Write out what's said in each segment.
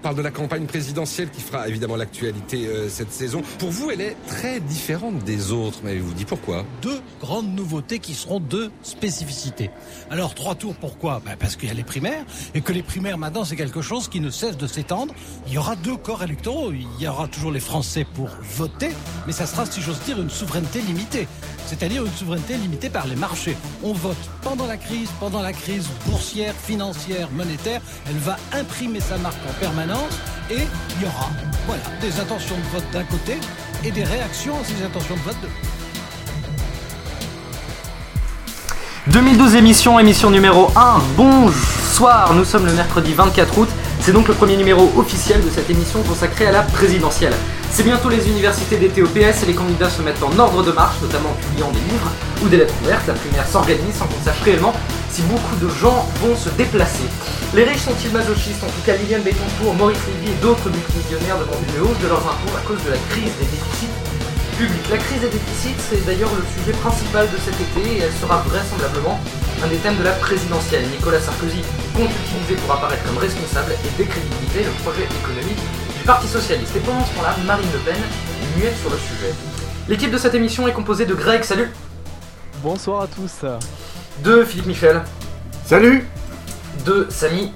On parle de la campagne présidentielle qui fera évidemment l'actualité euh, cette saison. Pour vous, elle est très différente des autres, mais vous dit pourquoi? Deux grandes nouveautés qui seront deux spécificités. Alors, trois tours, pourquoi? Ben, Parce qu'il y a les primaires, et que les primaires, maintenant, c'est quelque chose qui ne cesse de s'étendre. Il y aura deux corps électoraux. Il y aura toujours les Français pour voter, mais ça sera, si j'ose dire, une souveraineté limitée. C'est-à-dire une souveraineté limitée par les marchés. On vote pendant la crise, pendant la crise boursière, financière, monétaire. Elle va imprimer sa marque en permanence et il y aura voilà, des intentions de vote d'un côté et des réactions à ces intentions de vote de 2012 émission, émission numéro 1. Bonsoir, nous sommes le mercredi 24 août. C'est donc le premier numéro officiel de cette émission consacrée à la présidentielle. C'est bientôt les universités d'été OPS et les candidats se mettent en ordre de marche, notamment en publiant des livres ou des lettres ouvertes. La primaire s'organise sans qu'on sache réellement si beaucoup de gens vont se déplacer. Les riches sont-ils masochistes? En tout cas, Liliane Bettencourt, Maurice Lévy et d'autres multimillionnaires demandent une hausse de leurs impôts à cause de la crise des déficits publics. La crise des déficits, c'est d'ailleurs le sujet principal de cet été et elle sera vraisemblablement un des thèmes de la présidentielle. Nicolas Sarkozy compte utiliser pour apparaître comme responsable et décrédibiliser le projet économique du Parti Socialiste. Et pendant ce temps-là, Marine Le Pen est muette sur le sujet. L'équipe de cette émission est composée de Greg, salut Bonsoir à tous de Philippe Michel. Salut De Samy.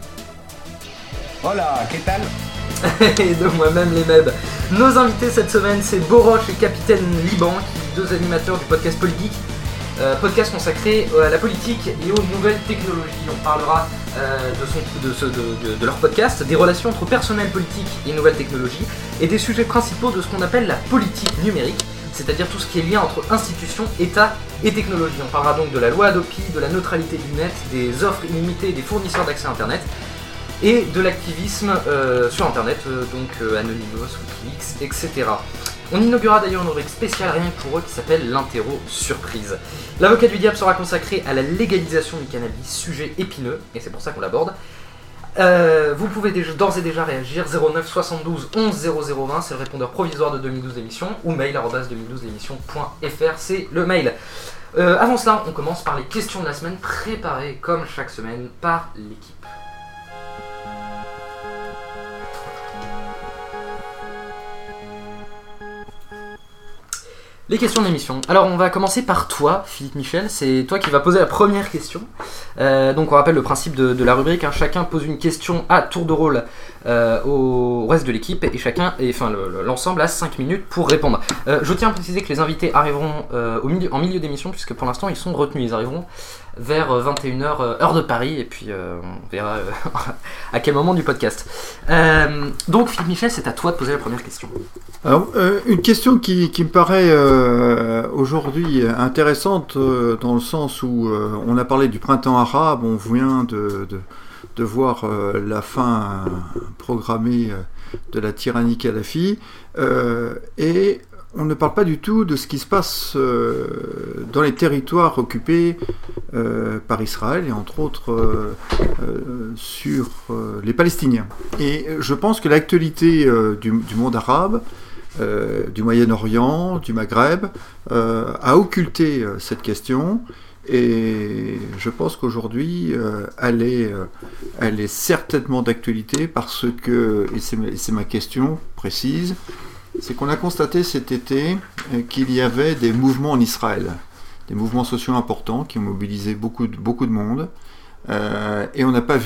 Hola, qu'est-ce Et de moi-même les mebs. Nos invités cette semaine, c'est Boroche et Capitaine Liban, deux animateurs du podcast Politique. Euh, podcast consacré à la politique et aux nouvelles technologies. On parlera euh, de, leur podcast, des relations entre personnel politique et nouvelles technologies, et des sujets principaux de ce qu'on appelle la politique numérique, c'est-à-dire tout ce qui est lien entre institutions, État et technologie. On parlera donc de la loi Adopi, de la neutralité du net, des offres illimitées des fournisseurs d'accès Internet et de l'activisme euh, sur Internet, euh, donc Anonymous, Wikileaks, etc. On inaugurera d'ailleurs une rubrique spéciale rien que pour eux qui s'appelle l'interro surprise. L'avocat du diable sera consacré à la légalisation du cannabis, sujet épineux, et c'est pour ça qu'on l'aborde. Euh, vous pouvez d'ores et déjà réagir 09 72 11 0020, c'est le répondeur provisoire de 2012 émission, ou mail 2012 émission.fr, c'est le mail. Euh, avant cela, on commence par les questions de la semaine préparées comme chaque semaine par l'équipe. Les questions d'émission. Alors on va commencer par toi, Philippe Michel. C'est toi qui vas poser la première question. Euh, donc on rappelle le principe de, la rubrique. Hein. Chacun pose une question à tour de rôle euh, au reste de l'équipe et chacun, et enfin l'ensemble a 5 minutes pour répondre. Euh, je tiens à préciser que les invités arriveront milieu, en milieu d'émission puisque pour l'instant ils sont retenus. Ils arriveront vers 21h euh, heure de Paris et puis euh, on verra euh, à quel moment du podcast. donc Philippe Michel, c'est à toi de poser la première question. Alors, une question qui, me paraît aujourd'hui intéressante dans le sens où on a parlé du printemps arabe, on vient de, voir la fin programmée de la tyrannie Kadhafi, et on ne parle pas du tout de ce qui se passe euh, dans les territoires occupés euh, par Israël et entre autres euh, sur les Palestiniens. Et je pense que l'actualité du, monde arabe, du Moyen-Orient, du Maghreb, a occulté cette question. Et je pense qu'aujourd'hui, elle, est, elle est certainement d'actualité parce que, et c'est ma question précise, c'est qu'on a constaté cet été euh, qu'il y avait des mouvements en Israël, des mouvements sociaux importants qui ont mobilisé beaucoup de, beaucoup de monde, euh, et on n'a pas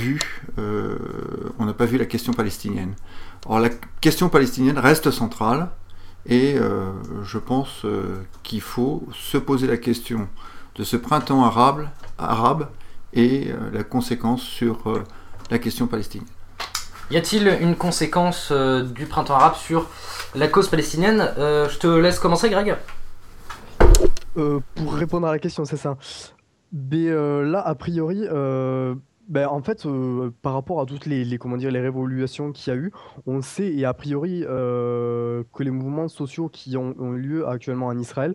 euh, on n'a pas vu la question palestinienne. Or la question palestinienne reste centrale, et je pense qu'il faut se poser la question de ce printemps arabe, arabe et la conséquence sur la question palestinienne. Y a-t-il une conséquence du printemps arabe sur la cause palestinienne? Euh, je te laisse commencer, Greg. Euh, pour répondre à la question, c'est ça. Mais euh, là, a priori, ben, en fait, par rapport à toutes les, comment dire, les révolutions qu'il y a eu, on sait, et a priori, que les mouvements sociaux qui ont, eu lieu actuellement en Israël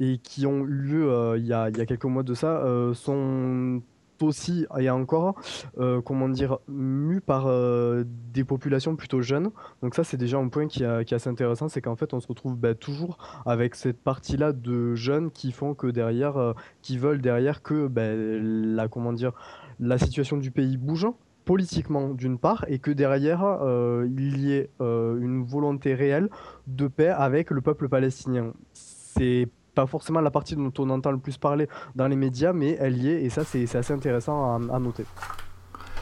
et qui ont eu lieu il y, a, y a quelques mois de ça sont aussi et encore, euh, comment dire, mu par euh, des populations plutôt jeunes. Donc ça, c'est déjà un point qui, est assez intéressant, c'est qu'en fait, on se retrouve bah, toujours avec cette partie-là de jeunes qui font que derrière, euh, qui veulent derrière que bah, la, comment dire, la situation du pays bouge politiquement d'une part et que derrière euh, il y ait euh, une volonté réelle de paix avec le peuple palestinien. C'est pas forcément la partie dont on entend le plus parler dans les médias, mais elle y est et ça c'est assez intéressant à, noter.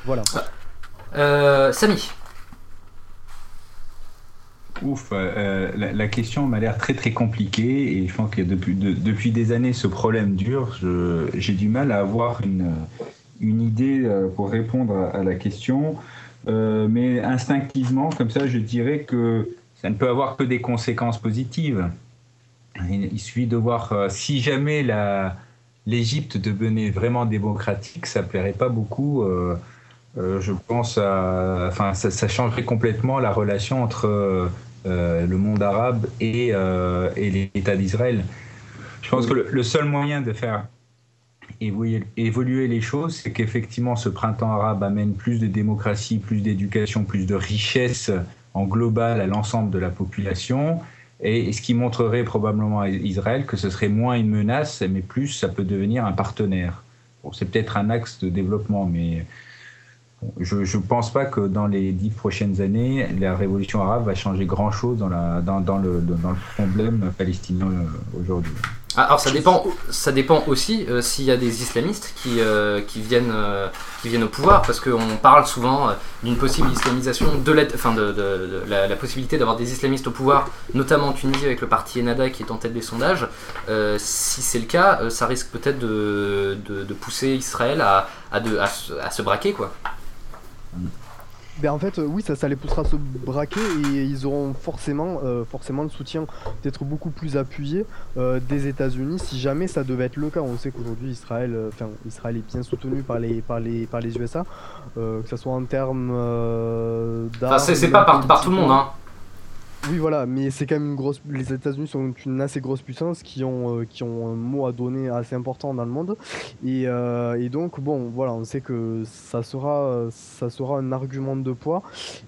Voilà. Euh, Samy. Ouf, la, question m'a l'air très très compliquée et je pense que depuis, depuis des années ce problème dure. J'ai du mal à avoir une, une idée euh, pour répondre à la question. Euh, mais instinctivement, comme ça, je dirais que ça ne peut avoir que des conséquences positives. Il suffit de voir euh, si jamais l'Égypte devenait vraiment démocratique, ça plairait pas beaucoup. je pense à, enfin, ça, changerait complètement la relation entre le monde arabe et, et l'État d'Israël. Je pense que le, seul moyen de faire évoluer les choses, c'est qu'effectivement ce printemps arabe amène plus de démocratie, plus d'éducation, plus de richesse en global à l'ensemble de la population, et ce qui montrerait probablement à Israël que ce serait moins une menace, mais plus ça peut devenir un partenaire. C'est peut-être un axe de développement, mais je ne pense pas que dans les dix prochaines années, la révolution arabe va changer grand-chose dans le problème palestinien euh, aujourd'hui. Ah, alors ça dépend, ça dépend aussi euh, s'il y a des islamistes qui, euh, qui, viennent, euh, qui viennent au pouvoir, parce qu'on parle souvent d'une possible islamisation, de, la, enfin de, de, la, possibilité d'avoir des islamistes au pouvoir, notamment en Tunisie avec le parti Ennahda qui est en tête des sondages. si c'est le cas, ça risque peut-être de, pousser Israël à, à, à, se braquer. quoi. Ben en fait, euh, oui, ça, ça les poussera à se braquer et ils auront forcément, euh, forcément le soutien d'être beaucoup plus appuyé euh, des États-Unis si jamais ça devait être le cas. On sait qu'aujourd'hui Israël, enfin Israël est bien soutenu par les, par les, par les USA, que ce soit en termes d'armes. Enfin, c'est pas par, par tout le monde, hein. Oui, voilà, mais c'est quand même une grosse. Les États-Unis sont une assez grosse puissance qui ont, euh, qui ont un mot à donner assez important dans le monde. Et, euh, et, donc, bon, voilà, on sait que ça sera, ça sera un argument de poids.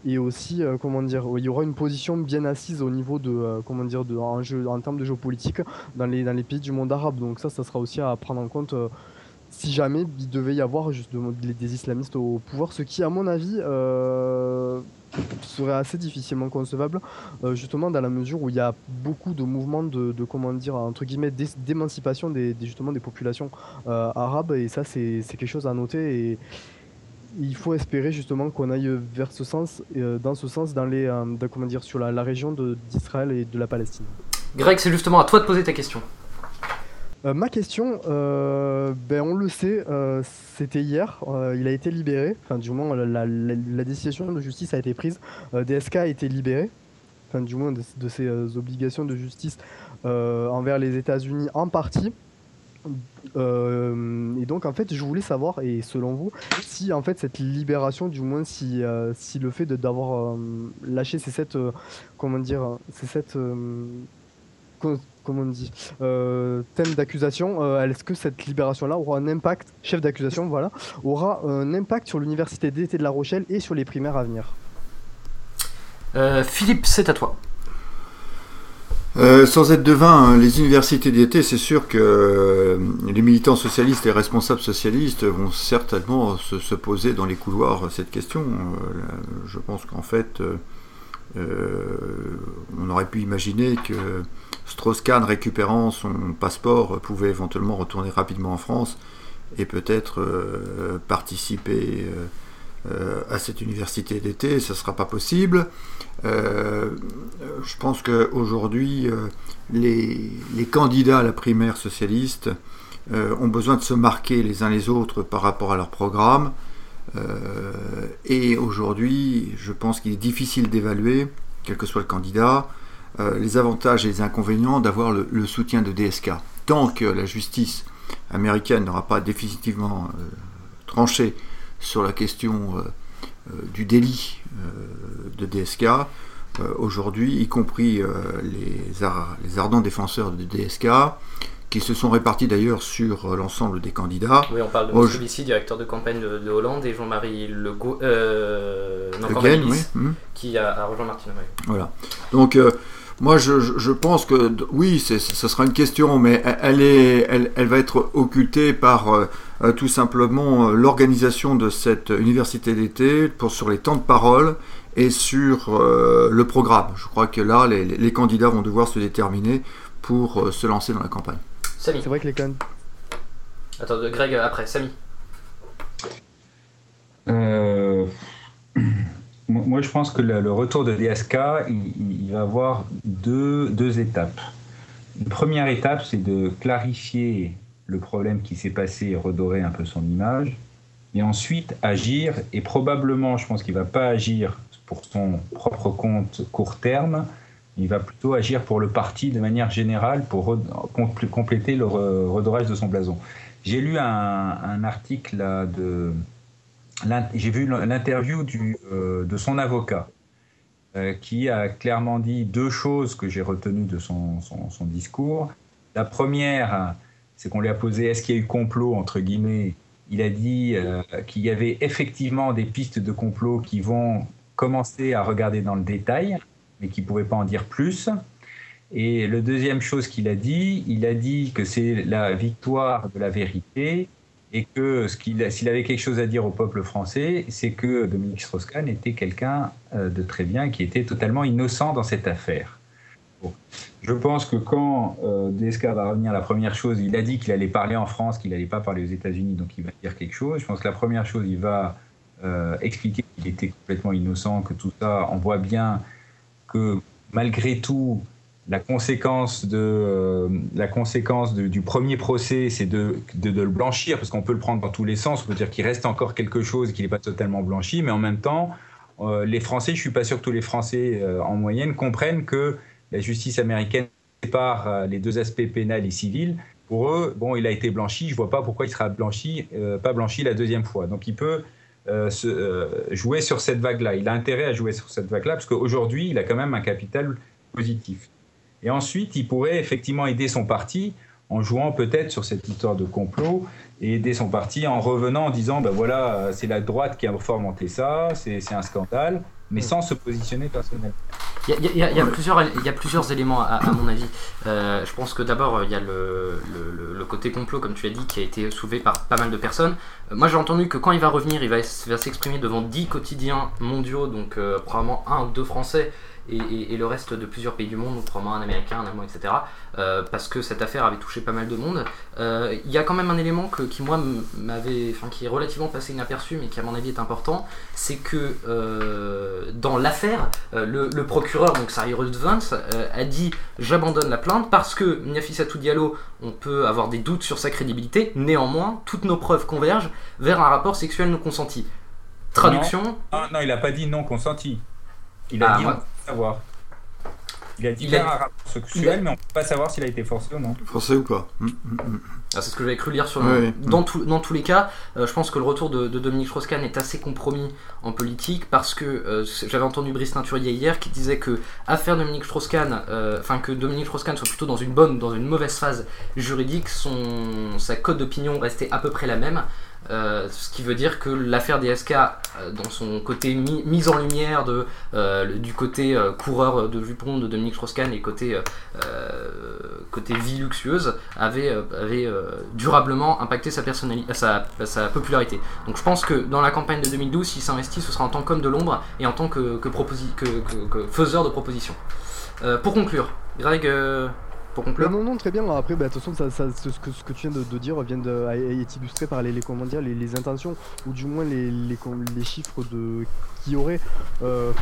Et aussi, euh, comment dire, il y aura une position bien assise au niveau de, comment dire, de, en, jeu, en termes de géopolitique dans les, dans les pays du monde arabe. Donc, ça, ça sera aussi à prendre en compte si jamais il devait y avoir justement des islamistes au pouvoir, ce qui, à mon avis, serait assez difficilement concevable, euh, justement dans la mesure où il y a beaucoup de mouvements de, comment dire, entre guillemets, d'émancipation des, justement des populations euh, arabes, et ça c'est quelque chose à noter. Et, il faut espérer justement qu'on aille vers ce sens, euh, dans ce sens, dans les, comment dire, sur la région d'Israël et de la Palestine. Greg, c'est justement à toi de poser ta question. Euh, ma question, euh, ben on le sait, euh, c'était hier, il a été libéré, enfin du moins la, décision de justice a été prise, DSK a été libéré, enfin du moins de, ses obligations de justice envers les États-Unis en partie. et donc en fait je voulais savoir et selon vous si en fait cette libération du moins si, si le fait d'avoir lâché ces sept comment dire ces sept comment on dit, euh, thème d'accusation, euh, est-ce que cette libération-là aura un impact, chef d'accusation, voilà, aura un impact sur l'université d'été de La Rochelle et sur les primaires à venir? Euh, Philippe, c'est à toi. sans être devin, hein, les universités d'été, c'est sûr que les militants socialistes et responsables socialistes vont certainement se, poser dans les couloirs cette question. je pense qu'en fait, on aurait pu imaginer que Strauss-Kahn, récupérant son passeport, pouvait éventuellement retourner rapidement en France et peut-être euh, participer euh, euh, à cette université d'été. Ce ne sera pas possible. je pense qu'aujourd'hui, les, candidats à la primaire socialiste ont besoin de se marquer les uns les autres par rapport à leur programme. et aujourd'hui, je pense qu'il est difficile d'évaluer, quel que soit le candidat, euh, les avantages et les inconvénients d'avoir le, soutien de DSK. Tant que la justice américaine n'aura pas définitivement euh, tranché sur la question euh, du délit de DSK, aujourd'hui, y compris les, ardents défenseurs de DSK, qui se sont répartis d'ailleurs sur l'ensemble des candidats. Oui, on parle de Moscovici, directeur de campagne de, de Hollande, et Jean-Marie Le euh, non, oui. mhm. qui a, a rejoint Martine. Voilà. Donc, euh, moi, je, pense que oui, ce sera une question, mais elle- est, elle, elle va être occultée par euh, euh, tout simplement euh, l'organisation de cette université d'été pour sur les temps de parole et sur euh, le programme. Je crois que là, les, candidats vont devoir se déterminer pour euh, se lancer dans la campagne. Samy. C'est vrai que les can- Attends, Greg après. Samy. Euh, moi, je pense que le, retour de DSK, il, va avoir deux, deux étapes. Une première étape, c'est de clarifier le problème qui s'est passé et redorer un peu son image. Et ensuite, agir. Et probablement, je pense qu'il ne va pas agir pour son propre compte court terme. Il va plutôt agir pour le parti de manière générale pour compléter le re- redorage de son blason. J'ai lu un, un article là, de, j'ai vu l'interview euh, de son avocat euh, qui a clairement dit deux choses que j'ai retenues de son, discours. La première, c'est qu'on lui a posé est-ce qu'il y a eu complot entre guillemets? Il a dit euh, qu'il y avait effectivement des pistes de complot qui vont commencer à regarder dans le détail, mais qui ne pouvaient pas en dire plus. Et le deuxième chose qu'il a dit, il a dit que c'est la victoire de la vérité et que s'il avait quelque chose à dire au peuple français, c'est que Dominique Strauss-Kahn était quelqu'un euh, de très bien, qui était totalement innocent dans cette affaire. Je pense que quand euh, va revenir, la première chose, il a dit qu'il allait parler en France, qu'il n'allait pas parler aux États-Unis, donc il va dire quelque chose. Je pense que la première chose, il va euh, expliquer qu'il était complètement innocent, que tout ça, on voit bien que malgré tout, la conséquence, de, euh, la conséquence du premier procès, c'est de, le blanchir, parce qu'on peut le prendre dans tous les sens. On peut dire qu'il reste encore quelque chose, qu'il n'est pas totalement blanchi, mais en même temps, euh, les Français, je ne suis pas sûr que tous les Français euh, en moyenne comprennent que la justice américaine sépare les deux aspects pénal et civil. Pour eux, bon, il a été blanchi, je ne vois pas pourquoi il sera blanchi, pas blanchi la deuxième fois. Donc il peut jouer sur cette vague-là. Il a intérêt à jouer sur cette vague-là, parce qu'aujourd'hui, il a quand même un capital positif. Et ensuite, il pourrait effectivement aider son parti en jouant peut-être sur cette histoire de complot et aider son parti en revenant en disant ben voilà, c'est la droite qui a fomenté ça, c'est un scandale, mais sans se positionner personnellement. Il y a, plusieurs, y a plusieurs éléments à, mon avis. Euh, je pense que d'abord il y a le, le- côté complot, comme tu as dit, qui a été soulevé par pas mal de personnes. Euh, moi j'ai entendu que quand il va revenir, il va s'exprimer devant 10 quotidiens mondiaux, donc euh, probablement un ou deux français. Et, et- et le reste de plusieurs pays du monde, probablement un américain, un allemand, etc. euh, parce que cette affaire avait touché pas mal de monde. Euh, Il y a quand même un élément que, qui moi m'avait, enfin qui est relativement passé inaperçu, mais qui à mon avis est important, c'est que euh, dans l'affaire, le, le procureur, donc Cyrus Vance, a dit j'abandonne la plainte parce que Nafissatou Diallo, on peut avoir des doutes sur sa crédibilité. Néanmoins, toutes nos preuves convergent vers un rapport sexuel non consenti. Traduction. Ah, non, il n'a pas dit non consenti. Il a Ah, dit pas savoir. Il a dit Il a- un rapport sexuel, mais on peut pas savoir s'il a été forcé ou non. Français ou pas Mm, mm, mm. Ah, c'est ce que j'avais cru lire sur le... dans, tout- dans tous les cas, euh, je pense que le retour de, de Dominique Strauss-Kahn est assez compromis en politique parce que euh, j'avais entendu Brice Teinturier hier qui disait que affaire Dominique Strauss-Kahn, euh, enfin que Dominique Strauss-Kahn soit plutôt dans une bonne, dans une mauvaise phase juridique, son, sa cote d'opinion restait à peu près la même. Euh, ce qui veut dire que l'affaire DSK, euh, dans son côté mi- mise en lumière de, euh, du côté euh, coureur de jupon de Dominique Strauss-Kahn et côté, côté vie luxueuse, avait, avait durablement impacté sa, sa, sa popularité. Donc je pense que dans la campagne de 2012, s'il s'investit, ce sera en tant qu'homme de l'ombre et en tant que, que, que, faiseur de propositions. Pour conclure, Greg, pour conclure. non, non, très bien. Après, bah, de toute façon, ça, ça- ce, que, ce que tu viens de, de dire vient de, est illustré par les, les, comment dire, les, les intentions, ou du moins les, les, les chiffres de qui auraient, euh,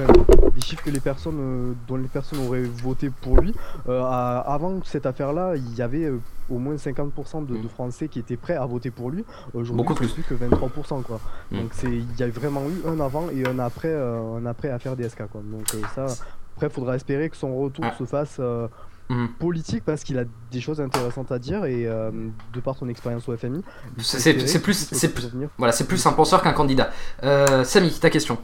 des chiffres que les personnes, euh, dont les personnes auraient voté pour lui. Euh, à- avant cette affaire-là, il y avait au moins 50% de, de Français qui étaient prêts à voter pour lui. Aujourd'hui, Beaucoup c'est plus. que 23%, quoi. Mm. Donc c'est, il y a vraiment eu un avant et un après, un après à faire DSK, quoi. Donc ça, après, il faudra espérer que son retour Ah. se fasse. Mhm. politique parce qu'il a des choses intéressantes à dire et euh, de par son expérience au FMI. C'est- plus- c'est. Voilà, c'est plus un penseur qu'un candidat. Euh, Samy, ta question.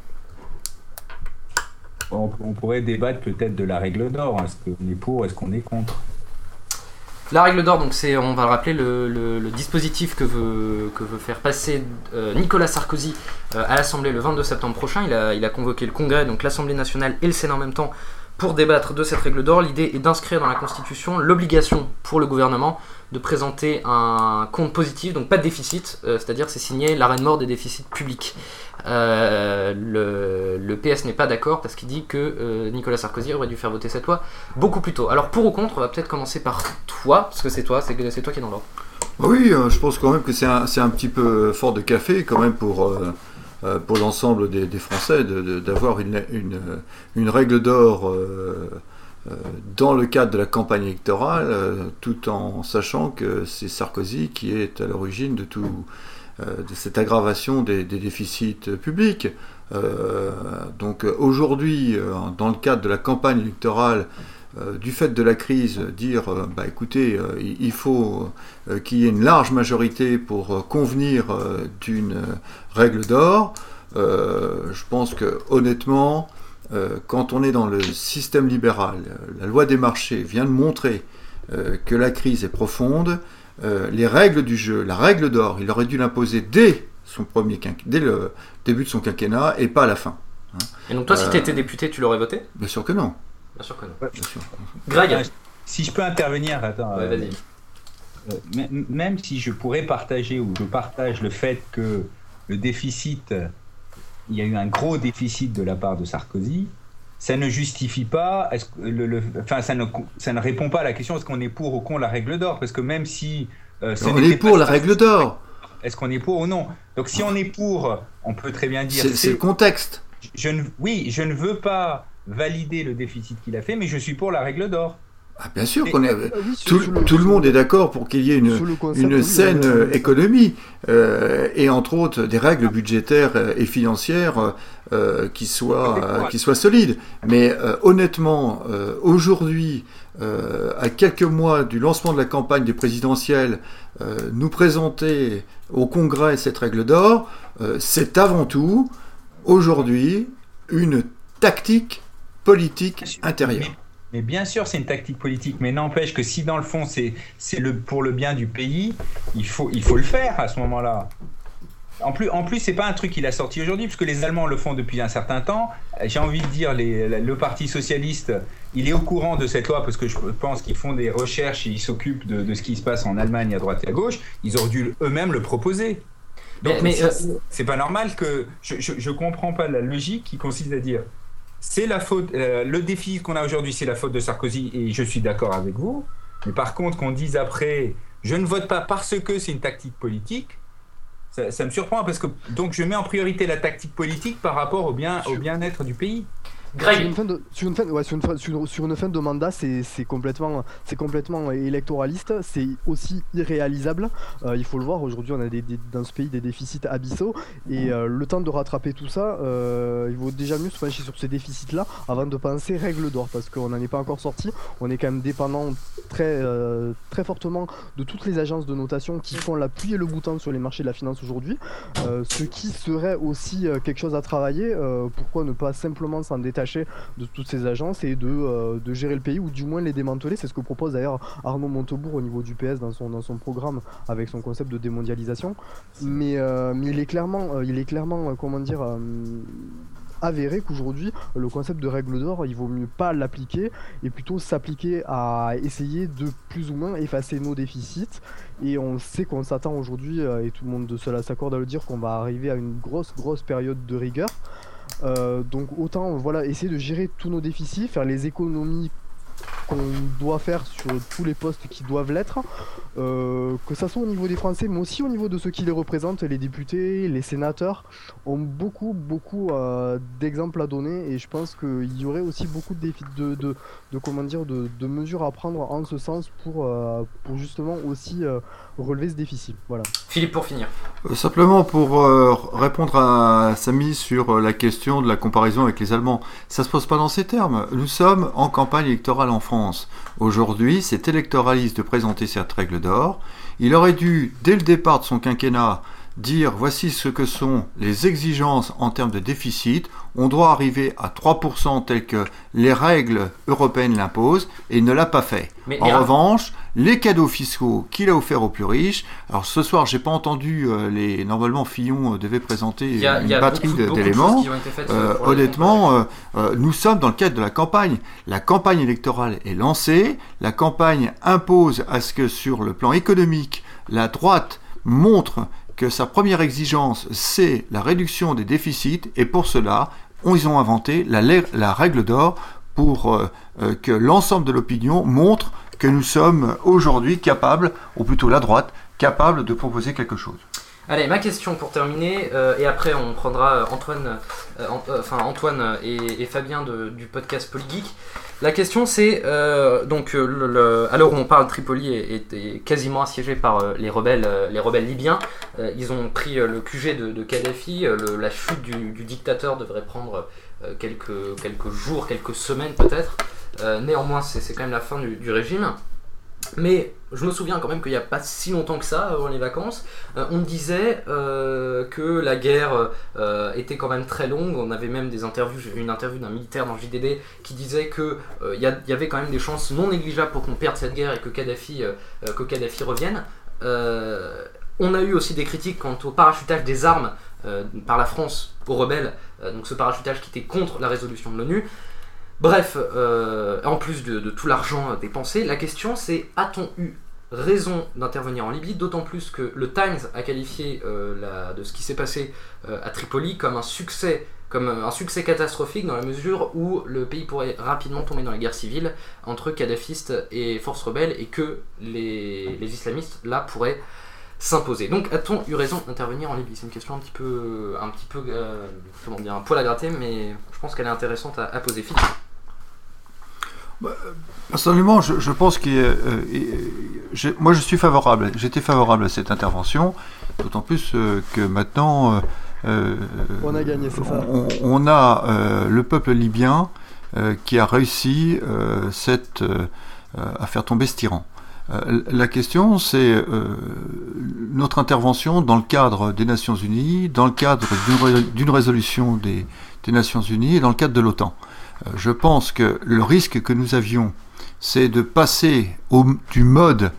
On, on pourrait débattre peut-être de la règle d'or. Est-ce qu'on est pour, est-ce qu'on est contre? La règle d'or, donc c'est, on va le rappeler, le, le- le dispositif que veut, que veut faire passer euh, Nicolas Sarkozy euh, à l'Assemblée le 22 septembre prochain. Il a, il a convoqué le Congrès, donc l'Assemblée nationale et le Sénat en même temps, pour débattre de cette règle d'or. L'idée est d'inscrire dans la Constitution l'obligation pour le gouvernement de présenter un compte positif, donc pas de déficit, euh, c'est-à-dire c'est signé l'arrêt de mort des déficits publics. Euh, le, PS n'est pas d'accord parce qu'il dit que euh, Nicolas Sarkozy aurait dû faire voter cette loi beaucoup plus tôt. Alors pour ou contre, on va peut-être commencer par toi, parce que c'est toi, c'est toi qui es dans l'ordre. Oui, je pense quand même que c'est un, petit peu fort de café quand même pour, pour l'ensemble des, Français d'avoir une, euh, règle d'or euh, euh, dans le cadre de la campagne électorale, euh, tout en sachant que c'est Sarkozy qui est à l'origine de tout euh, de cette aggravation des, déficits publics. Euh, donc euh, aujourd'hui, euh, dans le cadre de la campagne électorale, euh, du fait de la crise, dire euh, bah écoutez, euh, il faut euh, qu'il y ait une large majorité pour euh, convenir euh, d'une euh, règle d'or. Euh, je pense que honnêtement, euh, quand on est dans le système libéral, euh, la loi des marchés vient de montrer euh, que la crise est profonde. Euh, les règles du jeu, la règle d'or, il aurait dû l'imposer dès son premier quinqu- dès le début de son quinquennat et pas à la fin. Et donc toi, si Euh, tu étais député, tu l'aurais voté? Bien sûr que non. Bien sûr que non. Bien sûr. Greg Si je peux intervenir, attends. Ouais, euh, vas-y. Euh, même- même si je pourrais partager ou je partage le fait que le déficit, euh, il y a eu un gros déficit de la part de Sarkozy, ça ne justifie pas, est-ce que le, le- enfin ça ne, ça ne répond pas à la question est-ce qu'on est pour ou contre la règle d'or? Parce que même si euh, On est pour la règle d'or. est-ce qu'on est pour ou non? Donc si on est pour, on peut très bien dire C'est c'est le contexte. je ne, oui, je ne veux pas valider le déficit qu'il a fait, mais je suis pour la règle d'or. Ah, bien sûr qu'on est. Ah oui, sur- Tout, le- tout le sur- monde est d'accord pour qu'il y ait une, une saine euh, économie euh, et entre autres des règles budgétaires euh, et financières euh, qui soient euh, qui soient solides. Mais euh, honnêtement, euh, aujourd'hui, euh, à quelques mois du lancement de la campagne des présidentielles, euh, nous présenter au Congrès cette règle d'or, euh, c'est avant tout aujourd'hui une tactique politique intérieure. Mais, bien sûr, c'est une tactique politique, mais n'empêche que si dans le fond c'est c'est le pour le bien du pays, il faut il faut le faire à ce moment-là. En plus, en plus, c'est pas un truc qu'il a sorti aujourd'hui, puisque les Allemands le font depuis un certain temps. J'ai envie de dire, les, le Parti socialiste, il est au courant de cette loi parce que je pense qu'ils font des recherches et ils s'occupent de, de ce qui se passe en Allemagne à droite et à gauche. Ils auraient dû eux-mêmes le proposer. Donc, Mais- mais, c'est- euh, c'est pas normal que je, je, je comprends pas la logique qui consiste à dire c'est la faute, euh, le défi qu'on a aujourd'hui, c'est la faute de Sarkozy et je suis d'accord avec vous. Mais par contre, qu'on dise après, je ne vote pas parce que c'est une tactique politique, ça, ça me surprend parce que donc je mets en priorité la tactique politique par rapport au bien au bien-être du pays. Sur une fin de, mandat, c'est complètement, électoraliste. C'est aussi irréalisable. Euh, il faut le voir. Aujourd'hui, on a dans ce pays des déficits abyssaux et euh, le temps de rattraper tout ça, euh, il vaut déjà mieux se pencher sur ces déficits-là avant de penser règle d'or parce qu'on n'en est pas encore sorti. On est quand même dépendant très, fortement de toutes les agences de notation qui font l'appui et le bouton sur les marchés de la finance aujourd'hui. Ce qui serait aussi quelque chose à travailler. pourquoi ne pas simplement s'en détacher de toutes ces agences et de, euh, de gérer le pays ou du moins les démanteler C'est ce que propose d'ailleurs Arnaud Montebourg au niveau du PS dans son, dans son programme avec son concept de démondialisation. Mais, euh, mais il est clairement, euh, il est clairement comment dire, avéré qu'aujourd'hui le concept de règle d'or, il vaut mieux pas l'appliquer et plutôt s'appliquer à essayer de plus ou moins effacer nos déficits. Et on sait qu'on s'attend aujourd'hui, et tout le monde de cela s'accorde à le dire, qu'on va arriver à une grosse, grosse période de rigueur. Euh, donc autant voilà essayer de gérer tous nos déficits, faire les économies qu'on doit faire sur tous les postes qui doivent l'être, euh, que ça soit au niveau des Français, mais aussi au niveau de ceux qui les représentent, les députés, les sénateurs, ont beaucoup, beaucoup euh, d'exemples à donner, et je pense qu'il y aurait aussi beaucoup de, défis, de, de, de comment dire, de, de mesures à prendre en ce sens pour, euh, pour justement aussi euh, relever ce déficit. Voilà. Philippe pour finir. Simplement pour euh, répondre à Samy sur la question de la comparaison avec les Allemands, ça se pose pas dans ces termes. Nous sommes en campagne électorale en France. Aujourd'hui, c'est électoraliste de présenter cette règle d'or. Il aurait dû, dès le départ de son quinquennat, dire voici ce que sont les exigences en termes de déficit, on doit arriver à 3% tel que les règles européennes l'imposent, et il ne l'a pas fait. Mais- en revanche, les cadeaux fiscaux qu'il a offerts aux plus riches, alors ce soir j'ai pas entendu euh, les... Normalement Fillon euh, devait présenter a, une batterie d'éléments. Euh, honnêtement, euh, euh, nous sommes dans le cadre de la campagne. La campagne électorale est lancée. La campagne impose à ce que sur le plan économique, la droite montre que sa première exigence, c'est la réduction des déficits. Et pour cela, ils ont inventé la, règle d'or pour euh, euh, que l'ensemble de l'opinion montre que nous sommes aujourd'hui capables, ou plutôt la droite, capable de proposer quelque chose. Allez, ma question pour terminer, euh, et après on prendra euh, Antoine, euh, enfin Antoine et, Fabien du podcast Polygeek. La question c'est donc le, à l'heure où on parle, Tripoli est, quasiment assiégé par les rebelles, les rebelles libyens. Ils ont pris le QG de, Kadhafi. la chute du, dictateur devrait prendre quelques quelques jours, quelques semaines peut-être. Néanmoins, c'est quand même la fin du régime. Mais je me souviens quand même qu'il n'y a pas si longtemps que ça, avant les vacances, euh, on disait euh, que la guerre euh, était quand même très longue. On avait même des interviews, j'ai vu une interview d'un militaire dans JDD qui disait que euh, il y, avait quand même des chances non négligeables pour qu'on perde cette guerre et que Kadhafi, euh, euh, que Kadhafi revienne. Euh, on a eu aussi des critiques quant au parachutage des armes euh, par la France aux rebelles, euh, donc ce parachutage qui était contre la résolution de l'ONU. Bref, euh, en plus de, tout l'argent dépensé, la question c'est a-t-on eu raison d'intervenir en Libye, d'autant plus que le Times a qualifié euh, la- de ce qui s'est passé euh, à Tripoli comme un succès, comme euh, un succès catastrophique dans la mesure où le pays pourrait rapidement tomber dans la guerre civile entre kadhafistes et forces rebelles et que les, les islamistes là pourraient s'imposer. Donc a-t-on eu raison d'intervenir en Libye? C'est une question un petit peu, un petit peu, comment dire, un poil à gratter, mais je pense qu'elle est intéressante à, poser. Personnellement, je, je pense que euh, moi je suis favorable. J'étais favorable à cette intervention, d'autant plus euh, que maintenant euh, On a gagné, c'est ça. on, on a le peuple libyen qui a réussi cette, à faire tomber ce tyran. La question, c'est notre intervention dans le cadre des Nations Unies, dans le cadre d'une résolution des, des Nations Unies et dans le cadre de l'OTAN. Euh, je pense que le risque que nous avions, c'est de passer du mode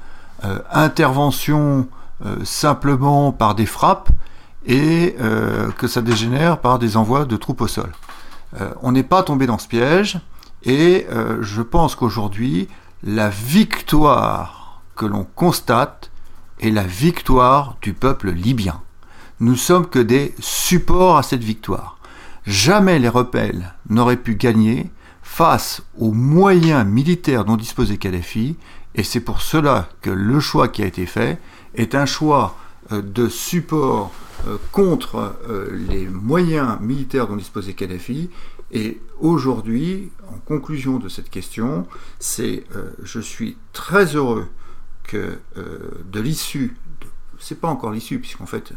euh, intervention euh, simplement par des frappes et que ça dégénère par des envois de troupes au sol. On n'est pas tombé dans ce piège et je pense qu'aujourd'hui, la victoire que l'on constate est la victoire du peuple libyen. Nous sommes que des supports à cette victoire. Jamais les rebelles n'auraient pu gagner face aux moyens militaires dont disposait Kadhafi, et c'est pour cela que le choix qui a été fait est un choix euh, de support euh, contre euh, les moyens militaires dont disposait Kadhafi. Et aujourd'hui, en conclusion de cette question, c'est je suis très heureux que de l'issue, c'est pas encore l'issue puisqu'en fait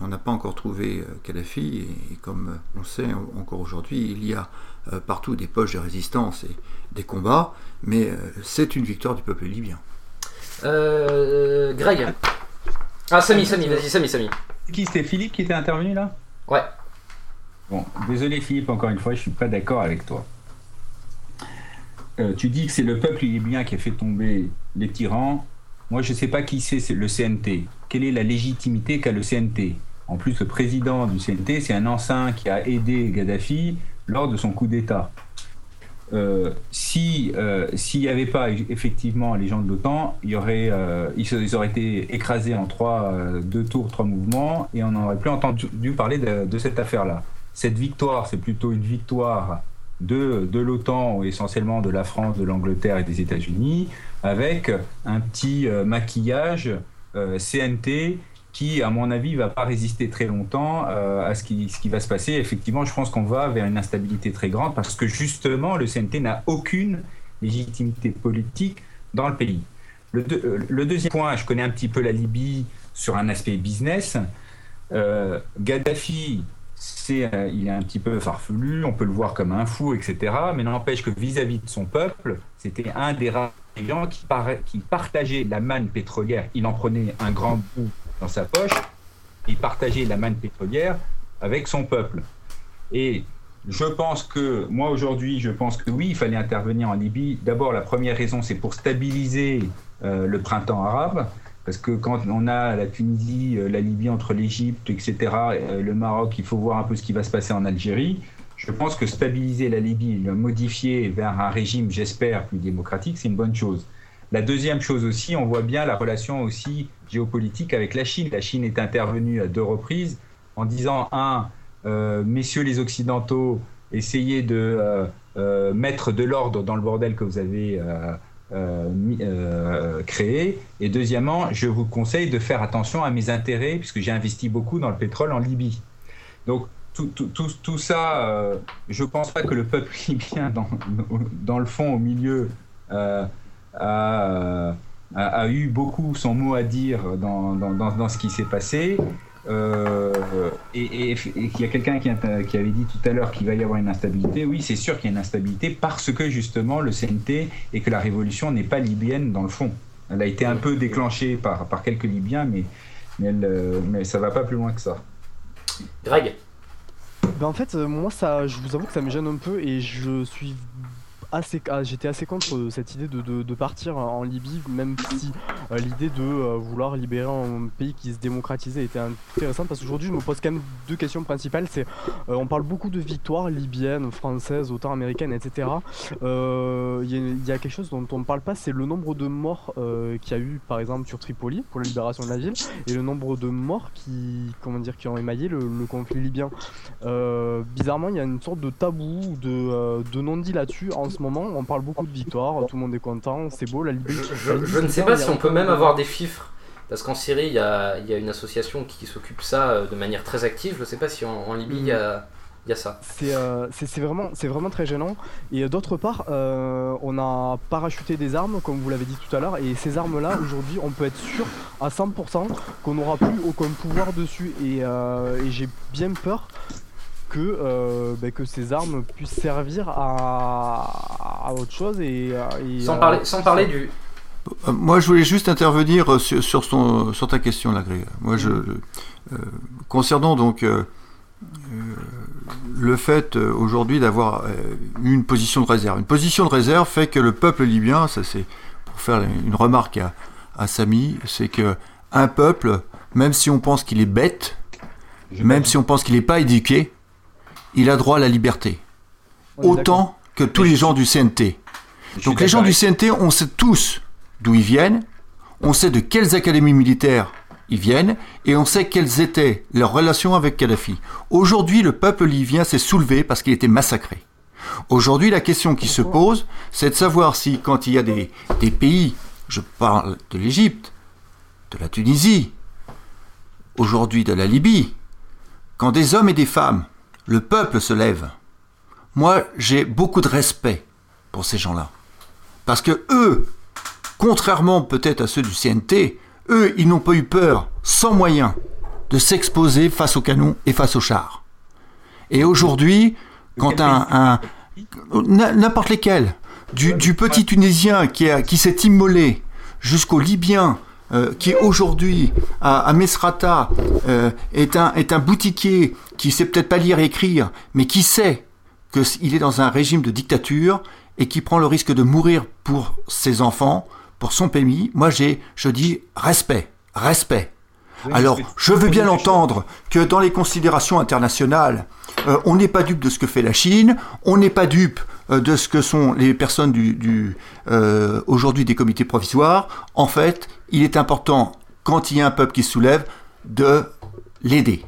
on n'a pas encore trouvé euh, Kadhafi et, et comme euh, on sait en- encore aujourd'hui, il y a euh, partout des poches de résistance et des combats, mais euh, c'est une victoire du peuple libyen. Euh, Greg. Ah, Samy, Samy, vas-y, Samy, Samy. Qui c'était Philippe qui était intervenu là? Ouais. Bon, désolé Philippe, encore une fois, je suis pas d'accord avec toi. Euh, tu dis que c'est le peuple libyen qui a fait tomber les tyrans. Moi, je ne sais pas qui c'est le CNT. Quelle est la légitimité qu'a le CNT En plus, le président du CNT, c'est un ancien qui a aidé Gaddafi lors de son coup d'État. Euh, si euh, s'il n'y avait pas effectivement les gens de l'OTAN, euh, ils, auraient été écrasés en trois, deux tours, trois mouvements, et on n'aurait plus entendu parler de, de cette affaire-là. Cette victoire, c'est plutôt une victoire de, de l'OTAN, essentiellement de la France, de l'Angleterre et des États-Unis, avec un petit euh, maquillage euh, CNT qui, à mon avis, va pas résister très longtemps euh, à ce qui, va se passer. Effectivement, je pense qu'on va vers une instabilité très grande parce que justement, le CNT n'a aucune légitimité politique dans le pays. Le, deux- le deuxième point, je connais un petit peu la Libye sur un aspect business. Gaddafi, c'est, euh, il est un petit peu farfelu, on peut le voir comme un fou, etc. Mais n'empêche que vis-à-vis de son peuple, c'était un des rares gens qui, partageait la manne pétrolière. Il en prenait un grand bout dans sa poche et partager la manne pétrolière avec son peuple. Et je pense que, moi aujourd'hui, je pense que oui, il fallait intervenir en Libye. D'abord, la première raison, c'est pour stabiliser euh, le printemps arabe. Parce que quand on a la Tunisie, euh, la Libye entre l'Égypte, etc., euh, le Maroc, il faut voir un peu ce qui va se passer en Algérie. Je pense que stabiliser la Libye, le modifier vers un régime, j'espère, plus démocratique, c'est une bonne chose. La deuxième chose aussi, on voit bien la relation aussi géopolitique avec la Chine. La Chine est intervenue à deux reprises en disant, un, euh, messieurs les Occidentaux, essayez de mettre de l'ordre dans le bordel que vous avez créé. Et deuxièmement, je vous conseille de faire attention à mes intérêts, puisque j'ai investi beaucoup dans le pétrole en Libye. Donc, tout, tout, tout, ça, je ne pense pas que le peuple libyen, dans, dans le fond, au milieu, a, a, eu beaucoup son mot à dire dans, dans, dans ce qui s'est passé. Euh, et, et, qu'il y a quelqu'un qui, qui, avait dit tout à l'heure qu'il va y avoir une instabilité. Oui, c'est sûr qu'il y a une instabilité parce que justement le CNT et que la révolution n'est pas libyenne dans le fond. Elle a été un peu déclenchée par, par quelques Libyens, mais, mais, elle, mais ça va pas plus loin que ça. Greg? Ben en fait, euh, moi, ça, je vous avoue que ça me gêne un peu et je suis ah, j'étais assez contre euh, cette idée de, partir en Libye, même si euh, l'idée de euh, vouloir libérer un pays qui se démocratisait était intéressante parce qu'aujourd'hui je me pose quand même deux questions principales. C'est on parle beaucoup de victoires libyennes, françaises, autant américaines, etc. Il y, a quelque chose dont on ne parle pas, c'est le nombre de morts qu'il y a eu par exemple sur Tripoli pour la libération de la ville et le nombre de morts qui, comment dire, qui ont émaillé le, conflit libyen. bizarrement, il y a une sorte de tabou, de, de non-dit là-dessus en ce moment on parle beaucoup de victoires, tout le monde est content, c'est beau, la Libye. Je, ne sais pas si on peut même avoir des chiffres. Parce qu'en Syrie, il y a, une association qui s'occupe ça euh, de manière très active. Je ne sais pas si en, Libye, il y a, ça. Euh, c'est vraiment, vraiment très gênant. Et d'autre part, euh, on a parachuté des armes, comme vous l'avez dit tout à l'heure, et ces armes-là, aujourd'hui, on peut être sûr à 100% qu'on n'aura plus aucun pouvoir dessus. Et, et j'ai bien peur que, euh, bah, que ces armes puissent servir à, autre chose et, sans, parler, sans parler du, euh, moi, je voulais juste intervenir sur, sur, son, sur ta question, là, Moi, je, euh, concernant donc le fait aujourd'hui d'avoir une position de réserve. Une position de réserve fait que le peuple libyen, ça c'est pour faire une remarque à, à Samy, c'est que un peuple, même si on pense qu'il est bête, même si on pense qu'il n'est pas éduqué, il a droit à la liberté. Autant que tous les gens du CNT. Donc les gens du CNT, on sait tous d'où ils viennent, on sait de quelles académies militaires ils viennent, et on sait quelles étaient leurs relations avec Kadhafi. Aujourd'hui, le peuple libyen s'est soulevé parce qu'il était massacré. Aujourd'hui, la question qui se pose, c'est de savoir si, quand il y a des, des pays, je parle de l'Égypte, de la Tunisie, aujourd'hui de la Libye, quand des hommes et des femmes le peuple se lève. Moi, j'ai beaucoup de respect pour ces gens-là. Parce que eux, contrairement peut-être à ceux du CNT, eux, ils n'ont pas eu peur, sans moyen, de s'exposer face aux canons et face aux chars. Et aujourd'hui, quand un, n'importe lesquels, du, petit Tunisien qui, qui s'est immolé jusqu'au Libyen euh, qui aujourd'hui à, à Mesrata euh, est, un, est un boutiquier qui sait peut-être pas lire et écrire, mais qui sait qu'il est dans un régime de dictature et qui prend le risque de mourir pour ses enfants, pour son pays, moi j'ai, je dis respect, respect. Alors, je veux bien entendre que dans les considérations internationales, euh, on n'est pas dupe de ce que fait la Chine, on n'est pas dupe de ce que sont les personnes du, du aujourd'hui des comités provisoires. En fait, il est important, quand il y a un peuple qui se soulève, de l'aider.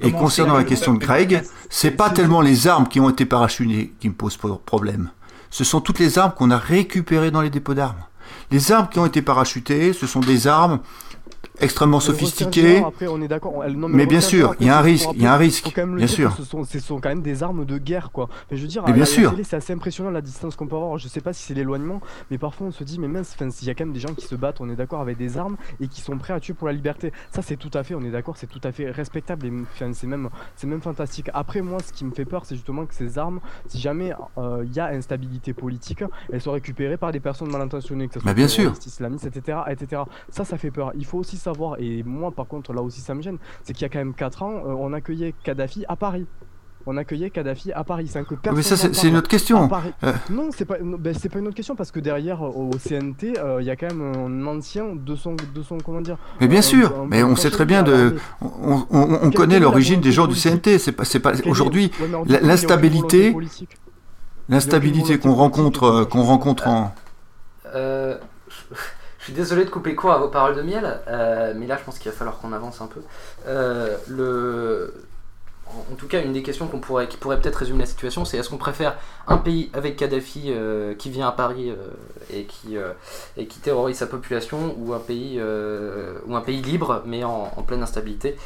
Et concernant la question de Greg, c'est pas tellement les armes qui ont été parachutées qui me posent problème. Ce sont toutes les armes qu'on a récupérées dans les dépôts d'armes. Les armes qui ont été parachutées, ce sont des armes extrêmement sophistiqué. mais, bien sûr, il y a un risque, il y a un risque, bien sûr. Ce sont, quand même des armes de guerre, quoi. Mais je veux dire, mais bien sûr. c'est assez impressionnant la distance qu'on peut avoir. Je sais pas si c'est l'éloignement, mais parfois on se dit, mais mince, il y a quand même des gens qui se battent, on est d'accord, avec des armes et qui sont prêts à tuer pour la liberté. Ça, c'est tout à fait, on est d'accord, c'est tout à fait respectable et c'est même, c'est même fantastique. Après, moi, ce qui me fait peur, c'est justement que ces armes, si jamais euh, il y a instabilité politique, elles sont récupérées par des personnes mal intentionnées, que ce soit bien sûr. islamistes, etc., etc. Ça, ça fait peur. Il faut aussi savoir savoir, et moi par contre là aussi ça me gêne, c'est qu'il y a quand même 4 ans, euh, on accueillait Kadhafi à Paris. On accueillait Kadhafi à Paris. C'est un que personne Mais ça, c'est une autre question. Euh. Non, c'est pas, ben, c'est pas une autre question parce que derrière, au au CNT, euh, il y a quand même un ancien de son, de son comment dire. Mais bien sûr, un- mais un on sait très bien de. On, on- on Quelle connaît l'origine des gens du CNT. C'est pas, c'est pas aujourd'hui Ouais, l'instabilité- l'instabilité qu'on rencontre, euh, qu'on rencontre en. Euh, je, suis désolé de couper court à vos paroles de miel, euh, mais là je pense qu'il va falloir qu'on avance un peu. Euh. En tout cas, une des questions pourrait, qui pourrait peut-être résumer la situation, c'est est-ce qu'on préfère un pays avec Kadhafi euh, qui vient à Paris et, qui, terrorise sa population ou un pays, ou un pays libre mais en, pleine instabilité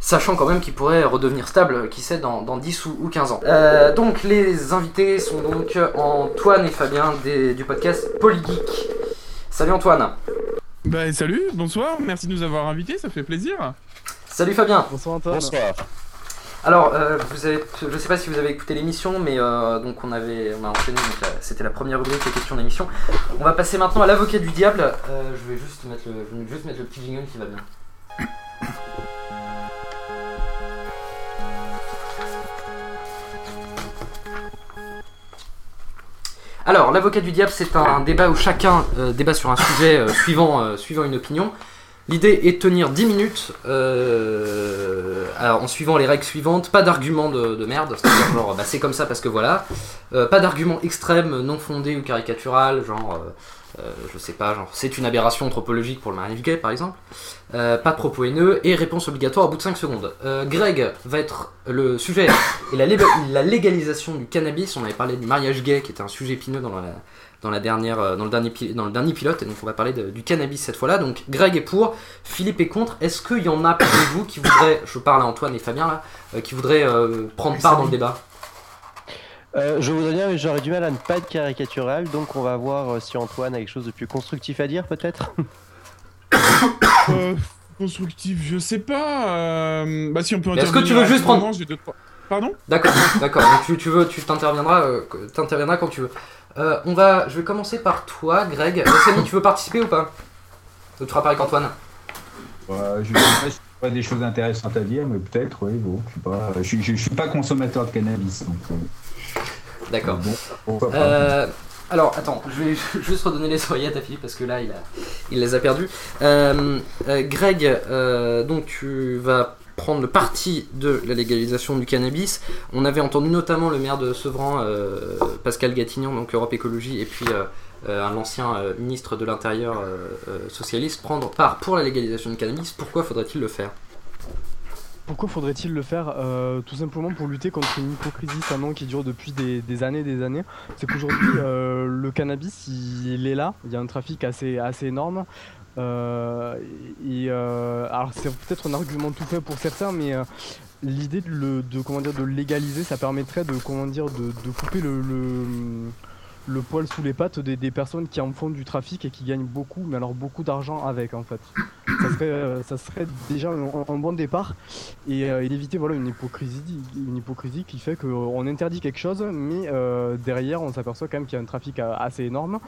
Sachant quand même qu'il pourrait redevenir stable, qui sait, dans, dans 10 ou, ou 15 ans. Donc les invités sont donc Antoine et Fabien du podcast Polygeek. Salut Antoine. Bah salut, bonsoir, merci de nous avoir invités, ça fait plaisir. Salut Fabien. Bonsoir Antoine. Alors, euh, vous avez, je sais pas si vous avez écouté l'émission, mais euh, donc on avait, on a enchaîné. donc, euh, C'était la première rubrique les questions d'émission. On va passer maintenant à l'avocat du diable. Euh, je vais juste mettre le, je vais juste mettre le petit jingle qui va bien. Alors, l'avocat du diable, c'est un débat où chacun euh, débat sur un sujet euh, suivant, euh, suivant une opinion. L'idée est de tenir 10 minutes en suivant les règles suivantes. Pas d'arguments de, de merde, c'est-à-dire genre bah, c'est comme ça parce que voilà. Pas d'arguments extrêmes, non fondés ou caricatural, genre euh, je sais pas, genre c'est une aberration anthropologique pour le mariage gay par exemple. Euh, pas de propos haineux et réponse obligatoire au bout de 5 secondes. Euh, Greg va être le sujet et la, lé- la légalisation du cannabis. On avait parlé du mariage gay qui était un sujet épineux dans la, dans la dernière dans le dernier dans le dernier pilote et donc on va parler de- du cannabis cette fois-là. Donc Greg est pour, Philippe est contre. Est-ce qu'il y en a parmi vous qui voudraient, je parle à Antoine et Fabien là, euh, qui voudraient euh, prendre part dans le débat? Euh, je voudrais bien, mais j'aurais du mal à ne pas être caricatural, donc on va voir euh, si Antoine a quelque chose de plus constructif à dire, peut-être. Euh, constructif, je sais pas. euh, Bah si on peut Mais est-ce que tu veux intervenir juste prendre- deux, Pardon? D'accord, d'accord. Donc tu, tu veux, tu t'interviendras, euh, t'interviendras quand tu veux. Euh, on va, je vais commencer par toi, Greg. Samy, tu veux participer ou pas? Tu feras pareil qu'Antoine Ouais, je sais pas si pas des choses intéressantes à dire, mais peut-être, oui, bon, je sais pas. Je, suis- je, je suis pas consommateur de cannabis, donc. D'accord. bon. Euh, alors, attends, je vais juste redonner les oreillettes à Philippe parce que là, il, a, il les a perdues. Euh, euh, Greg, donc tu vas prendre le parti de la légalisation du cannabis. On avait entendu notamment le maire de Sevran, Pascal Gatignon, donc Europe Écologie, et puis un ancien ministre de l'Intérieur socialiste prendre part pour la légalisation du cannabis. Pourquoi faudrait-il le faire? Pourquoi faudrait-il le faire Euh, Tout simplement pour lutter contre une hypocrisie maintenant qui dure depuis des, années et des années? C'est qu'aujourd'hui, euh, le cannabis, il est là. Il y a un trafic assez, assez énorme. Euh, et, euh, alors c'est peut-être un argument tout fait pour certains, mais l'idée de, le, comment dire, de légaliser, ça permettrait de, comment dire, de, couper le, le poil sous les pattes des, personnes qui en font du trafic et qui gagnent beaucoup, mais alors beaucoup d'argent avec en fait. Ça serait, euh, déjà un, bon départ et, euh, et d'éviter voilà, une, hypocrisie, une hypocrisie qui fait qu'on interdit quelque chose, mais euh, derrière on s'aperçoit quand même qu'il y a un trafic assez énorme.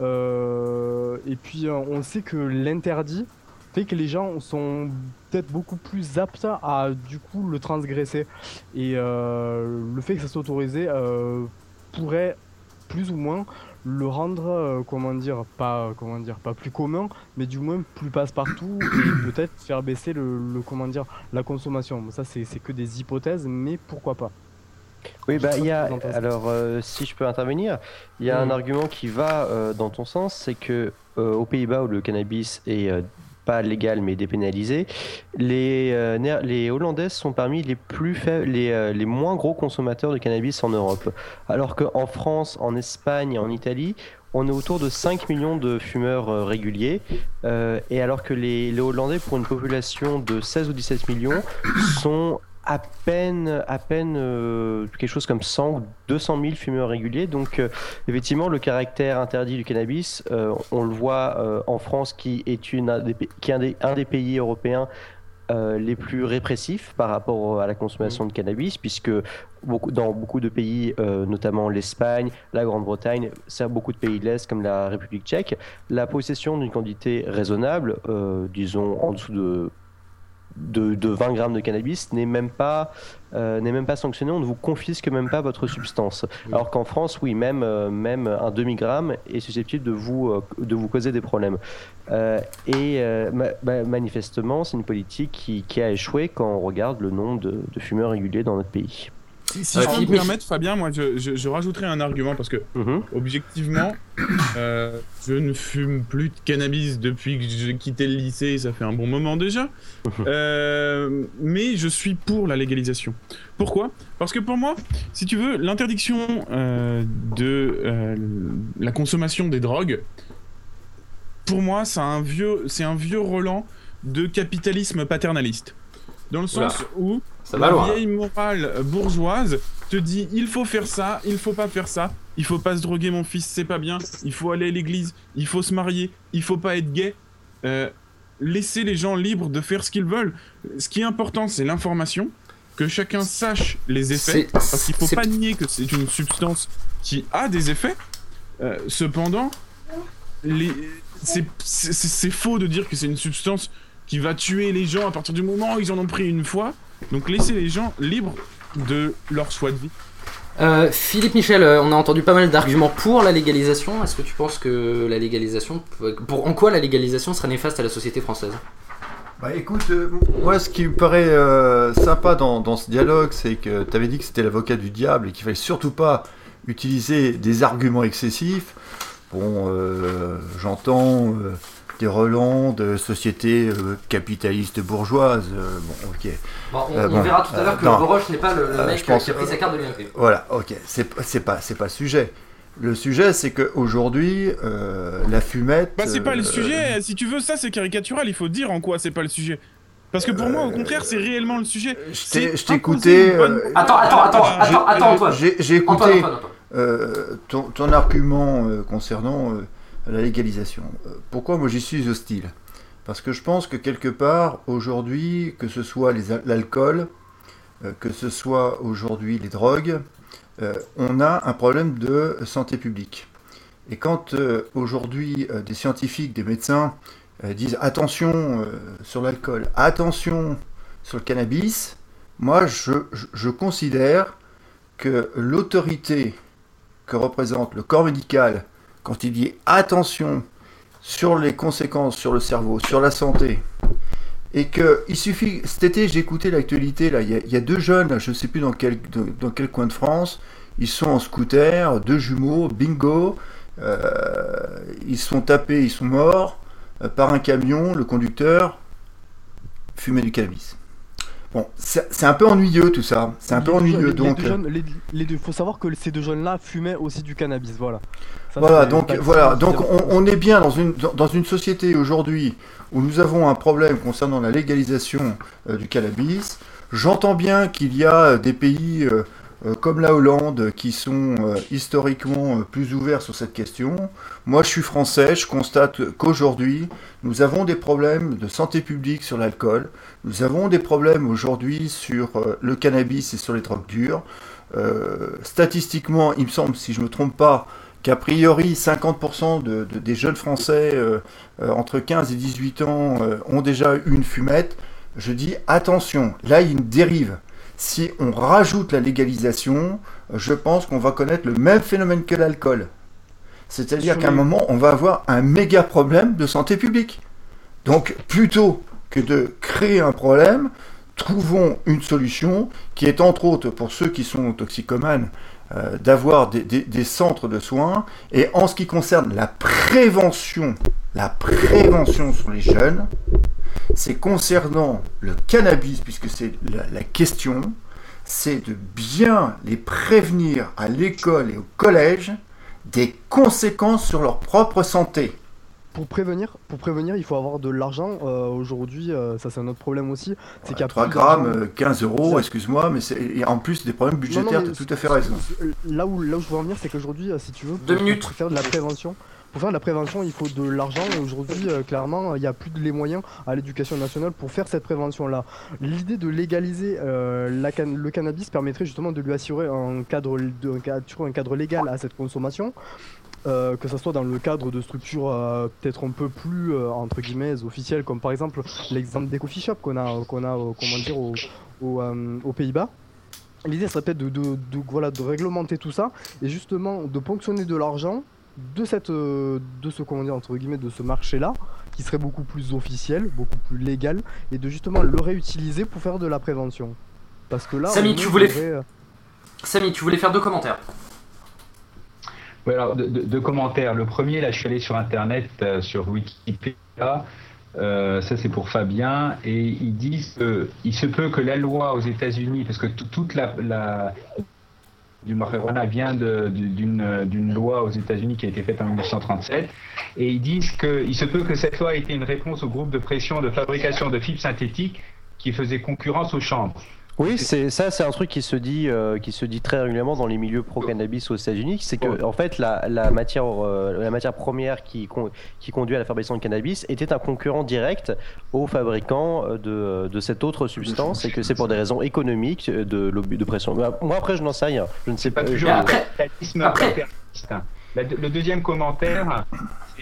Euh, et puis euh, on sait que l'interdit fait que les gens sont peut-être beaucoup plus aptes à du coup le transgresser. Et euh, le fait que ça soit autorisé euh, pourrait plus ou moins le rendre euh, comment dire pas comment dire pas plus commun mais du moins plus passe-partout et peut-être faire baisser le, le- comment dire la consommation. Bon, ça c'est c'est que des hypothèses mais pourquoi pas? Oui, bah y a. Alors, euh, si je peux intervenir, il y a un argument qui va euh, dans ton sens, c'est que aux Pays-Bas où le cannabis est pas légal mais dépénalisé, les, euh, Hollandaises sont parmi les plus faibles, les, euh, les moins gros consommateurs de cannabis en Europe. Alors qu'en France, en Espagne en Italie, on est autour de 5 millions de fumeurs euh, réguliers. Euh, et alors que les, les Hollandais, pour une population de 16 ou 17 millions, sont à peine, à peine euh, quelque chose comme 100 ou 200 000 fumeurs réguliers. Donc, euh, effectivement, le caractère interdit du cannabis, euh, on le voit en France, qui est, une, un, des, qui est un, des, pays européens les plus répressifs par rapport à la consommation de cannabis, puisque dans beaucoup de pays, notamment l'Espagne, la Grande-Bretagne, c'est beaucoup de pays de l'Est comme la République tchèque, la possession d'une quantité raisonnable, disons en dessous de de, de 20 grammes de cannabis n'est même pas euh, n'est même pas sanctionné. On ne vous confisque même pas votre substance. Alors qu'en France, oui, même euh, même un demi gramme est susceptible de vous euh, de vous causer des problèmes. Et ma- ma- manifestement, c'est une politique qui, qui a échoué quand on regarde le nombre de, de fumeurs réguliers dans notre pays. Si, si Euh, je peux me permettre, Fabien, moi je, je, je rajouterai un argument parce que Mhm. objectivement, euh, je ne fume plus de cannabis depuis que j'ai quitté le lycée, ça fait un bon moment déjà. Euh, mais je suis pour la légalisation. Pourquoi? Parce que pour moi, si tu veux, l'interdiction euh, de la consommation des drogues, pour moi, c'est un vieux, c'est un vieux Roland de capitalisme paternaliste. Dans le Oula. sens où Ça va la vieille morale bourgeoise te dit il faut faire ça, il faut pas faire ça, il faut pas se droguer mon fils, c'est pas bien, il faut aller à l'église, il faut se marier, il faut pas être gay. Euh, laissez les gens libres de faire ce qu'ils veulent. Ce qui est important, c'est l'information, que chacun sache les effets, parce qu'il faut pas nier que c'est une substance qui a des effets. Euh, cependant, les... c'est faux de dire que c'est une substance qui va tuer les gens à partir du moment où ils en ont pris une fois. Donc laissez les gens libres de leur choix de vie. Euh, Philippe Michel, euh, on a entendu pas mal d'arguments pour la légalisation. Est-ce que tu penses que la légalisation, pour en quoi la légalisation serait néfaste à la société française? Bah écoute, euh, moi ce qui me paraît euh, sympa dans, dans ce dialogue, c'est que tu avais dit que c'était l'avocat du diable et qu'il fallait surtout pas utiliser des arguments excessifs. Bon, euh, j'entends euh, des relents de sociétés euh, capitalistes bourgeoises. euh, bon, ok. Bon, on, Euh, on bon, verra tout à l'heure euh, que non. Boroche n'est pas le, le mec pense- qui a pris sa carte de l'UMP. Voilà, ok. C'est c'est pas, c'est pas le sujet. Le sujet, c'est qu'aujourd'hui, euh, la fumette. Bah c'est pas le euh, sujet. Si tu veux ça, c'est caricatural. Il faut dire en quoi c'est pas le sujet. Parce que pour moi, au contraire, c'est réellement le sujet. Je t'ai- je t'ai imposer écouté. bonne- euh, Attends, attends, attends, J'ai- attends, attends, Antoine. J'ai Antoine, écouté Antoine, Antoine. euh, ton, ton argument euh, concernant euh, la légalisation. Euh, Pourquoi moi j'y suis hostile? Parce que je pense que quelque part, aujourd'hui, que ce soit l'alcool, euh, que ce soit aujourd'hui les drogues, euh, on a un problème de santé publique. Et quand aujourd'hui des scientifiques, des médecins disent attention sur l'alcool, attention sur le cannabis, moi je considère que l'autorité que représente le corps médical quand il dit attention sur les conséquences sur le cerveau, sur la santé, et que il suffit. Cet été, j'ai écouté l'actualité là. Il y, a, deux jeunes, là, je ne sais plus dans quel dans, quel coin de France. Ils sont en scooter, deux jumeaux, bingo. euh, ils sont tapés, ils sont morts euh, par un camion. Le conducteur fumait du cannabis. Bon, c'est un peu ennuyeux tout ça. C'est un peu Les deux ennuyeux les- donc. Les deux jeunes, les, les deux, faut savoir que ces deux jeunes-là fumaient aussi du cannabis, voilà. Ça, Voilà, donc voilà, donc bien. on, on est bien dans une dans, une société aujourd'hui où nous avons un problème concernant la légalisation euh, du cannabis. J'entends bien qu'il y a des pays euh, euh, comme la Hollande qui sont euh, historiquement euh, plus ouverts sur cette question. Moi, je suis français, je constate qu'aujourd'hui, nous avons des problèmes de santé publique sur l'alcool. Nous avons des problèmes aujourd'hui sur euh, le cannabis et sur les drogues dures. Euh, statistiquement, il me semble, si je ne me trompe pas, qu'a priori 50% de, de- des jeunes Français euh, euh, entre 15 et 18 ans euh, ont déjà eu une fumette. Je dis attention, là il y a une dérive. Si on rajoute la légalisation, je pense qu'on va connaître le même phénomène que l'alcool. C'est-à-dire qu'à un moment, on va avoir un méga problème de santé publique. Donc, plutôt que de créer un problème, trouvons une solution qui est entre autres pour ceux qui sont toxicomanes euh, d'avoir des, des- des centres de soins. Et en ce qui concerne la prévention, la prévention sur les jeunes, c'est concernant le cannabis, puisque c'est la, la question, c'est de bien les prévenir à l'école et au collège des conséquences sur leur propre santé. Pour prévenir, pour prévenir, il faut avoir de l'argent. Euh, Aujourd'hui, euh, ça c'est un autre problème aussi. C'est a 3 plus d'argent. grammes, euh, 15 euros, Ça- excuse-moi, mais c'est et en plus des problèmes budgétaires, tu as tout à fait raison. Là où, là où je veux en venir, c'est qu'aujourd'hui, euh, si tu veux, Deux minutes. faire de la prévention, pour faire de la prévention, il faut de l'argent. Aujourd'hui, euh, clairement, il n'y a plus de les moyens à l'éducation nationale pour faire cette prévention-là. L'idée de légaliser euh, le cannabis permettrait justement de lui assurer un cadre, un cadre- légal à cette consommation. euh, que ce soit dans le cadre de structures peut-être un peu plus entre guillemets officielles, comme par exemple l'exemple des coffee shops qu'on a, qu'on a comment dire, au- au, aux Pays-Bas. L'idée serait peut-être de- voilà, de réglementer tout ça et justement de ponctionner de l'argent de cette euh, de ce comment dire entre guillemets de ce marché là qui serait beaucoup plus officiel, beaucoup plus légal et de justement le réutiliser pour faire de la prévention. Parce que là Samy, on tu voulais- devrait, euh, Samy, tu voulais faire deux commentaires. Alors, deux, commentaires. Le premier, là, je suis allé sur Internet, euh, sur Wikipédia. Euh, ça, c'est pour Fabien. Et ils disent qu'il se peut que la loi aux États-Unis, parce que tout- toute la, la du marijuana vient d'une loi aux États-Unis qui a été faite en 1937. Et ils disent qu'il se peut que cette loi ait été une réponse au groupe de pression de fabrication de fibres synthétiques qui faisait concurrence aux chambres. Oui, c'est ça, c'est un truc qui se dit, euh, qui se dit très régulièrement dans les milieux pro-cannabis aux États-Unis, c'est que en fait la, la matière, euh, la matière première qui, con- qui conduit à la fabrication de cannabis était un concurrent direct aux fabricants euh, de, de cette autre substance, et que c'est pour des raisons économiques de lobby de pression. Bah, Moi après, je n'en sais rien. Je ne sais pas. toujours le deuxième commentaire,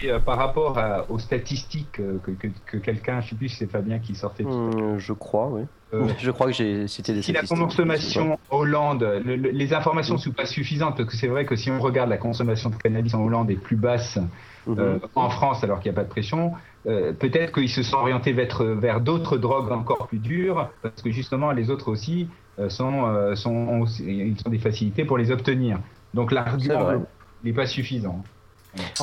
euh, par rapport à- aux statistiques euh, que, que- que quelqu'un, je ne sais plus si c'est Fabien qui sortait. tout. Hmm, je crois, oui. Euh, je crois que j'ai cité des Si la consommation Hollande, le- le- les informations ne sont pas suffisantes, parce que c'est vrai que si on regarde la consommation de cannabis en Hollande est plus basse euh, en France alors qu'il n'y a pas de pression, euh, peut-être qu'ils se sont orientés vers, vers d'autres drogues encore plus dures, parce que justement les autres aussi euh, sont, euh, sont, ont ils ont des facilités pour les obtenir. Donc l'argument n'est pas suffisant.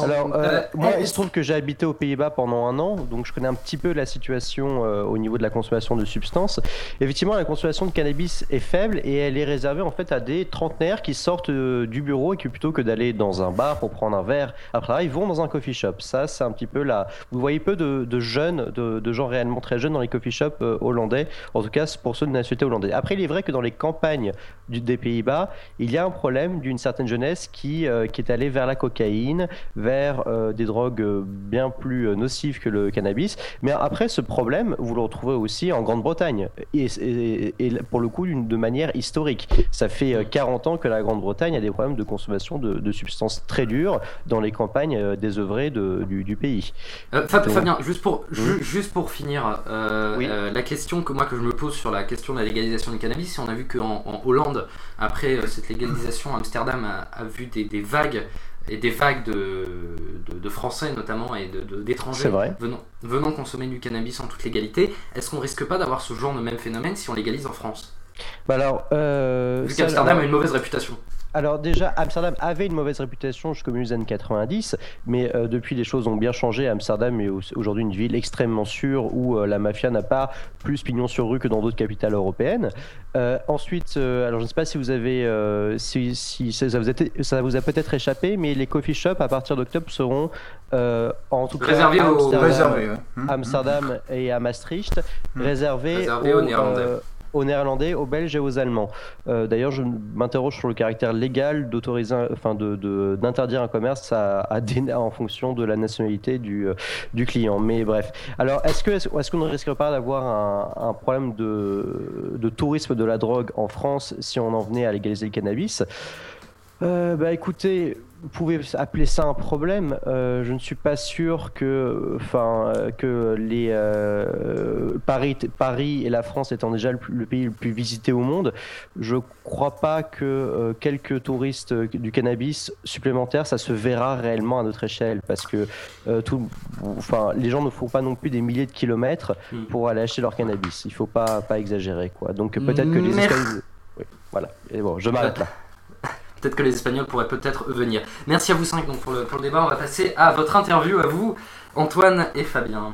Alors, euh, Euh, moi, il se trouve que j'ai habité aux Pays-Bas pendant un an, donc je connais un petit peu la situation euh, au niveau de la consommation de substances. Effectivement, la consommation de cannabis est faible et elle est réservée en fait à des trentenaires qui sortent euh, du bureau et qui plutôt que d'aller dans un bar pour prendre un verre après travail, vont dans un coffee shop. Ça, c'est un petit peu là. Vous voyez peu de, de jeunes, de, de gens réellement très jeunes dans les coffee shops hollandais, en tout cas pour ceux de la nationalité hollandaise. Après, il est vrai que dans les campagnes du- des Pays-Bas, il y a un problème d'une certaine jeunesse qui, qui est allée vers la cocaïne, vers euh, des drogues euh, bien plus euh, nocives que le cannabis. Mais après, ce problème, vous le retrouvez aussi en Grande-Bretagne, et, et- et pour le coup, de manière historique. Ça fait euh, 40 ans que la Grande-Bretagne a des problèmes de consommation de, de substances très dures dans les campagnes désœuvrées de- du, du pays. Euh, Fab- Donc- Fabien, juste pour, ju- juste pour finir, euh, Oui. euh, la question que moi que je me pose sur la question de la légalisation du cannabis, on a vu qu'en en Hollande, après cette légalisation, Amsterdam a, a vu des, des vagues et des vagues de, de, de Français notamment et d'étrangers venant, venant consommer du cannabis en toute légalité. Est-ce qu'on risque pas d'avoir ce genre de même phénomène si on légalise en France? Bah alors, euh, Vu qu'Amsterdam a une mauvaise réputation. Alors déjà, Amsterdam avait une mauvaise réputation jusqu'au milieu des années 90, mais euh, depuis les choses ont bien changé. Amsterdam est au- aujourd'hui une ville extrêmement sûre où euh, la mafia n'a pas plus pignon sur rue que dans d'autres capitales européennes. Euh, ensuite, alors je ne sais pas si vous avez, si, si ça, vous a, ça vous a peut-être échappé, mais les coffee shops à partir d'octobre seront en tout cas Réservés à aux- Amsterdam, ouais. Et à Maastricht, Hmm. réservés, Réservés aux Néerlandais. Aux Néerlandais, aux Belges et aux Allemands. Euh, D'ailleurs, je m'interroge sur le caractère légal d'autoriser, enfin, d'interdire un commerce à, en fonction de la nationalité du, euh, client. Mais bref. Alors, est-ce qu'on ne risquerait pas d'avoir un, problème de, de tourisme de la drogue en France si on en venait à légaliser le cannabis? Euh, bah écoutez, vous pouvez appeler ça un problème. Euh, je ne suis pas sûr que, enfin, que les euh, Paris, Paris et la France étant déjà le, pays le plus visité au monde, je crois pas que euh, quelques touristes du cannabis supplémentaires, ça se verra réellement à notre échelle, parce que tout, enfin, les gens ne font pas non plus des milliers de kilomètres Mm. pour aller acheter leur cannabis. Il faut pas pas exagérer, quoi. Donc peut-être que les oui, voilà. Et bon, je m'arrête là. Peut-être que les Espagnols pourraient peut-être venir. Merci à vous cinq donc pour le, pour le débat. On va passer à votre interview, à vous, Antoine et Fabien.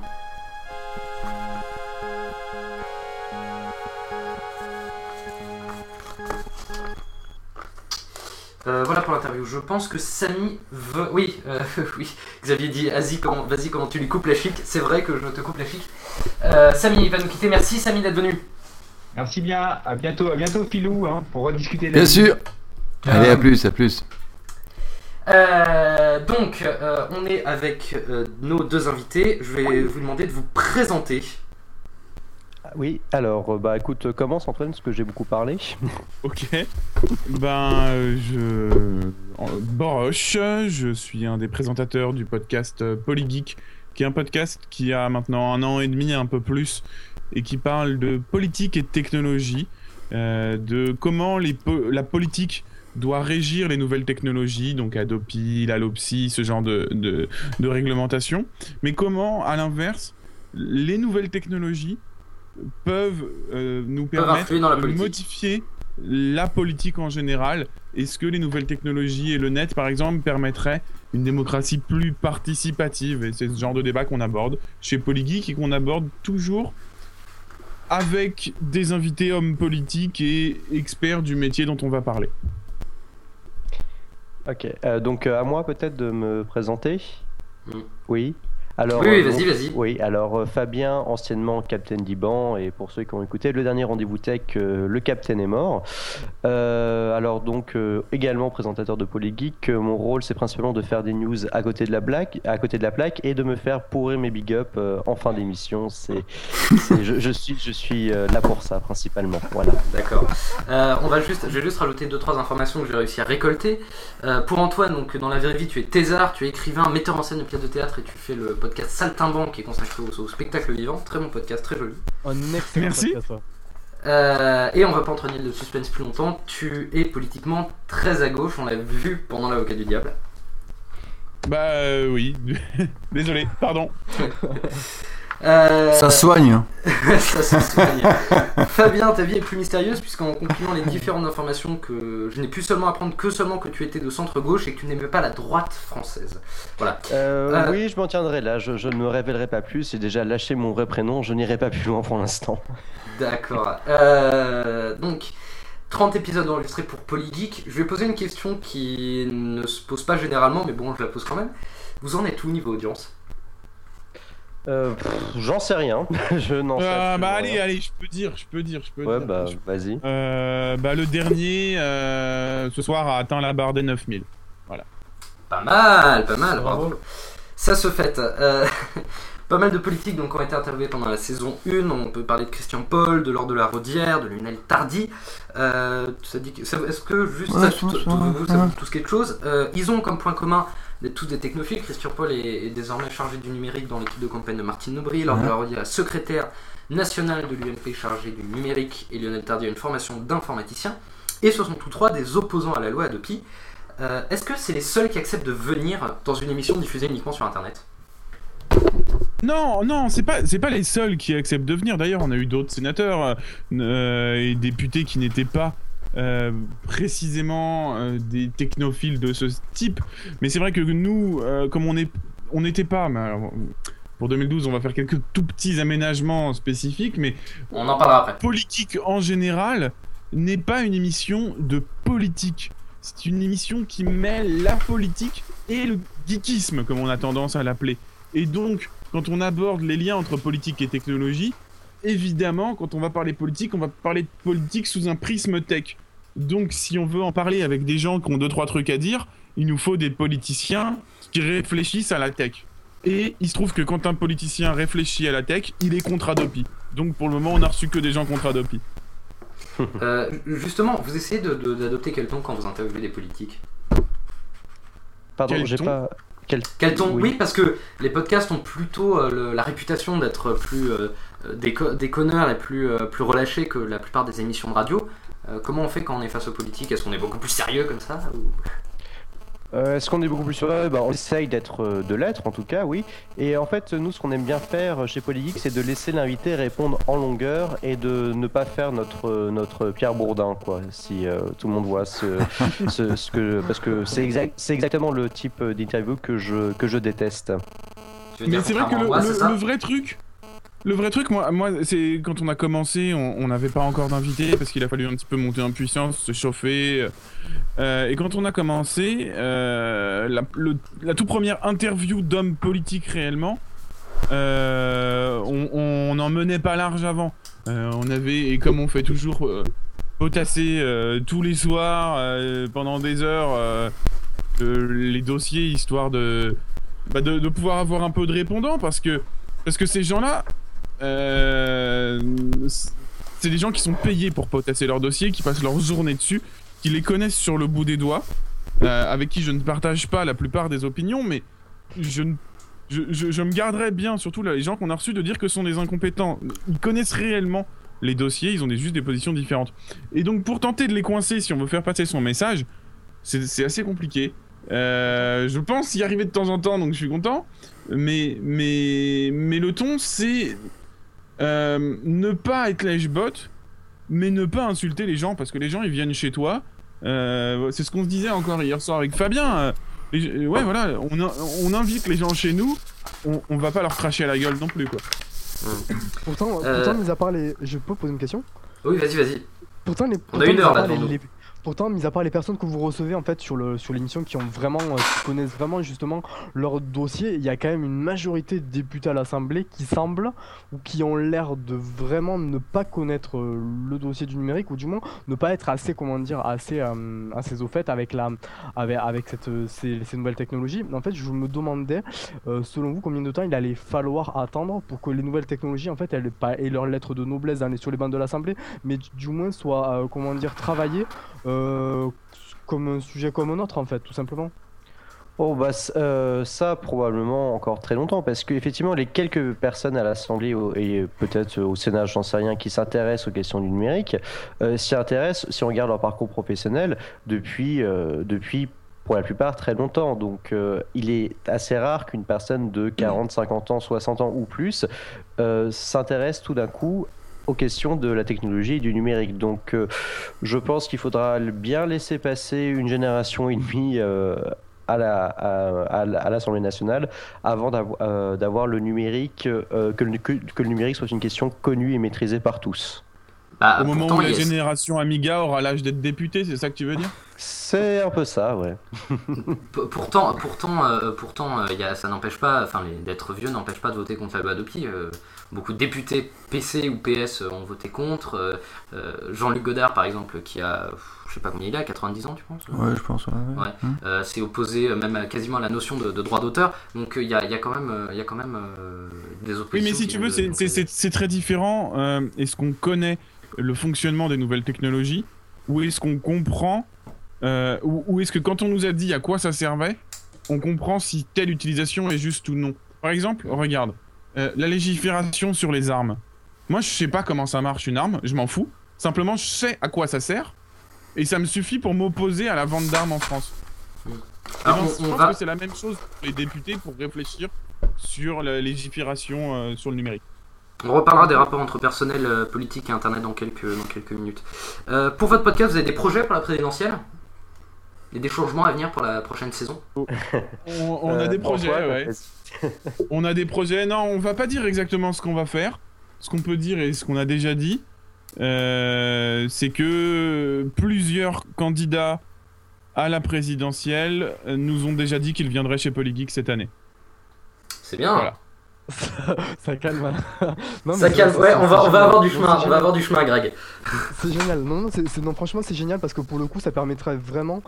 Euh, voilà pour l'interview. Je pense que Samy veut. Oui, euh, oui. Xavier dit Vas-y, comment, vas-y, comment tu lui coupes la chic C'est vrai que je te coupe la chic. Euh, Samy va nous quitter. Merci, Samy, d'être venu. Merci bien, à bientôt, à bientôt Philou, hein, pour rediscuter. Bien sûr. Allez, à plus, à plus. Euh, donc, euh, on est avec euh, nos deux invités. Je vais vous demander de vous présenter. Ah Oui, alors, euh, bah écoute, euh, commence Antoine, parce que j'ai beaucoup parlé. Ok. Ben, euh, je. Boroche, je suis un des présentateurs du podcast euh, Polygeek, qui est un podcast qui a maintenant un an et demi, un peu plus, et qui parle de politique et de technologie, euh, de comment les po- la politique doit régir les nouvelles technologies, donc Adopi, l'Alopsi, ce genre de, de, de réglementation, mais comment, à l'inverse, les nouvelles technologies peuvent euh, nous permettre influer dans la de modifier la politique en général? Est-ce que les nouvelles technologies et le net, par exemple, permettraient une démocratie plus participative? Et c'est ce genre de débat qu'on aborde chez Polygeek et qu'on aborde toujours avec des invités hommes politiques et experts du métier dont on va parler. Ok, euh, donc euh, à moi peut-être de me présenter? Mm. Oui. Alors, Oui, euh, vas-y, vas-y. Oui, alors euh, Fabien, anciennement Captain Liban, et pour ceux qui ont écouté le dernier rendez-vous tech, euh, le Captain est mort. Euh, alors donc euh, également présentateur de Polygeek, mon rôle c'est principalement de faire des news à côté de la blague, à côté de la plaque, et de me faire pourrir mes big up en fin d'émission. C'est, je, je suis, je suis là pour ça principalement. Voilà. D'accord. On va juste, je vais juste rajouter deux trois informations que j'ai réussi à récolter. Pour Antoine, donc dans la vraie vie, tu es thésard, tu es écrivain, metteur en scène de pièces de théâtre et tu fais le podcast Saltimbanque qui est consacré au, au spectacle vivant. Très bon podcast, très joli. Un excellent Merci. podcast. Euh, et on va pas entraîner le suspense plus longtemps. Tu es politiquement très à gauche, on l'a vu pendant l'avocat du diable. Bah euh, oui, désolé, pardon. Euh, Ça soigne. hein. ça se soigne. Fabien, ta vie est plus mystérieuse puisqu'en compilant les différentes informations que je n'ai pu seulement apprendre que seulement que tu étais de centre gauche et que tu n'aimais pas la droite française. Voilà. Euh, Euh, Oui, je m'en tiendrai là. Je, je ne me révélerai pas plus. J'ai déjà lâché mon vrai prénom. Je n'irai pas plus loin pour l'instant. D'accord. Euh, donc, 30 épisodes enregistrés pour Polygeek. Je vais poser une question qui ne se pose pas généralement, mais bon, je la pose quand même. Vous en êtes où niveau audience? Euh, J'en sais rien. je n'en sais Euh, bah absolument allez, rien. allez, je peux dire, je peux dire, je peux Ouais, dire. bah Je- vas-y. Euh, bah le dernier, euh, ce soir, a atteint la barre des 9000. Pas mal, pas mal, bravo. Ça se fait. Euh, pas mal de politiques donc, ont été interviewés pendant la saison 1. On peut parler de Christian Paul, de Laure de la Rodière, de Lionel Tardy. Euh, Est-ce que juste Ouais, ça, tout- quelque chose? Euh, Ils ont comme point commun tous des technophiles. Christian Paul est, est désormais chargé du numérique dans l'équipe de campagne de Martine Aubry. Laure de la secrétaire nationale de l'UMP chargé du numérique. Et Lionel Tardy a une formation d'informaticien. Et ce sont tous trois des opposants à la loi Adopi. Euh, Est-ce que c'est les seuls qui acceptent de venir dans une émission diffusée uniquement sur Internet? Non, non, c'est pas, c'est pas les seuls qui acceptent de venir. D'ailleurs, on a eu d'autres sénateurs euh, et députés qui n'étaient pas euh, précisément euh, des technophiles de ce type. Mais c'est vrai que nous, euh, comme on est, on n'était pas. mais alors, pour 2012, on va faire quelques tout petits aménagements spécifiques, mais On en parlera après. politique en général n'est pas une émission de politique. C'est une émission qui mêle la politique et le geekisme, comme on a tendance à l'appeler. Et donc, quand on aborde les liens entre politique et technologie, évidemment, quand on va parler politique, on va parler de politique sous un prisme tech. Donc, si on veut en parler avec des gens qui ont deux, trois trucs à dire, il nous faut des politiciens qui réfléchissent à la tech. Et il se trouve que quand un politicien réfléchit à la tech, il est contre Adopi. Donc, pour le moment, on a reçu que des gens contre Adopi. Euh, justement, vous essayez d'adopter quel ton quand vous interviewez des politiques? Pardon, Quel j'ai ton? pas. Quel... Quel ton? Oui. oui. parce que les podcasts ont plutôt euh, le- la réputation d'être plus euh, déco- déconneurs et plus, euh, plus relâchés que la plupart des émissions de radio. Euh, comment on fait quand on est face aux politiques? Est-ce qu'on est beaucoup plus sérieux comme ça ou- Euh, Est-ce qu'on est beaucoup plus sur bah, On essaye d'être euh, de l'être en tout cas, oui. Et en fait, nous, ce qu'on aime bien faire chez Polygeek, c'est de laisser l'invité répondre en longueur et de ne pas faire notre euh, notre Pierre Bourdin, quoi. Si euh, tout le monde voit ce, ce, ce que parce que c'est exact, c'est exactement le type euh, d'interview que je que je déteste. Mais c'est vrai que le vrai truc, le vrai truc, moi, moi c'est quand on a commencé, on n'avait pas encore d'invité parce qu'il a fallu un petit peu monter en puissance, se chauffer. Euh, et quand on a commencé, euh, la, toute première interview d'homme politique réellement, euh, on, n'en menait pas large avant. Euh, on avait, et comme on fait toujours, euh, potasser euh, tous les soirs euh, pendant des heures. euh, le- les dossiers histoire de, bah, de de pouvoir avoir un peu de répondants parce que parce que ces gens-là, euh, c'est des gens qui sont payés pour potasser leurs dossiers, qui passent leur journée dessus, qui les connaissent sur le bout des doigts, euh, avec qui je ne partage pas la plupart des opinions, mais je me garderais bien, surtout là, les gens qu'on a reçus, de dire que ce sont des incompétents. Ils connaissent réellement les dossiers, ils ont des, juste des positions différentes. Et donc pour tenter de les coincer, si on veut faire passer son message, c'est assez compliqué. Euh, je pense y arriver de temps en temps, donc je suis content. Mais le ton, c'est euh, ne pas être lèche-bot, mais ne pas insulter les gens, parce que les gens, ils viennent chez toi. Euh, c'est ce qu'on se disait encore hier soir avec Fabien. euh, les- ouais, voilà, on, in- on invite les gens chez nous, on, on va pas leur cracher à la gueule non plus, quoi. Pourtant, Euh. pourtant, mis à part les. Je peux poser une question? Oui, vas-y, vas-y. Pourtant, les, On a une heure, là, les- pourtant, mis à part les personnes que vous recevez en fait sur l'émission qui ont vraiment euh, connaissent vraiment justement leur dossier, il y a quand même une majorité de députés à l'Assemblée qui semblent ou qui ont l'air de vraiment ne pas connaître euh, le dossier du numérique ou du moins ne pas être assez comment dire assez euh, assez au fait avec la avec cette ces, nouvelles technologies. En fait, je me demandais selon vous combien de temps il allait falloir attendre pour que les nouvelles technologies en fait elles pas aient leur lettre de noblesse dans sur les bancs de l'Assemblée mais du, du moins soit euh, comment dire travaillé euh, comme un sujet comme un autre en fait tout simplement. Oh bah euh, ça probablement encore très longtemps parce qu'effectivement les quelques personnes à l'Assemblée et peut-être au Sénat j'en sais rien qui s'intéressent aux questions du numérique euh, s'y intéressent si on regarde leur parcours professionnel depuis euh, depuis pour la plupart très longtemps. Donc il est assez rare qu'une personne de 40 50 ans 60 ans ou plus s'intéresse tout d'un coup aux questions de la technologie et du numérique. Donc, euh, je pense qu'il faudra bien laisser passer une génération et demie euh, à la- à- à l'Assemblée nationale avant d'avo- euh, d'avoir le numérique, euh, que, le, que- que le numérique soit une question connue et maîtrisée par tous. Bah, Au moment pourtant, où la génération Amiga aura l'âge d'être député, c'est ça que tu veux dire? C'est un peu ça, ouais. P- Pourtant, pourtant, euh, pourtant, euh, il y a, ça n'empêche pas, enfin, d'être vieux n'empêche pas de voter contre la loi Adopi. Euh, beaucoup de députés PC ou PS ont voté contre. euh, euh, Jean-Luc Godard, par exemple, qui a, je sais pas combien il a, 90 ans, tu penses Ouais, je pense. Ouais, ouais. Ouais. Hum. Euh, s'est opposé euh, même à- quasiment à la notion de, de droit d'auteur. Donc euh, il y, a, il y a quand même, euh, il y a quand même euh, des oppositions. Oui, mais si tu veux, c'est- c'est- c'est c'est très différent. euh, est-ce qu'on connaît le fonctionnement des nouvelles technologies Ou est-ce qu'on comprend euh, Ou, ou est-ce que quand on nous a dit à quoi ça servait, on comprend si telle utilisation est juste ou non? Par exemple, regarde, euh, la légifération sur les armes. Moi, je sais pas comment ça marche une arme, je m'en fous. Simplement, je sais à quoi ça sert. Et ça me suffit pour m'opposer à la vente d'armes en France. Et Alors, on- je on pense va- que c'est la même chose pour les députés pour réfléchir sur la légifération euh, sur le numérique. On reparlera des rapports entre personnel euh, politique et internet dans quelques, dans quelques minutes. Pour votre podcast, vous avez des projets pour la présidentielle? Il y a des changements à venir pour la prochaine saison On, on a Euh, des projets, ouais. On a des projets. Non, on va pas dire exactement ce qu'on va faire. Ce qu'on peut dire et ce qu'on a déjà dit, euh, c'est que plusieurs candidats à la présidentielle nous ont déjà dit qu'ils viendraient chez Polygeek cette année. C'est bien. Voilà. Ça calme hein. Non, Ça calme. Ouais, on va, on va avoir du chemin. On va avoir du chemin, Greg. C'est génial. Non, non, non, franchement, c'est génial parce que pour le coup, ça permettrait vraiment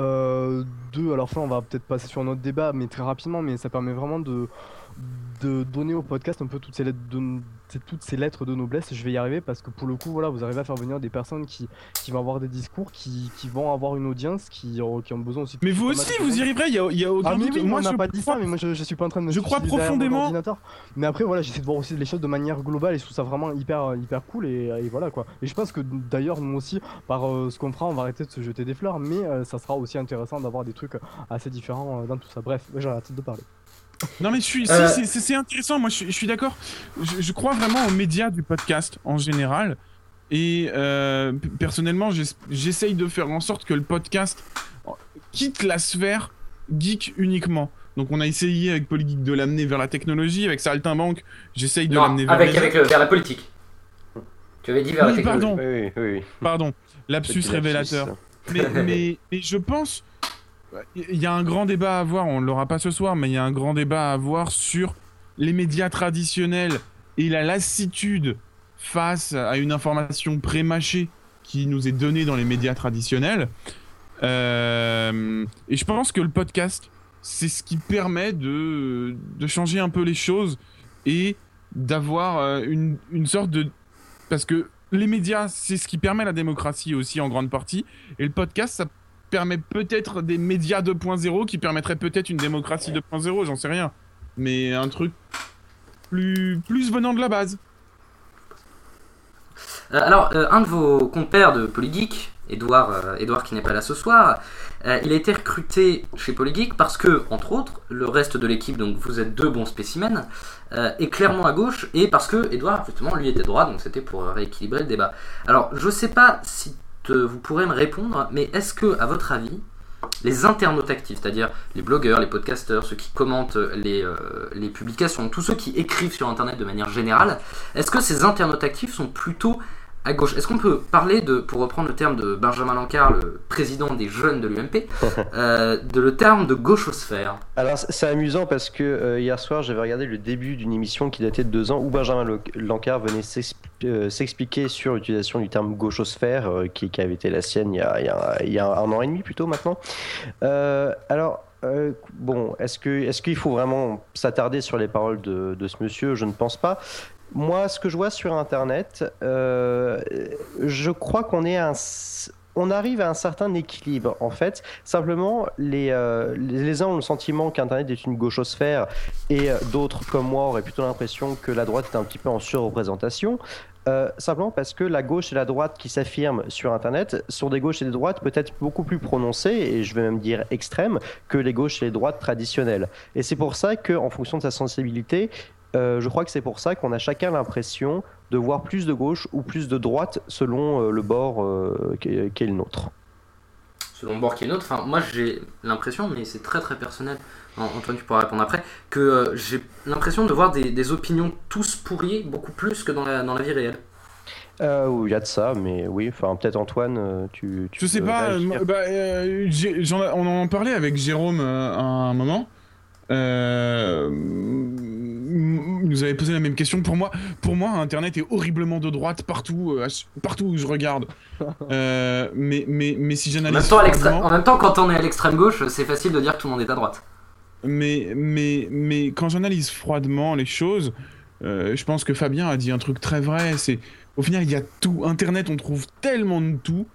euh, de. Alors, enfin, on va peut-être passer sur un autre débat, mais très rapidement, mais ça permet vraiment de de donner au podcast un peu toutes ces lettres de, toutes ces lettres de noblesse. Je vais y arriver parce que pour le coup, voilà, vous arrivez à faire venir des personnes qui, qui vont avoir des discours, qui, qui vont avoir une audience, qui, ont- qui ont besoin aussi. de Mais vous aussi, vous y arriverez, il y a, il y a aucun Ah mais doute. oui, moi, on n'a pas dit ça, mais moi je, je suis pas en train de me Je crois profondément-. Mais après voilà, j'essaie de voir aussi les choses de manière globale et je trouve ça vraiment hyper hyper cool et, et voilà quoi. Et je pense que d'ailleurs nous aussi par euh, ce qu'on fera, on va arrêter de se jeter des fleurs, mais euh, ça sera aussi intéressant d'avoir des trucs assez différents euh, dans tout ça. Bref, j'ai arrêté de parler. Non mais je suis, si, Euh, c'est- intéressant. Moi, je, suis- je suis d'accord. Je, je crois vraiment aux médias du podcast en général. Et euh, personnellement, j'es- j'essaye de faire en sorte que le podcast quitte la sphère geek uniquement. Donc, on a essayé avec Polygeek de l'amener vers la technologie. Avec Saltimbanque, j'essaye de l'amener vers avec, les avec le- vers la politique. Tu avais dit vers la Oui, technologie. pardon. Oui, oui. Pardon, lapsus révélateur. lapsus. mais, mais, mais je pense. Il y a un grand débat à avoir, on ne l'aura pas ce soir, mais il y a un grand débat à avoir sur les médias traditionnels et la lassitude face à une information pré-mâchée qui nous est donnée dans les médias traditionnels. Euh, et je pense que le podcast, c'est ce qui permet de, changer un peu les choses et d'avoir euh, une, une sorte de... Parce que les médias, c'est ce qui permet la démocratie aussi en grande partie. Et le podcast, ça permet peut-être des médias 2.0 qui permettraient peut-être une démocratie 2.0, j'en sais rien. Mais un truc plus, plus venant de la base. Euh, alors, euh, un de vos compères de Polygeek, Edouard, euh, Edouard qui n'est pas là ce soir, euh, il a été recruté chez Polygeek parce que, entre autres, le reste de l'équipe, donc vous êtes deux bons spécimens, euh, est clairement à gauche et parce que Edouard, justement, lui était droit, donc c'était pour rééquilibrer le débat. Alors, je sais pas si vous pourrez me répondre, mais est-ce que, à votre avis, les internautes actifs, c'est-à-dire les blogueurs, les podcasteurs, ceux qui commentent les, euh, les publications, tous ceux qui écrivent sur Internet de manière générale, est-ce que ces internautes actifs sont plutôt à gauche Est-ce qu'on peut parler de, pour reprendre le terme de Benjamin Lancard, le président des jeunes de l'UMP, euh, de le terme de gauchosphère Alors c'est amusant parce que euh, hier soir j'avais regardé le début d'une émission qui datait de deux ans où Benjamin Lancard venait euh, s'expliquer sur l'utilisation du terme gauchosphère qui, qui avait été la sienne il y a, il y a- il y a un an et demi plutôt maintenant. Alors euh, bon, est-ce qu'il faut vraiment s'attarder sur les paroles de, de ce monsieur? Je ne pense pas. Moi, ce que je vois sur Internet, euh, je crois qu'on est un on arrive à un certain équilibre en fait. Simplement, les, euh, les uns ont le sentiment qu'Internet est une gauchosphère et euh, d'autres, comme moi, auraient plutôt l'impression que la droite est un petit peu en surreprésentation. Euh, simplement parce que la gauche et la droite qui s'affirment sur Internet sont des gauches et des droites peut-être beaucoup plus prononcées, et je vais même dire extrêmes, que les gauches et les droites traditionnelles. Et c'est pour ça qu'en fonction de sa sensibilité, euh, je crois que c'est pour ça qu'on a chacun l'impression de voir plus de gauche ou plus de droite selon euh, le bord euh, qu'est qu'est le nôtre. selon le bord qui est le nôtre. Enfin, moi j'ai l'impression, mais c'est très très personnel, An- Antoine tu pourras répondre après, que euh, j'ai l'impression de voir des, des opinions tous pourries beaucoup plus que dans la, dans la vie réelle. Euh, oui, il y a de ça, mais oui, enfin peut-être Antoine, tu, tu Je sais pas, euh, bah, euh, on en parlait avec Jérôme euh, à un moment. Nous avait posé la même question. Pour moi, pour moi, Internet est horriblement de droite partout, euh, partout où je regarde. Euh, mais, mais, mais si j'analyse en même temps, quand on est à l'extrême gauche, c'est facile de dire que tout le monde est à droite. mais, mais, mais quand j'analyse froidement les choses, euh, je pense que Fabien a dit un truc très vrai. C'est au final il y a tout. Internet, on trouve tellement de tout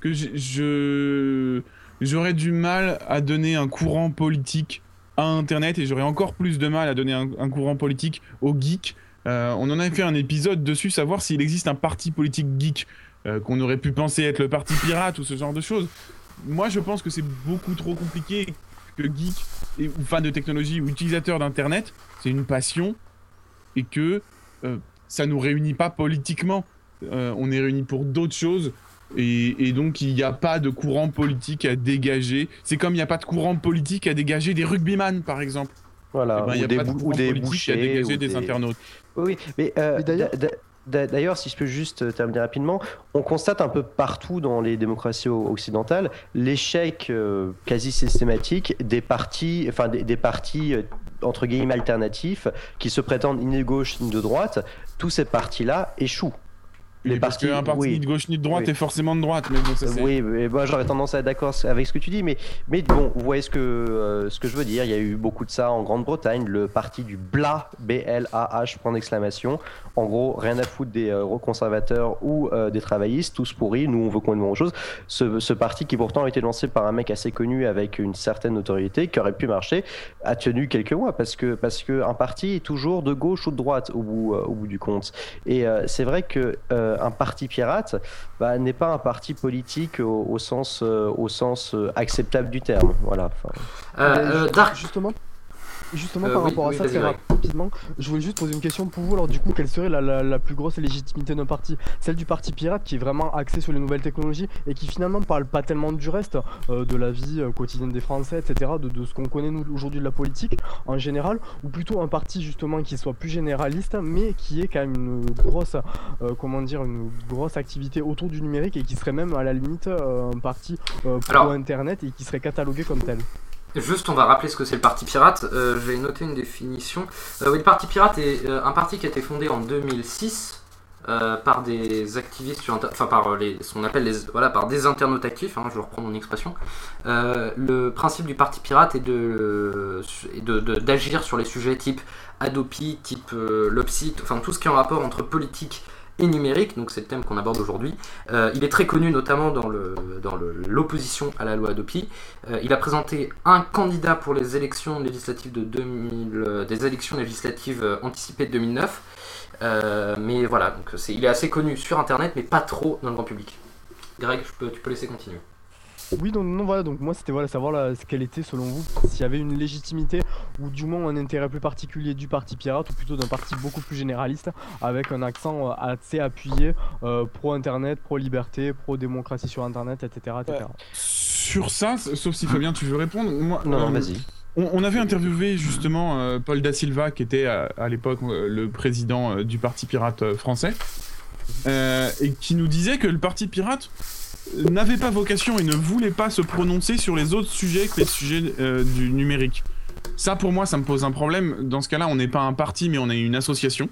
que je j'aurais du mal à donner un courant politique Internet et j'aurais encore plus de mal à donner un, courant politique aux geeks. Euh, on en a fait un épisode dessus, savoir s'il existe un parti politique geek euh, qu'on aurait pu penser être le parti pirate ou ce genre de choses. Moi, je pense que c'est beaucoup trop compliqué que geek et, ou fan de technologie ou utilisateur d'internet, c'est une passion et que euh, ça nous réunit pas politiquement. Euh, on est réunis pour d'autres choses et, et donc il n'y a pas de courant politique à dégager. C'est comme il n'y a pas de courant politique à dégager des rugbyman par exemple. Voilà, Eh ben, il a des pas de courant à dégager ou des internautes. Oui, mais euh, Mais d'ailleurs- d'a- d'a- d'ailleurs, si je peux juste euh, terminer rapidement, on constate un peu partout dans les démocraties occidentales l'échec euh, quasi systématique des partis, enfin des, des partis euh, entre guillemets alternatifs qui se prétendent ni de gauche ni de droite. Tous ces partis-là échouent. Parce qu'un parti oui. ni de gauche ni de droite Oui. est forcément de droite. Mais bon, ça, Oui, mais moi j'aurais tendance à être d'accord avec ce que tu dis, mais, mais bon, vous voyez ce que, euh, ce que je veux dire. Il y a eu beaucoup de ça en Grande-Bretagne, le parti du BLA, B-L-A-H, point d'exclamation. En gros, rien à foutre des euh, conservateurs ou euh, des travaillistes, tous pourris. Nous, on veut complètement autre chose. Ce, ce parti qui pourtant a été lancé par un mec assez connu avec une certaine autorité, qui aurait pu marcher, a tenu quelques mois parce que, parce que un parti est toujours de gauche ou de droite au bout, euh, au bout du compte. Et c'est vrai que un parti pirate bah, n'est pas un parti politique au, au sens, euh, au sens euh, acceptable du terme. Voilà. Enfin, Euh, euh, Justement, justement Euh, par oui, rapport à oui, ça, très rapidement, je voulais juste poser une question pour vous. Alors, du coup, quelle serait la, la- la plus grosse légitimité d'un parti? Celle du parti pirate qui est vraiment axé sur les nouvelles technologies et qui finalement parle pas tellement du reste, euh, de la vie euh, quotidienne des Français, etc., de, de ce qu'on connaît nous aujourd'hui de la politique en général, ou plutôt un parti justement qui soit plus généraliste, mais qui ait quand même une grosse, euh, comment dire, une grosse activité autour du numérique et qui serait même à la limite euh, un parti euh, pro Alors- internet et qui serait catalogué comme tel? Juste, on va rappeler ce que c'est le Parti Pirate. Euh, je vais noter une définition. Euh, oui, le Parti Pirate est euh, un parti qui a été fondé en 2006 euh, par des activistes enfin par les, ce qu'on appelle voilà, par des internautes actifs, hein, je reprends mon expression. Le principe du parti pirate est de, d'agir sur les sujets type Adopi, type Lopsit, enfin tout ce qui est en rapport entre politique et numérique, donc c'est le thème qu'on aborde aujourd'hui. Euh, il est très connu notamment dans, l'opposition à la loi Adopi. Euh, il a présenté un candidat pour les élections législatives de 2000, euh, des élections législatives anticipées de 2009. Euh, mais voilà, donc il est assez connu sur internet, mais pas trop dans le grand public. Greg, je peux- tu peux laisser continuer. Oui, donc non, voilà, donc moi c'était voilà, savoir là, ce qu'elle était selon vous, s'il y avait une légitimité ou du moins un intérêt plus particulier du parti pirate ou plutôt d'un parti beaucoup plus généraliste avec un accent euh, assez appuyé euh, pro-internet, pro-liberté, pro-démocratie sur internet, etc. etc. Sur ça, sauf si Fabien, tu veux répondre. Moi, Non, non, euh, vas-y. On, on avait interviewé justement euh, Paul Da Silva, qui était à, à l'époque euh, le président euh, du Parti Pirate euh, français, euh, et qui nous disait que le Parti Pirate n'avait pas vocation et ne voulait pas se prononcer sur les autres sujets que les sujets euh, du numérique. Ça, pour moi, ça me pose un problème. Dans ce cas-là, on n'est pas un parti, mais on est une association.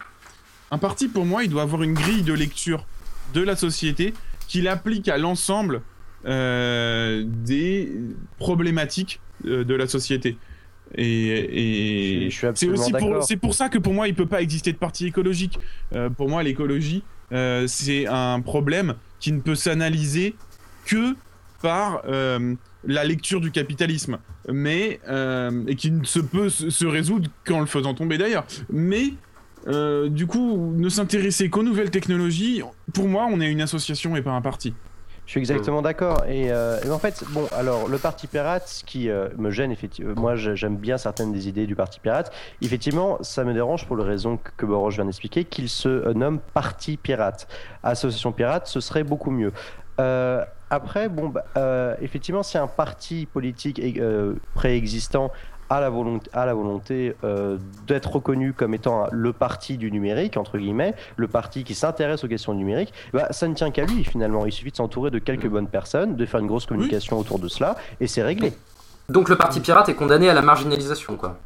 Un parti, pour moi, il doit avoir une grille de lecture de la société qu'il applique à l'ensemble euh, des problématiques euh, de la société. Et, et Je suis c'est absolument aussi pour, c'est pour ça que pour moi, il peut pas exister de parti écologique. Euh, pour moi, l'écologie, c'est un problème qui ne peut s'analyser que par euh, la lecture du capitalisme, mais euh, et qui ne se peut se résoudre qu'en le faisant tomber d'ailleurs. Mais euh, du coup, ne s'intéresser qu'aux nouvelles technologies, pour moi, on est une association et pas un parti. Je suis exactement d'accord. Et, euh, et en fait, bon, alors le parti pirate, ce qui euh, me gêne, effectivement, moi je- j'aime bien certaines des idées du parti pirate. Effectivement, ça me dérange pour les raisons que, que Boros vient d'expliquer, qu'il se euh, nomme parti pirate. Association pirate, ce serait beaucoup mieux. Euh, après, bon, bah, euh, effectivement, si un parti politique euh, préexistant a la volonté, a la volonté euh, d'être reconnu comme étant le parti du numérique, entre guillemets, le parti qui s'intéresse aux questions numériques, bah, ça ne tient qu'à lui finalement. Il suffit de s'entourer de quelques bonnes personnes, de faire une grosse communication autour de cela, et c'est réglé. Donc le parti pirate est condamné à la marginalisation, quoi.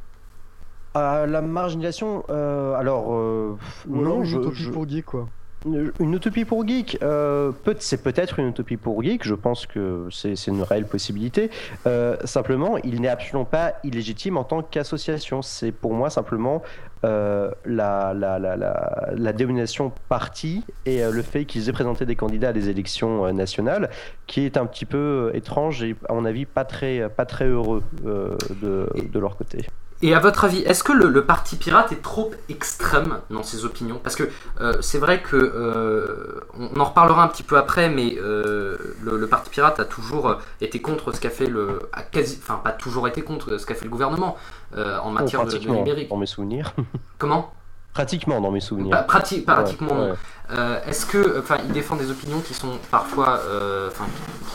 Euh, la marginalisation, euh, alors euh, Ou non, une je- je- pour geek quoi. Une utopie pour geek, euh, peut- c'est peut-être une utopie pour geek, je pense que c'est une réelle possibilité. Euh, simplement, il n'est absolument pas illégitime en tant qu'association. C'est pour moi simplement euh, la, la, la, dénomination parti et le fait qu'ils aient présenté des candidats à des élections nationales qui est un petit peu étrange et à mon avis pas très, pas très heureux de leur côté. Et à votre avis, est-ce que le, le parti pirate est trop extrême dans ses opinions? Parce que euh, c'est vrai que euh, on, en reparlera un petit peu après, mais euh, le, le parti pirate a toujours été contre ce qu'a fait le, a quasi, enfin pas toujours été contre ce qu'a fait le gouvernement en matière Oh, de, de numérique. dans mes souvenirs. Comment? Pratiquement dans mes souvenirs. Bah, prati- pratiquement Ouais. Euh, Est-ce que, enfin, il défend des opinions qui sont parfois, euh, enfin,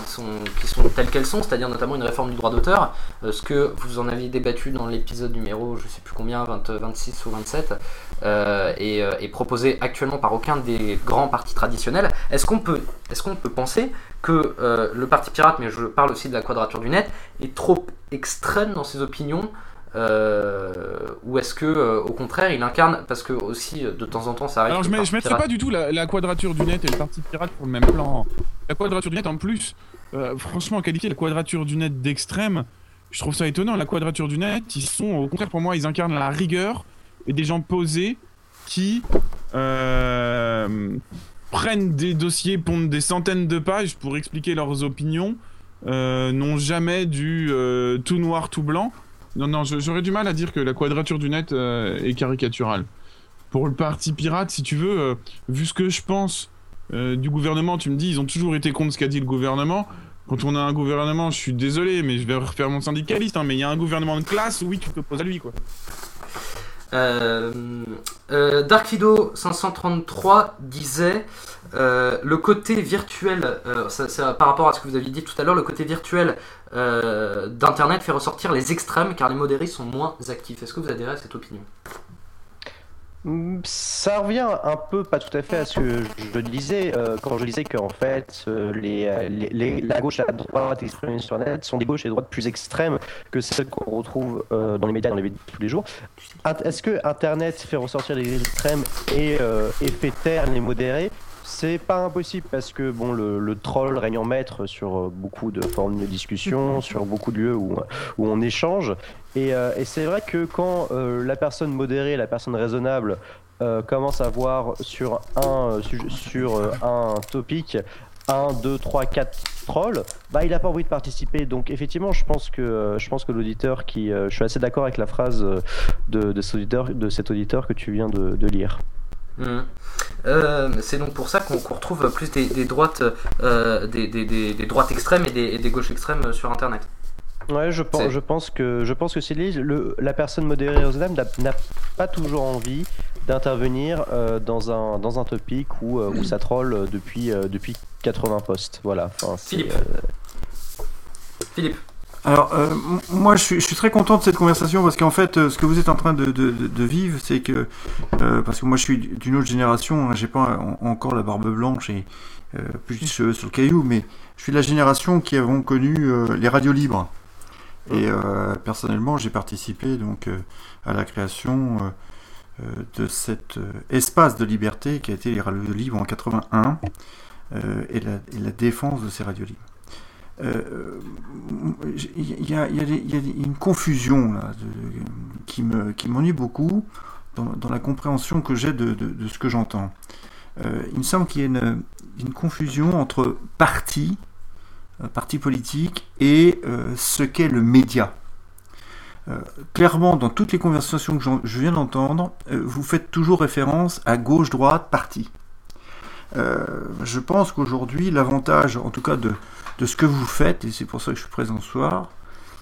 qui, sont, qui sont telles qu'elles sont, c'est-à-dire notamment une réforme du droit d'auteur, euh, ce que vous en aviez débattu dans l'épisode numéro, je sais plus combien, 20, 26 ou 27, euh, et, et proposé actuellement par aucun des grands partis traditionnels. Est-ce qu'on peut, est-ce qu'on peut penser que le parti pirate, mais je parle aussi de la quadrature du net, est trop extrême dans ses opinions? Euh, ou est-ce que euh, au contraire il incarne parce que aussi euh, de temps en temps ça arrive Alors je, je mettrais pirate- pas du tout la, la quadrature du net et le parti pirate sur le même plan. La quadrature du net en plus, franchement qualifier la quadrature du net d'extrême, je trouve ça étonnant. La quadrature du net, ils sont au contraire pour moi, ils incarnent la rigueur et des gens posés qui euh, prennent des dossiers, pondent des centaines de pages pour expliquer leurs opinions, euh, n'ont jamais du euh, tout noir tout blanc. Non, non, j'aurais du mal à dire que la quadrature du net euh, est caricaturale. Pour le parti pirate, si tu veux, euh, vu ce que je pense euh, du gouvernement, tu me dis, ils ont toujours été contre ce qu'a dit le gouvernement. Quand on a un gouvernement, je suis désolé, mais je vais refaire mon syndicaliste, hein, mais il y a un gouvernement de classe, oui, tu t'opposes à lui, quoi. Euh, euh, Dark Fido 533 disait euh, le côté virtuel, ça- par rapport à ce que vous aviez dit tout à l'heure, le côté virtuel d'Internet fait ressortir les extrêmes car les modérés sont moins actifs. Est-ce que vous adhérez à cette opinion? Ça revient un peu, pas tout à fait à ce que je disais euh, quand je disais qu'en fait euh, les, euh, les- les- la gauche et la droite exprimées sur Internet sont des gauches et des droites plus extrêmes que celles qu'on retrouve euh, dans les médias, dans les médias de tous les jours. Est-ce que Internet fait ressortir les extrêmes et, euh, et fait taire les modérés? C'est pas impossible parce que bon le, le troll règne en maître sur euh, beaucoup de formes de discussion, sur beaucoup de lieux où, où on échange. Et, euh, et c'est vrai que quand euh, la personne modérée, la personne raisonnable euh, commence à voir sur un, sur un topic 1, 2, 3, 4 trolls, bah, il n'a pas envie de participer. Donc effectivement, je pense que, je pense que l'auditeur qui... je suis assez d'accord avec la phrase de, de, cet auditeur, de cet auditeur que tu viens de, de lire. Euh, c'est donc pour ça qu'on retrouve plus des, des droites, euh, des, des- des- des droites extrêmes et des, et des gauches extrêmes sur Internet. Ouais, je pense, C'est- je pense que je pense que c'est lié. Le, la personne modérée et raisonnable n'a- pas toujours envie d'intervenir euh, dans un dans un topic où, euh, où ça troll euh, depuis euh, depuis 80 postes. Voilà. Enfin, Philippe. euh, Philippe. Alors, euh, moi, je suis, je suis très content de cette conversation parce qu'en fait, euh, ce que vous êtes en train de, de- de- vivre, c'est que, euh, parce que moi, je suis d'une autre génération, hein, j'ai pas en- encore la barbe blanche et euh, plus de cheveux sur le caillou, mais je suis de la génération qui avons connu euh, les radios libres. Et euh, personnellement, j'ai participé donc à la création de cet espace de liberté qui a été les radios libres en 81 euh, et, la, et la défense de ces radios libres. Euh, il y, a, il y a une confusion là, qui me qui m'ennuie beaucoup dans, la compréhension que j'ai de, ce que j'entends. Euh, il me semble qu'il y a une, confusion entre parti, euh, parti politique, et euh, ce qu'est le média. Euh, clairement, dans toutes les conversations que je viens d'entendre, euh, vous faites toujours référence à gauche, droite, parti. Euh, je pense qu'aujourd'hui, l'avantage, en tout cas de, de ce que vous faites, et c'est pour ça que je suis présent ce soir,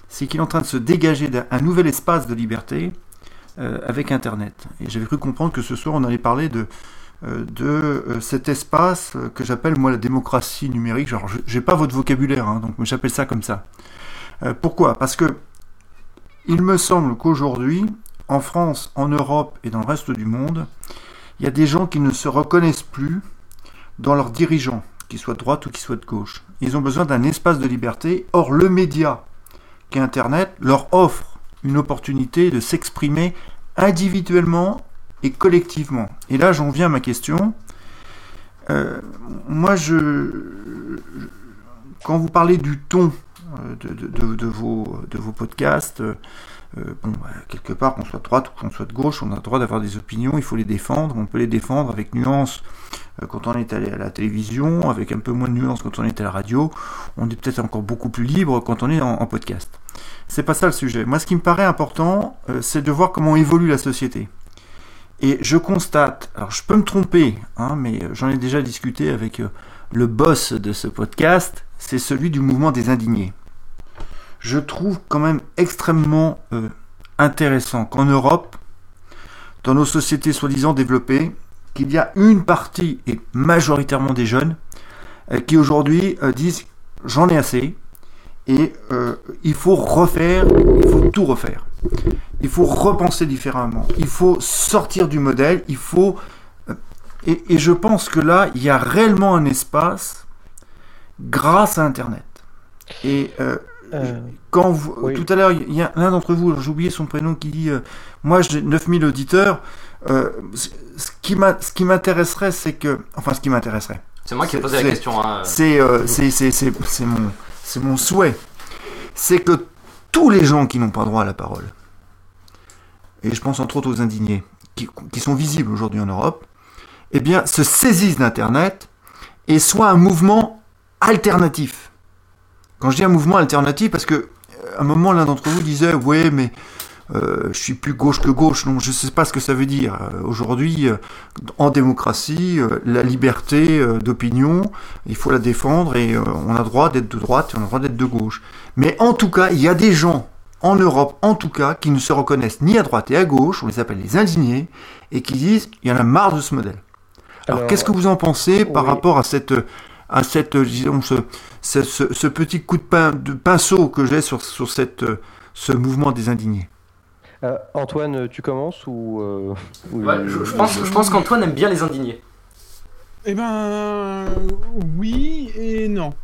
c'est qu'il est en train de se dégager d'un un nouvel espace de liberté euh, avec Internet. Et j'avais cru comprendre que ce soir, on allait parler de, euh, de euh, cet espace que j'appelle, moi, la démocratie numérique. Genre, je n'ai pas votre vocabulaire, hein, donc j'appelle ça comme ça. Pourquoi? Parce que il me semble qu'aujourd'hui, en France, en Europe et dans le reste du monde, il y a des gens qui ne se reconnaissent plus dans leurs dirigeants, qu'ils de droite ou qu'ils soient de gauche. Ils ont besoin d'un espace de liberté. Or, le média, qui est Internet, leur offre une opportunité de s'exprimer individuellement et collectivement. Et là, j'en viens à ma question. Euh, moi, je, quand vous parlez du ton euh, de, vos, de vos podcasts, euh, bon, bah, quelque part, qu'on soit de droite ou qu'on soit de gauche, on a le droit d'avoir des opinions, il faut les défendre, on peut les défendre avec nuance euh, quand on est à la télévision, avec un peu moins de nuance quand on est à la radio, on est peut-être encore beaucoup plus libre quand on est en, podcast. C'est pas ça le sujet. Moi, ce qui me paraît important, euh, c'est de voir comment évolue la société. Et je constate, alors je peux me tromper, hein, mais j'en ai déjà discuté avec le boss de ce podcast, c'est celui du mouvement des indignés. Je trouve quand même extrêmement euh, intéressant qu'en Europe, dans nos sociétés soi-disant développées, qu'il y a une partie, et majoritairement des jeunes, euh, qui aujourd'hui euh, disent j'en ai assez, et euh, il faut refaire, il faut tout refaire. Il faut repenser différemment. Il faut sortir du modèle. Il faut. euh, Et, et je pense que là, il y a réellement un espace grâce à Internet. Et euh, Euh, quand vous, oui. tout à l'heure, il y a l'un d'entre vous, j'ai oublié son prénom, qui dit euh, Moi, j'ai 9000 auditeurs. Euh, ce qui m'intéresserait, c'est que. Enfin, ce qui m'intéresserait. C'est moi qui ai posé la question. hein. Euh, mon, c'est mon souhait. C'est que tous les gens qui n'ont pas droit à la parole, et je pense entre autres aux indignés, qui, qui sont visibles aujourd'hui en Europe, eh bien, se saisissent d'Internet et soient un mouvement alternatif. Quand je dis un mouvement alternatif, parce que euh, à un moment, l'un d'entre vous disait, ouais, mais euh, je suis plus gauche que gauche. Non, je ne sais pas ce que ça veut dire. Euh, Aujourd'hui, euh, en démocratie, la liberté d'opinion, il faut la défendre et on a le droit d'être de droite et on a le droit d'être de gauche. Mais en tout cas, il y a des gens en Europe, en tout cas, qui ne se reconnaissent ni à droite et à gauche, on les appelle les indignés, et qui disent il y en a marre de ce modèle. Alors, Alors, qu'est-ce que vous en pensez par oui. rapport à cette, à cette, euh, disons, ce, ce, ce- ce petit coup de, pain, de pinceau que j'ai sur, sur cette, euh, ce mouvement des indignés Euh, Antoine, tu commences ou, euh, ou- Ouais, je, je pense, je pense qu'Antoine aime bien les indignés. Eh ben, oui et non.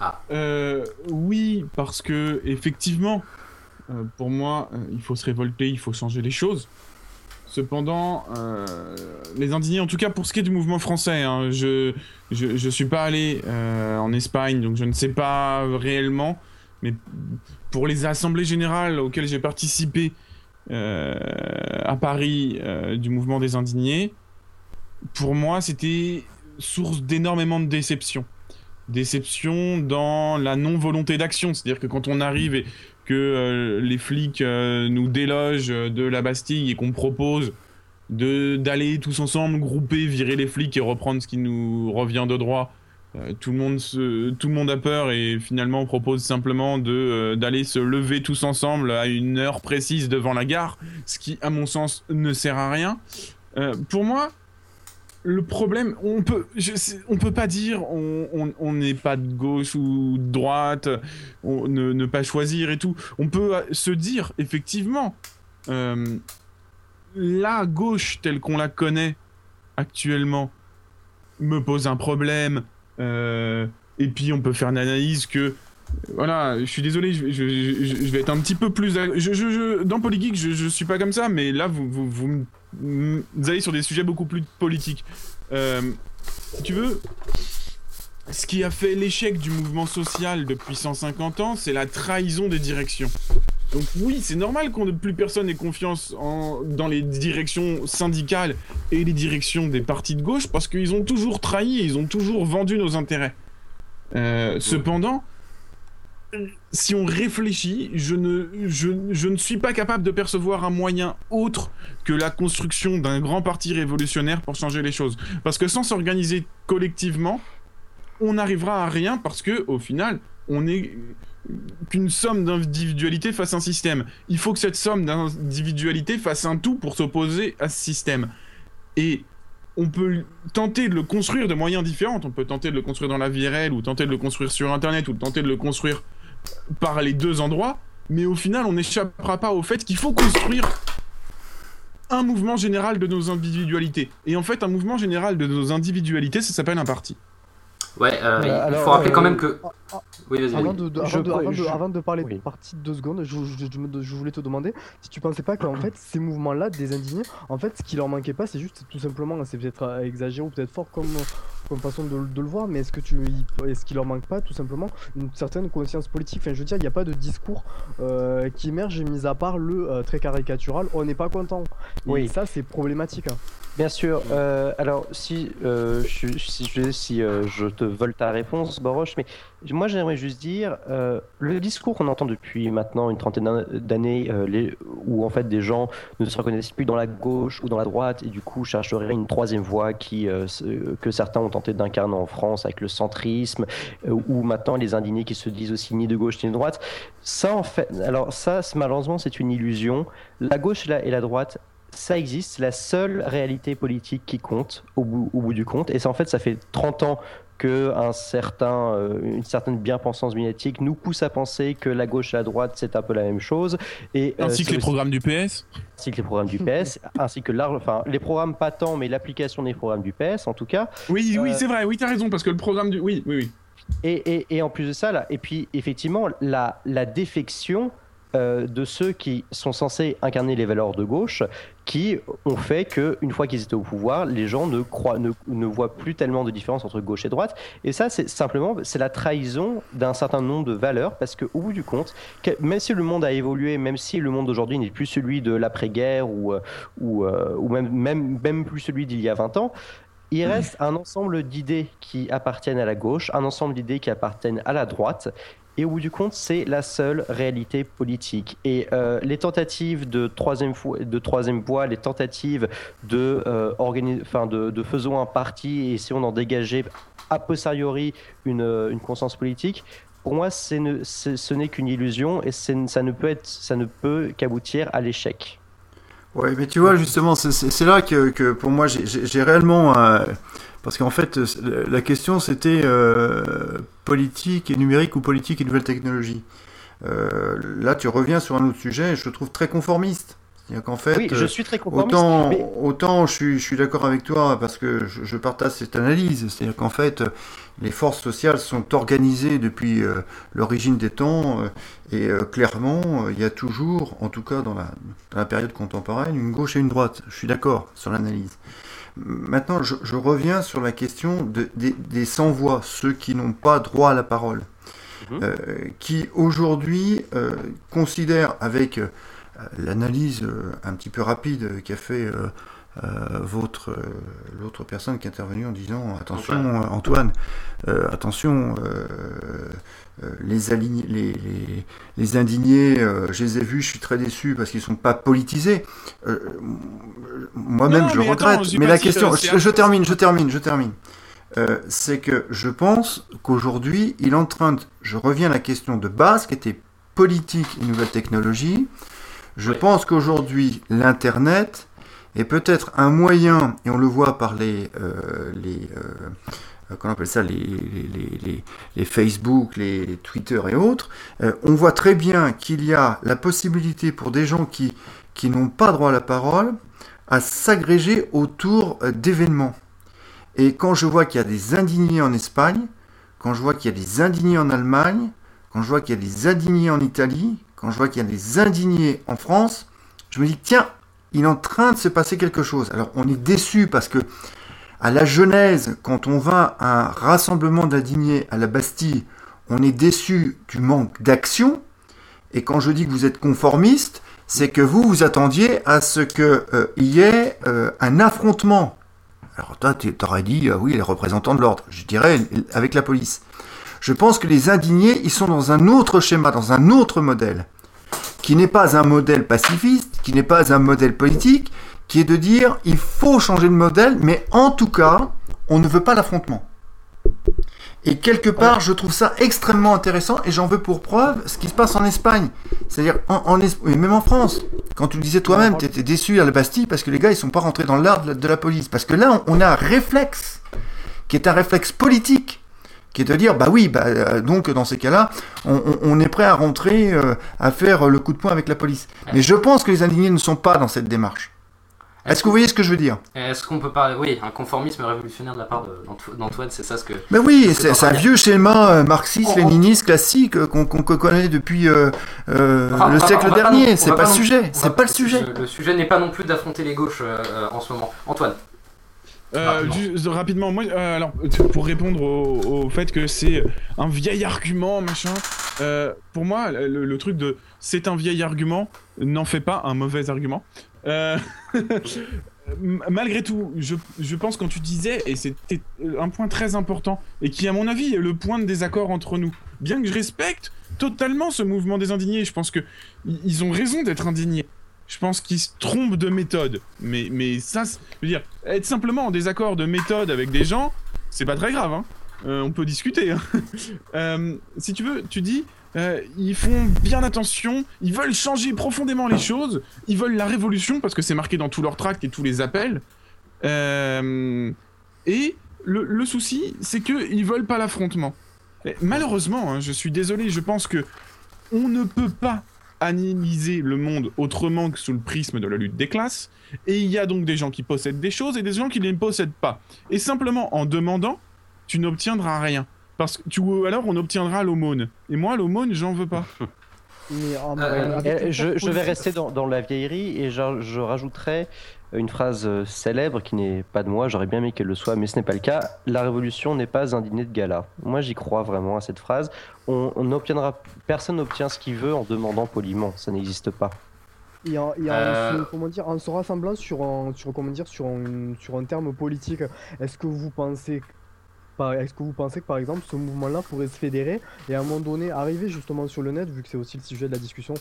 Ah. Euh, oui, parce que effectivement, pour moi, il faut se révolter, il faut changer les choses. Cependant, euh, les indignés, en tout cas pour ce qui est du mouvement français, hein, je, je suis pas allé euh, en Espagne, donc je ne sais pas réellement. Mais pour les assemblées générales auxquelles j'ai participé euh, à Paris du mouvement des indignés, pour moi, c'était source d'énormément de déception. Déception dans la non-volonté d'action. C'est-à-dire que quand on arrive et que euh, les flics euh, nous délogent de la Bastille et qu'on propose de d'aller tous ensemble, grouper, virer les flics et reprendre ce qui nous revient de droit, euh, tout, le monde se- tout le monde a peur et finalement on propose simplement de, d'aller se lever tous ensemble à une heure précise devant la gare, ce qui, à mon sens, ne sert à rien. Pour moi, le problème, on peut, peut pas dire on n'est pas de gauche ou de droite, on, ne, ne pas choisir et tout. On peut euh, se dire effectivement, euh, la gauche telle qu'on la connaît actuellement me pose un problème. euh, et puis on peut faire une analyse que voilà, je suis désolé, je, vais être un petit peu plus. dans Polygeek, je, suis pas comme ça, mais là, vous, vous, allez sur des sujets beaucoup plus politiques. Euh, si tu veux, ce qui a fait l'échec du mouvement social depuis 150 ans, c'est la trahison des directions. Donc oui, c'est normal qu'on plus personne ait confiance en, dans les directions syndicales et les directions des partis de gauche parce qu'ils ont toujours trahi et ils ont toujours vendu nos intérêts. Euh, cependant, si on réfléchit, je ne, je, je ne suis pas capable de percevoir un moyen autre que la construction d'un grand parti révolutionnaire pour changer les choses. Parce que sans s'organiser collectivement, on n'arrivera à rien parce que, au final, on est qu'une somme d'individualités face à un système. Il faut que cette somme d'individualités fasse un tout pour s'opposer à ce système. Et on peut tenter de le construire de moyens différents. On peut tenter de le construire dans la vie réelle, ou tenter de le construire sur Internet, ou tenter de le construire par les deux endroits. Mais au final, on n'échappera pas au fait qu'il faut construire un mouvement général de nos individualités. Et en fait, un mouvement général de nos individualités, ça s'appelle un parti. Ouais, euh, il alors, faut rappeler quand euh, même que. Oui, vas-y. Avant vas-y. de, de- Je avant, de, avant je- avant de parler oui. de partie deux secondes, je, je- je voulais te demander si tu pensais pas qu'en fait ces mouvements-là des indignés, en fait ce qui leur manquait pas, c'est juste tout simplement, c'est peut-être euh, exagéré ou peut-être fort comme, comme façon de, de le voir, mais est-ce que tu, est-ce qu'il leur manque pas tout simplement une certaine conscience politique? Enfin, je veux dire, il n'y a pas de discours euh, qui émerge, mis à part le euh, très caricatural, on n'est pas content. Et Oui. ça, c'est problématique. hein. Bien sûr. euh, alors, si, euh, euh, je te vole ta réponse, Boroche, mais moi j'aimerais juste dire, le discours qu'on entend depuis maintenant une trentaine d'an- d'années, où en fait des gens ne se reconnaissent plus dans la gauche ou dans la droite, et du coup chercheraient une troisième voie qui, que certains ont tenté d'incarner en France avec le centrisme, ou maintenant les indignés qui se disent aussi ni de gauche ni de droite. Ça, en fait, alors ça, malheureusement, c'est une illusion. La gauche et la droite ça existe, c'est la seule réalité politique qui compte au bout, au bout du compte. Et ça, en fait, ça fait 30 ans que un certain, euh, une certaine bien-pensance médiatique nous pousse à penser que la gauche et la droite, c'est un peu la même chose. Et, euh, Ainsi que les aussi- programmes du PS. ainsi que les programmes du PS, ainsi que large, enfin, les programmes pas tant, mais l'application des programmes du PS, en tout cas. Oui, oui, Euh, c'est vrai, oui, t'as raison, parce que le programme du. Oui, oui, oui. Et, et- et en plus de ça, là, et puis effectivement, la, la défection euh, de ceux qui sont censés incarner les valeurs de gauche, qui ont fait que une fois qu'ils étaient au pouvoir, les gens ne, croient, ne, voient plus tellement de différence entre gauche et droite. Et ça, c'est simplement c'est la trahison d'un certain nombre de valeurs, parce qu'au bout du compte, même si le monde a évolué, même si le monde d'aujourd'hui n'est plus celui de l'après-guerre ou, euh, ou, euh, ou même, même, même plus celui d'il y a 20 ans, il reste un ensemble d'idées qui appartiennent à la gauche, un ensemble d'idées qui appartiennent à la droite. Et au bout du compte, c'est la seule réalité politique. Et euh, les tentatives de troisième, de troisième voie, les tentatives de, euh, de, de faisons un parti et essayons d'en dégager a posteriori une, euh, une conscience politique, pour moi, ce n'est qu'une illusion et ça ça ne peut qu'aboutir à l'échec. Ouais, mais tu vois, justement, c'est- là que, que pour moi, j'ai réellement... euh, parce qu'en fait, euh, la question, c'était euh, politique et numérique ou politique et nouvelles technologies. euh, là, tu reviens sur un autre sujet, je te trouve très conformiste. C'est-à-dire qu'en fait, Oui, je euh, suis très autant, mais- autant je suis, je suis d'accord avec toi parce que je, je partage cette analyse. C'est-à-dire qu'en fait, les forces sociales sont organisées depuis euh, l'origine des temps euh, et euh, clairement, il y a toujours, en tout cas dans la, dans la période contemporaine, une gauche et une droite. Je suis d'accord sur l'analyse. Maintenant, je, je reviens sur la question de- des, des sans-voix, ceux qui n'ont pas droit à la parole, Mhm. euh, qui aujourd'hui considèrent avec l'analyse euh, un petit peu rapide euh, qu'a fait euh, votre l'autre personne qui est intervenue en disant attention Antoine, attention les, align- les, les, les indignés euh, je les ai vus je suis très déçu parce qu'ils sont pas politisés. Euh, moi-même je mais regrette. mais la question je, termine je termine je termine. Euh, c'est que je pense qu'aujourd'hui il est en train de je reviens à la question de base qui était politique et nouvelles technologies je pense qu'aujourd'hui, l'Internet est peut-être un moyen, et on le voit par les, euh, les euh, euh, qu'on appelle ça, les, les, les- les Facebook, les Twitter et autres, euh, on voit très bien qu'il y a la possibilité pour des gens qui, qui n'ont pas droit à la parole à s'agréger autour d'événements. Et quand je vois qu'il y a des indignés en Espagne, quand je vois qu'il y a des indignés en Allemagne, quand je vois qu'il y a des indignés en Italie, quand je vois qu'il y a des indignés en France, je me dis tiens, il est en train de se passer quelque chose. Alors on est déçu parce que à la Genèse, quand on va à un rassemblement d'indignés à la Bastille, on est déçu du manque d'action. Et quand je dis que vous êtes conformiste, c'est que vous vous attendiez à ce qu'il y ait euh, un affrontement. Alors toi, tu aurais dit, ah oui, les représentants de l'ordre. Je dirais avec la police. Je pense que les indignés, ils sont dans un autre schéma, dans un autre modèle, qui n'est pas un modèle pacifiste, qui n'est pas un modèle politique, qui est de dire, il faut changer de modèle, mais en tout cas, on ne veut pas l'affrontement. Et quelque part, je trouve ça extrêmement intéressant, et j'en veux pour preuve ce qui se passe en Espagne. C'est-à-dire, en, en même en France. Quand tu le disais toi-même, tu étais déçu à la Bastille parce que les gars, ils sont pas rentrés dans l'art de, la- de la police. Parce que là, on, on a un réflexe, qui est un réflexe politique, qui est de dire, bah oui, bah, euh, donc dans ces cas-là, on, est prêt à rentrer, euh, à faire le coup de poing avec la police. Mais je pense que les indignés ne sont pas dans cette démarche. Est-ce que vous voyez ce que je veux dire? Est-ce qu'on peut parler, oui, un conformisme révolutionnaire de la part d'Antoine, c'est ça ce que. Mais oui, c'est un vieux schéma euh, marxiste, On- on- léniniste, classique, euh, qu'on connaît depuis euh, euh, Enfin, on le va- siècle pas dernier. C'est va pas le sujet. C'est pas le sujet. Le, sujet n'est pas non plus d'affronter les gauches euh, euh, en ce moment. Antoine. Euh, Rapidement. juste rapidement, moi, euh, alors pour répondre au, au fait que c'est un vieil argument, machin, euh, pour moi, le, le truc de c'est un vieil argument n'en fait pas un mauvais argument. Euh, malgré tout, je, je pense quand tu disais, et c'était un point très important, et qui à mon avis est le point de désaccord entre nous, bien que je respecte totalement ce mouvement des indignés, je pense que ils ont raison d'être indignés. Je pense qu'ils se trompent de méthode. Mais, mais ça, je veux dire, être simplement en désaccord de méthode avec des gens, c'est pas très grave. Hein. Euh, on peut discuter. hein. Euh, si tu veux, tu dis, euh, ils font bien attention, ils veulent changer profondément les choses, ils veulent la révolution parce que c'est marqué dans tous leurs tracts et tous les appels. Et le, le souci, c'est qu'ils veulent pas l'affrontement. Malheureusement, hein, je suis désolé, je pense que on ne peut pas analyser le monde autrement que sous le prisme de la lutte des classes, et il y a donc des gens qui possèdent des choses et des gens qui ne les possèdent pas. Et simplement en demandant, tu n'obtiendras rien. Parce que tu, ou alors on obtiendra l'aumône. Et moi, l'aumône, j'en veux pas. Mais en- Euh, Et les je, vais rester dans, dans la vieillerie et je, je rajouterai une phrase euh, célèbre qui n'est pas de moi, j'aurais bien aimé qu'elle le soit, mais ce n'est pas le cas. La révolution n'est pas un dîner de gala. Moi j'y crois vraiment à cette phrase. On, on obtiendra, personne n'obtient ce qu'il veut en demandant poliment, ça n'existe pas. Et en, et en Euh. se, comment dire, en se rassemblant sur un, sur, comment dire, sur un, sur un terme politique, est-ce que vous pensez est-ce que vous pensez que par exemple ce mouvement-là pourrait se fédérer et à un moment donné arriver justement sur le net, vu que c'est aussi le sujet de la discussion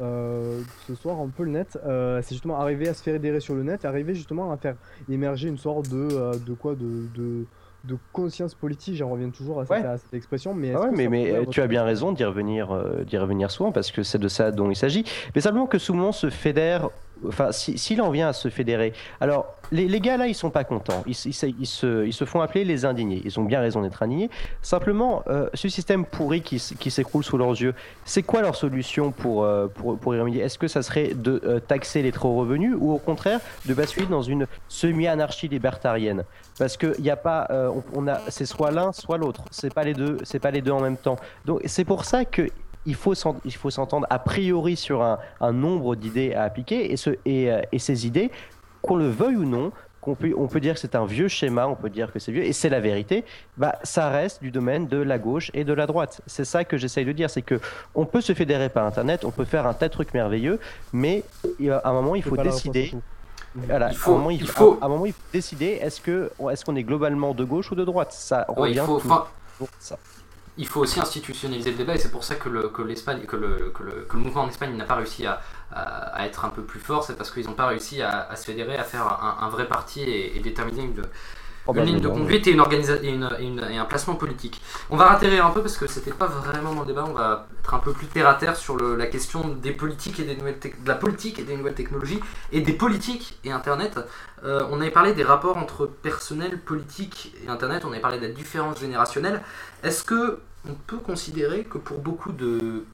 euh, ce soir, un peu le net, euh, c'est justement arriver à se fédérer sur le net, et arriver justement à faire émerger une sorte de, euh, de quoi, de, de, de conscience politique, j'en reviens toujours à cette, Ouais. à cette expression, mais Ah ouais, mais, tu as bien raison d'y revenir, d'y revenir souvent parce que c'est de ça dont il s'agit. Mais simplement que ce mouvement se fédère enfin, si- s'il en vient à se fédérer, alors les, gars là, ils sont pas contents. Ils, se- ils se- ils se, font appeler les indignés. Ils ont bien raison d'être indignés. Simplement, euh, ce système pourri qui, s'écroule sous leurs yeux, c'est quoi leur solution pour, euh, pour, pour y remédier? Est-ce que ça serait de euh, taxer les trop revenus ou au contraire de basculer dans une semi-anarchie libertarienne? Parce que y a pas, on, on a, c'est soit l'un, soit l'autre. C'est pas les deux, c'est pas les deux en même temps. Donc c'est pour ça que il faut s'en- il faut s'entendre a priori sur un, un nombre d'idées à appliquer et, ce, et, euh, et ces idées, qu'on le veuille ou non, qu'on peut, on peut dire que c'est un vieux schéma, on peut dire que c'est vieux, et c'est la vérité, bah, ça reste du domaine de la gauche et de la droite. C'est ça que j'essaye de dire, c'est que on peut se fédérer par Internet, on peut faire un tas de trucs merveilleux, mais il à un moment, il faut décider. Voilà, Il à un moment, il il faut, à un moment, il faut décider est-ce que est-ce qu'on est globalement de gauche ou de droite? Ça Ouais, il revient faut- toujours enfin, à ça. Il faut aussi institutionnaliser le débat et c'est pour ça que le, l'Espagne, que le, mouvement en Espagne n'a pas réussi à, être un peu plus fort, c'est parce qu'ils n'ont pas réussi à, se fédérer, à faire un, un vrai parti et, et déterminer une, une ligne de conduite et, une et, une- et une- et un placement politique. On va ratterrir un peu parce que c'était pas vraiment dans le débat, on va être un peu plus terre à terre sur le- la question des politiques et des nouvelles de la politique et des nouvelles technologies et des politiques et Internet. Euh, on avait parlé des rapports entre personnel, politique et Internet, on avait parlé de la différence générationnelle. Est-ce que on peut considérer que pour beaucoup de...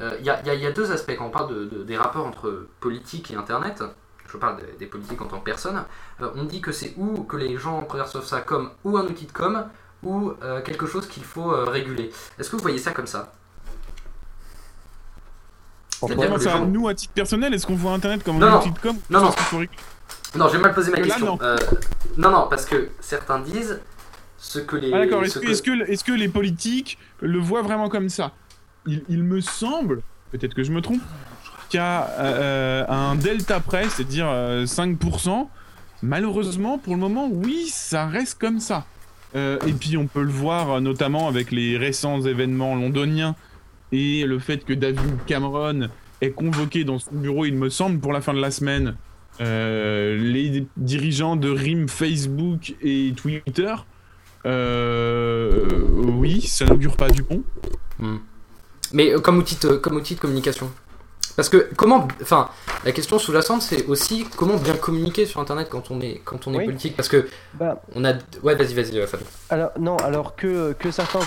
euh, Il y, a, y y deux aspects quand on parle de- de- des rapports entre politique et Internet. Je parle des, des politiques en tant que personne. Euh, on dit que c'est ou que les gens perçoivent ça comme ou un outil de com ou euh, quelque chose qu'il faut euh, réguler. Est-ce que vous voyez ça comme ça? Ça, gens- nous, à titre personnel, est-ce qu'on voit Internet comme Non, un non. outil de com Non, non. Non, j'ai mal posé ma Là, question. non. Euh, non, non, parce que certains disent ce que les. Ah d'accord, est-ce ce que, les politiques le voient vraiment comme ça? Il, il me semble, peut-être que je me trompe, qu'à euh, un delta près, c'est-à-dire euh, 5%, malheureusement, pour le moment, oui, ça reste comme ça. Euh, et puis on peut le voir euh, notamment avec les récents événements londoniens et le fait que David Cameron est convoqué dans son bureau, il me semble, pour la fin de la semaine, euh, les dirigeants de RIM, Facebook et Twitter. Euh, oui, ça n'augure pas du bon. Mais euh, comme outil, comme outil de communication. Parce que comment, enfin, la question sous-jacente, c'est aussi comment bien communiquer sur Internet quand on est, quand on est Oui. politique. Parce que Bah, on a, ouais, vas-y, vas-y, Fabien. Alors non, alors que, que certains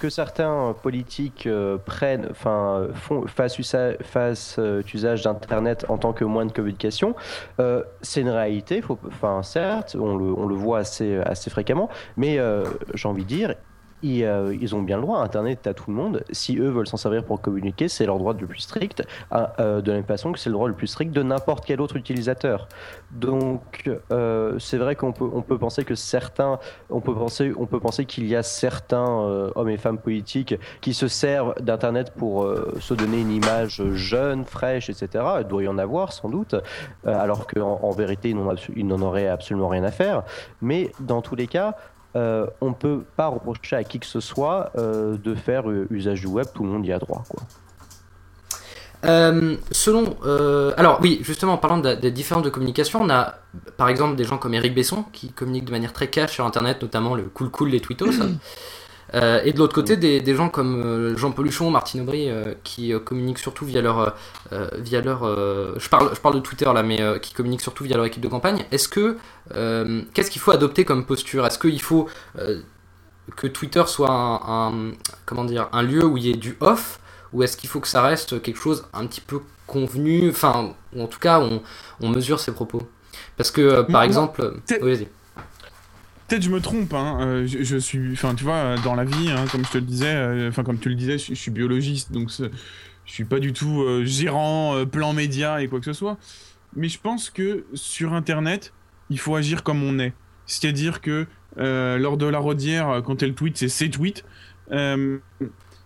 que certains politiques euh, prennent, enfin font fassent, euh, usage d'internet en tant que moyen de communication, euh, c'est une réalité. Enfin certes, on le, on le voit assez assez fréquemment, mais j'ai envie de dire. Ils, euh, ils ont bien le droit, Internet est à tout le monde. Si eux veulent s'en servir pour communiquer, c'est leur droit le plus strict, à- euh, de la même façon que c'est le droit le plus strict de n'importe quel autre utilisateur. Donc, euh, c'est vrai qu'on peut, penser que certains, on peut penser, qu'il y a certains hommes et femmes politiques qui se servent d'Internet pour se donner une image jeune, fraîche, etc. Il doit y en avoir sans doute, alors qu'en en vérité, ils n'en auraient absolument rien à faire. Mais dans tous les cas, euh, on ne peut pas reprocher à qui que ce soit euh, de faire euh, usage du web. Tout le monde y a droit. Quoi. Euh, selon, euh, alors oui, justement, en parlant de- des différences de communication, on a par exemple des gens comme Eric Besson qui communiquent de manière très cash sur Internet, notamment le cool cool des tweetos. Euh, et de l'autre côté, des, des gens comme euh, Jean Peluchon, Martine Aubry, euh, qui communiquent surtout via leur, euh, via leur, je parle, je parle de Twitter là, mais qui communiquent surtout via leur équipe de campagne. Est-ce que, qu'est-ce qu'il faut adopter comme posture? Est-ce qu'il faut que Twitter soit un, un- comment dire, un lieu où il y ait du off, ou est-ce qu'il faut que ça reste quelque chose un petit peu convenu, enfin, ou en tout cas, on, on mesure ses propos. Parce que, par exemple, oui, vas-y. Peut-être je me trompe, hein, euh, je, suis, enfin tu vois, euh, dans la vie, hein, comme je te le disais, euh, enfin comme tu le disais, je, suis biologiste, donc je suis pas du tout gérant, plan média et quoi que ce soit. Mais je pense que sur Internet, il faut agir comme on est. C'est-à-dire que lors de la rodière, quand elle tweet, c'est ses tweets.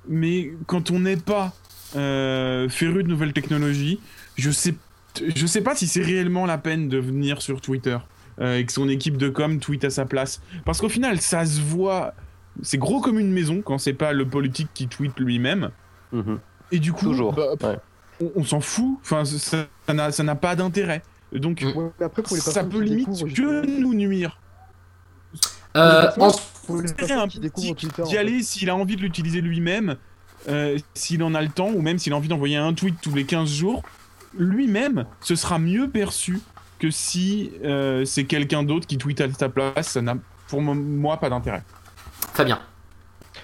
Mais quand on n'est pas euh, féru de nouvelles technologies, je sais, je sais pas si c'est réellement la peine de venir sur Twitter euh, et que son équipe de com tweet à sa place. Parce qu'au final, ça se voit. C'est gros comme une maison quand c'est pas le politique qui tweet lui-même. Mhm. Et du coup, Toujours. bah, ouais. on, on s'en fout. Enfin, ça n'a ça pas d'intérêt. Donc. Ouais, mais après, pour les ça peut limite que nous nuire. Euh, en- un d'y aller s'il a envie de l'utiliser lui-même, euh, s'il en a le temps, ou même s'il a envie d'envoyer un tweet tous les 15 jours. lui-même, ce sera mieux perçu que si euh, c'est quelqu'un d'autre qui tweet à sa place. Ça n'a pour moi pas d'intérêt. Fabien.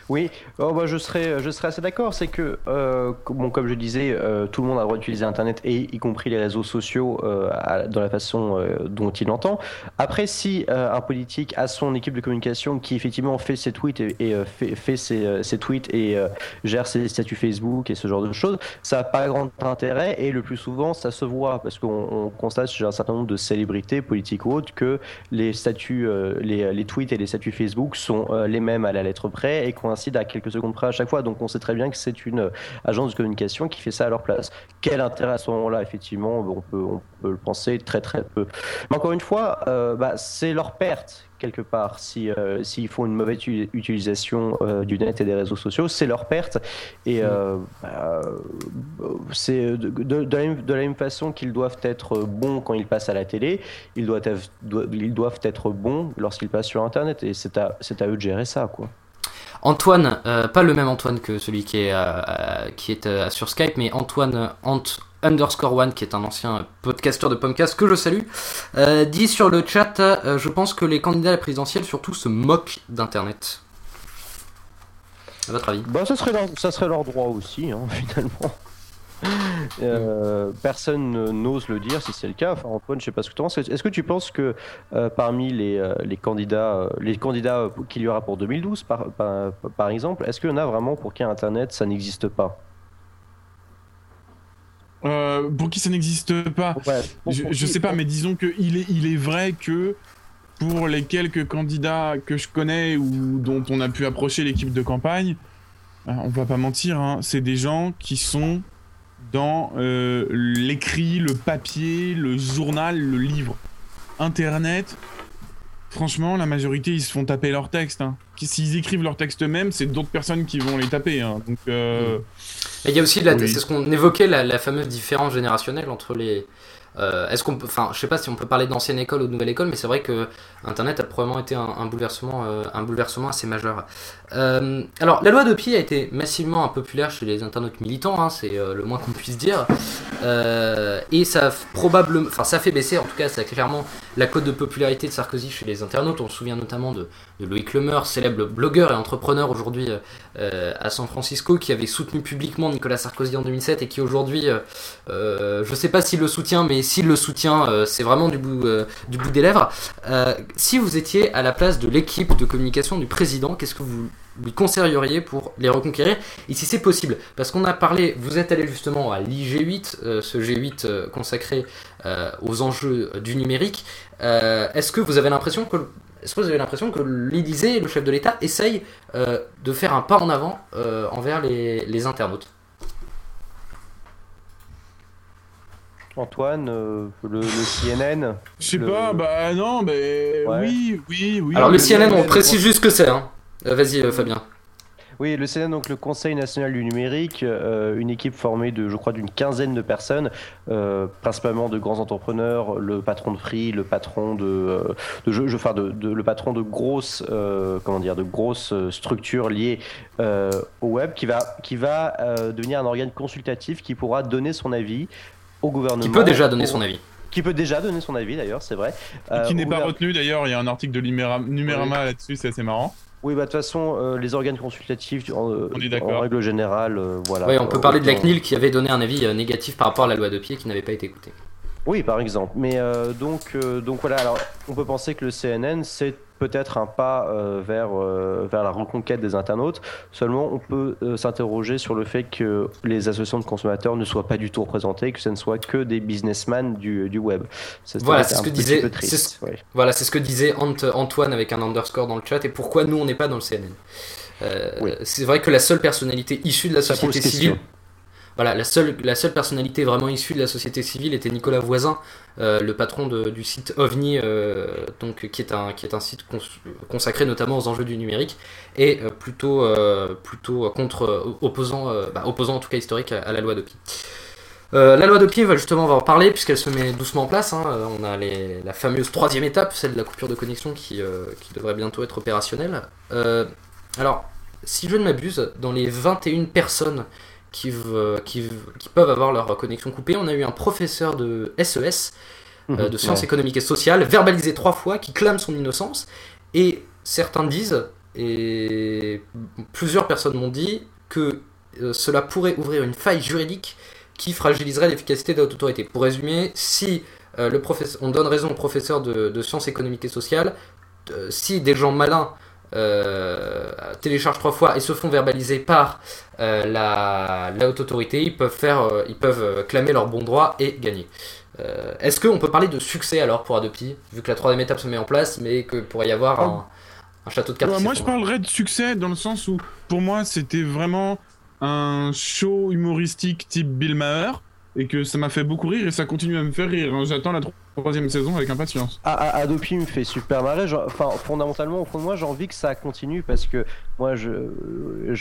Oui, oh, bah, je, serais, je serais assez d'accord. C'est que, euh, bon, comme je disais, euh, tout le monde a le droit d'utiliser Internet, et y compris les réseaux sociaux, euh, dans la façon dont il l'entend. Après, si un politique a son équipe de communication qui effectivement fait ses tweets et, fait, ses, tweets et gère ses statuts Facebook et ce genre de choses, ça n'a pas grand intérêt. Et le plus souvent, ça se voit parce qu'on on constate chez un certain nombre de célébrités politiques ou autres que les statuts, les, tweets et les statuts Facebook sont les mêmes à la lettre près et à quelques secondes près à chaque fois. Donc on sait très bien que c'est une euh, agence de communication qui fait ça à leur place. Quel intérêt à ce moment-là Effectivement, on peut, on peut le penser très très peu. Mais encore une fois, euh, bah, c'est leur perte quelque part si euh, s'ils font une mauvaise utilisation euh, du net et des réseaux sociaux c'est leur perte et euh, bah, c'est de, de- de la même, de la même façon qu'ils doivent être bons quand ils passent à la télé ils doivent être, doivent- ils doivent être bons lorsqu'ils passent sur internet et c'est à, c'est à eux de gérer ça quoi Antoine, euh, pas le même Antoine que celui qui est, euh, euh, qui est sur Skype, mais Antoine Ant underscore one, qui est un ancien podcasteur de Pomcast que je salue, dit sur le chat Je pense que les candidats à la présidentielle surtout se moquent d'Internet. À votre avis? Bah, ça serait leur, ça serait leur droit aussi, hein, finalement. Euh, personne ne- n'ose le dire si c'est le cas. Enfin, Antoine, je sais pas ce que tu penses. Est-ce que tu penses que euh, parmi les, euh, les candidats, les candidats qu'il y aura pour 2012, par, par, par exemple, est-ce qu'il y en a vraiment pour qui Internet ça n'existe pas? Euh, pour qui ça n'existe pas? Ouais, pour- je, pour je qui- sais pas, pour- mais disons que il est, il est vrai que pour les quelques candidats que je connais ou dont on a pu approcher l'équipe de campagne, on va pas mentir, hein, c'est des gens qui sont dans euh, l'écrit, le papier, le journal, le livre. Internet, franchement, la majorité, ils se font taper leurs textes. Hein. S'ils écrivent leurs textes eux-mêmes, c'est d'autres personnes qui vont les taper. hein. Donc, euh, il y a aussi, Oui. c'est ce qu'on évoquait, la, la fameuse différence générationnelle entre les. Euh, Est-ce qu'on peut, enfin, je sais pas si on peut parler d'ancienne école ou de nouvelle école, mais c'est vrai que Internet a probablement été un, bouleversement, euh, un bouleversement assez majeur. Euh, alors, la loi de pied a été massivement impopulaire chez les internautes militants, hein, c'est euh, le moins qu'on puisse dire, et ça probablement, enfin, ça fait baisser, en tout cas, ça a clairement la cote de popularité de Sarkozy chez les internautes. On se souvient notamment de, Loïc Lemeur, célèbre blogueur et entrepreneur aujourd'hui euh, euh, à San Francisco, qui avait soutenu publiquement Nicolas Sarkozy en 2007 et qui aujourd'hui, euh, je sais pas s'il le soutient, mais s'il le soutient, c'est vraiment du bout, du bout des lèvres. Si vous étiez à la place de l'équipe de communication du président, qu'est-ce que vous lui conseilleriez pour les reconquérir et si c'est possible? Parce qu'on a parlé vous êtes allé justement à l'IG8 euh, ce G8 euh, consacré aux enjeux du numérique Euh, est-ce que vous avez l'impression que est-ce que vous avez l'impression que l'Élysée, le chef de l'État, essaye euh, de faire un pas en avant euh, envers les, les internautes? Antoine, euh, le, le CNN je sais le- pas, bah non, mais Ouais. oui, oui, oui. Alors le CNN, on précise juste ce que c'est. Hein. Euh, Vas-y euh, Fabien. Oui, le CNN, donc le Conseil national du numérique, euh, une équipe formée de, je crois, d'une quinzaine de personnes, euh, principalement de grands entrepreneurs, le patron de Free, le patron de, euh, de, jeux- je- enfin, de, de- le patron de grosses, euh, comment dire, de grosses structures liées euh, au web, qui va, qui va euh, devenir un organe consultatif qui pourra donner son avis au gouvernement. Qui peut déjà donner son avis. Qui peut déjà donner son avis, d'ailleurs, c'est vrai. Et Euh, qui n'est pas retenu d'ailleurs, il y a un article de Numéra- Numérama là-dessus, c'est assez marrant. Oui, bah de toute façon, euh, les organes consultatifs, en, euh, On est en règle générale, euh, voilà. Oui, on peut parler de la CNIL qui avait donné un avis euh, négatif par rapport à la loi de pied qui n'avait pas été écoutée. Oui, par exemple. Mais euh, donc, euh, donc voilà, alors on peut penser que le CNN, c'est peut-être un pas euh, vers, euh, vers la reconquête des internautes. Seulement, on peut euh, s'interroger sur le fait que les associations de consommateurs ne soient pas du tout représentées, que ce ne soit que des businessmen du, du web. Ça, Voilà, c'est ce que disait- triste. ouais. Voilà, c'est ce que disait Ant- Antoine avec un underscore dans le chat et pourquoi nous on n'est pas dans le CNN. Oui. C'est vrai que la seule personnalité issue de la société civile, voilà, la seule, la seule personnalité vraiment issue de la société civile était Nicolas Voisin, euh, le patron de- du site OVNI, euh, donc qui est un qui est un site cons- consacré notamment aux enjeux du numérique et euh, plutôt plutôt contre opposant bah, opposant en tout cas historique à, la loi de la loi de pied, va justement, on va en parler puisqu'elle se met doucement en place. hein. On a la fameuse troisième étape, celle de la coupure de connexion qui, qui devrait bientôt être opérationnelle. Alors, si je ne m'abuse, dans les 21 personnes qui, peuvent avoir leur connexion coupée. On a eu un professeur de SES, euh, Mhm, de sciences ouais. économiques et sociales, verbalisé trois fois, qui clame son innocence. Et certains disent, et plusieurs personnes m'ont dit, que euh, cela pourrait ouvrir une faille juridique qui fragiliserait l'efficacité de notre autorité. Pour résumer, si euh, le professeur, on donne raison au professeur de, de sciences économiques et sociales, si des gens malins euh, téléchargent trois fois et se font verbaliser par euh, la, la haute autorité, ils peuvent, faire, euh, ils peuvent euh, clamer leur bon droit et gagner. Est-ce qu'on peut parler de succès alors pour Adopi, vu que la troisième étape se met en place, mais que pourrait y avoir un, un château de cartes Ouais, moi, je parlerais de succès dans le sens où, pour moi, c'était vraiment un show humoristique type Bill Maher et que ça m'a fait beaucoup rire et ça continue à me faire rire. hein. J'attends la troisième saison avec impatience. Ah, ah, Adopi me fait super marrer. Enfin, fondamentalement, au fond de moi, j'ai envie que ça continue parce que moi, je,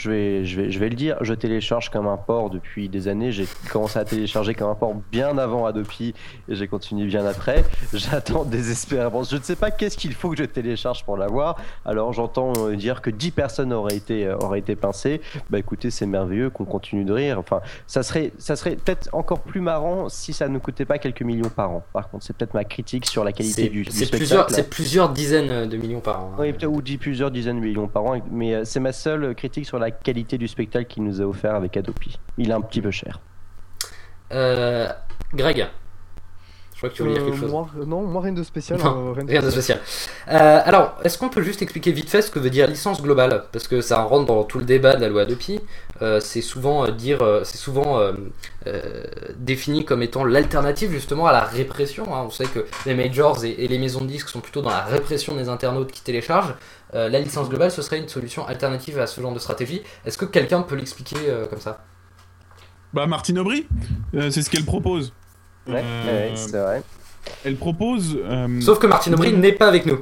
vais, je, vais, je vais le dire, je télécharge comme un porc depuis des années. J'ai commencé à télécharger comme un porc bien avant Adopi et j'ai continué bien après. J'attends désespérément. Je ne sais pas qu'est-ce qu'il faut que je télécharge pour l'avoir. Alors, j'entends dire que 10 personnes auraient été, auraient été pincées. Bah écoutez, c'est merveilleux qu'on continue de rire. Enfin, ça serait, ça serait peut-être encore plus marrant si ça ne coûtait pas quelques millions par an. Par contre, c'est peut-être ma critique sur la qualité du, du c'est spectacle. plusieurs, c'est plusieurs dizaines de millions par an. hein. Oui, peut-être ou dit plusieurs dizaines de millions par an, mais euh, c'est ma seule critique sur la qualité du spectacle qu'il nous a offert avec Adopi. Il est un petit peu cher. Euh, Greg, je crois que tu voulais dire quelque Euh, chose. moi, non, moi rien de spécial. Non, euh, rien de spécial. Euh, alors, est-ce qu'on peut juste expliquer vite fait ce que veut dire licence globale? Parce que ça rentre dans tout le débat de la loi Adopi. Euh, c'est souvent euh, dire, euh, c'est souvent euh, euh, défini comme étant l'alternative justement à la répression. hein. On sait que les majors et, et les maisons de disques sont plutôt dans la répression des internautes qui téléchargent. Euh, la licence globale, ce serait une solution alternative à ce genre de stratégie. Est-ce que quelqu'un peut l'expliquer euh, comme ça? Bah, Martine Aubry, euh, c'est ce qu'elle propose. Ouais, Euh, ouais, c'est vrai. Elle propose. euh, Sauf que Martine Aubry n'est pas avec nous.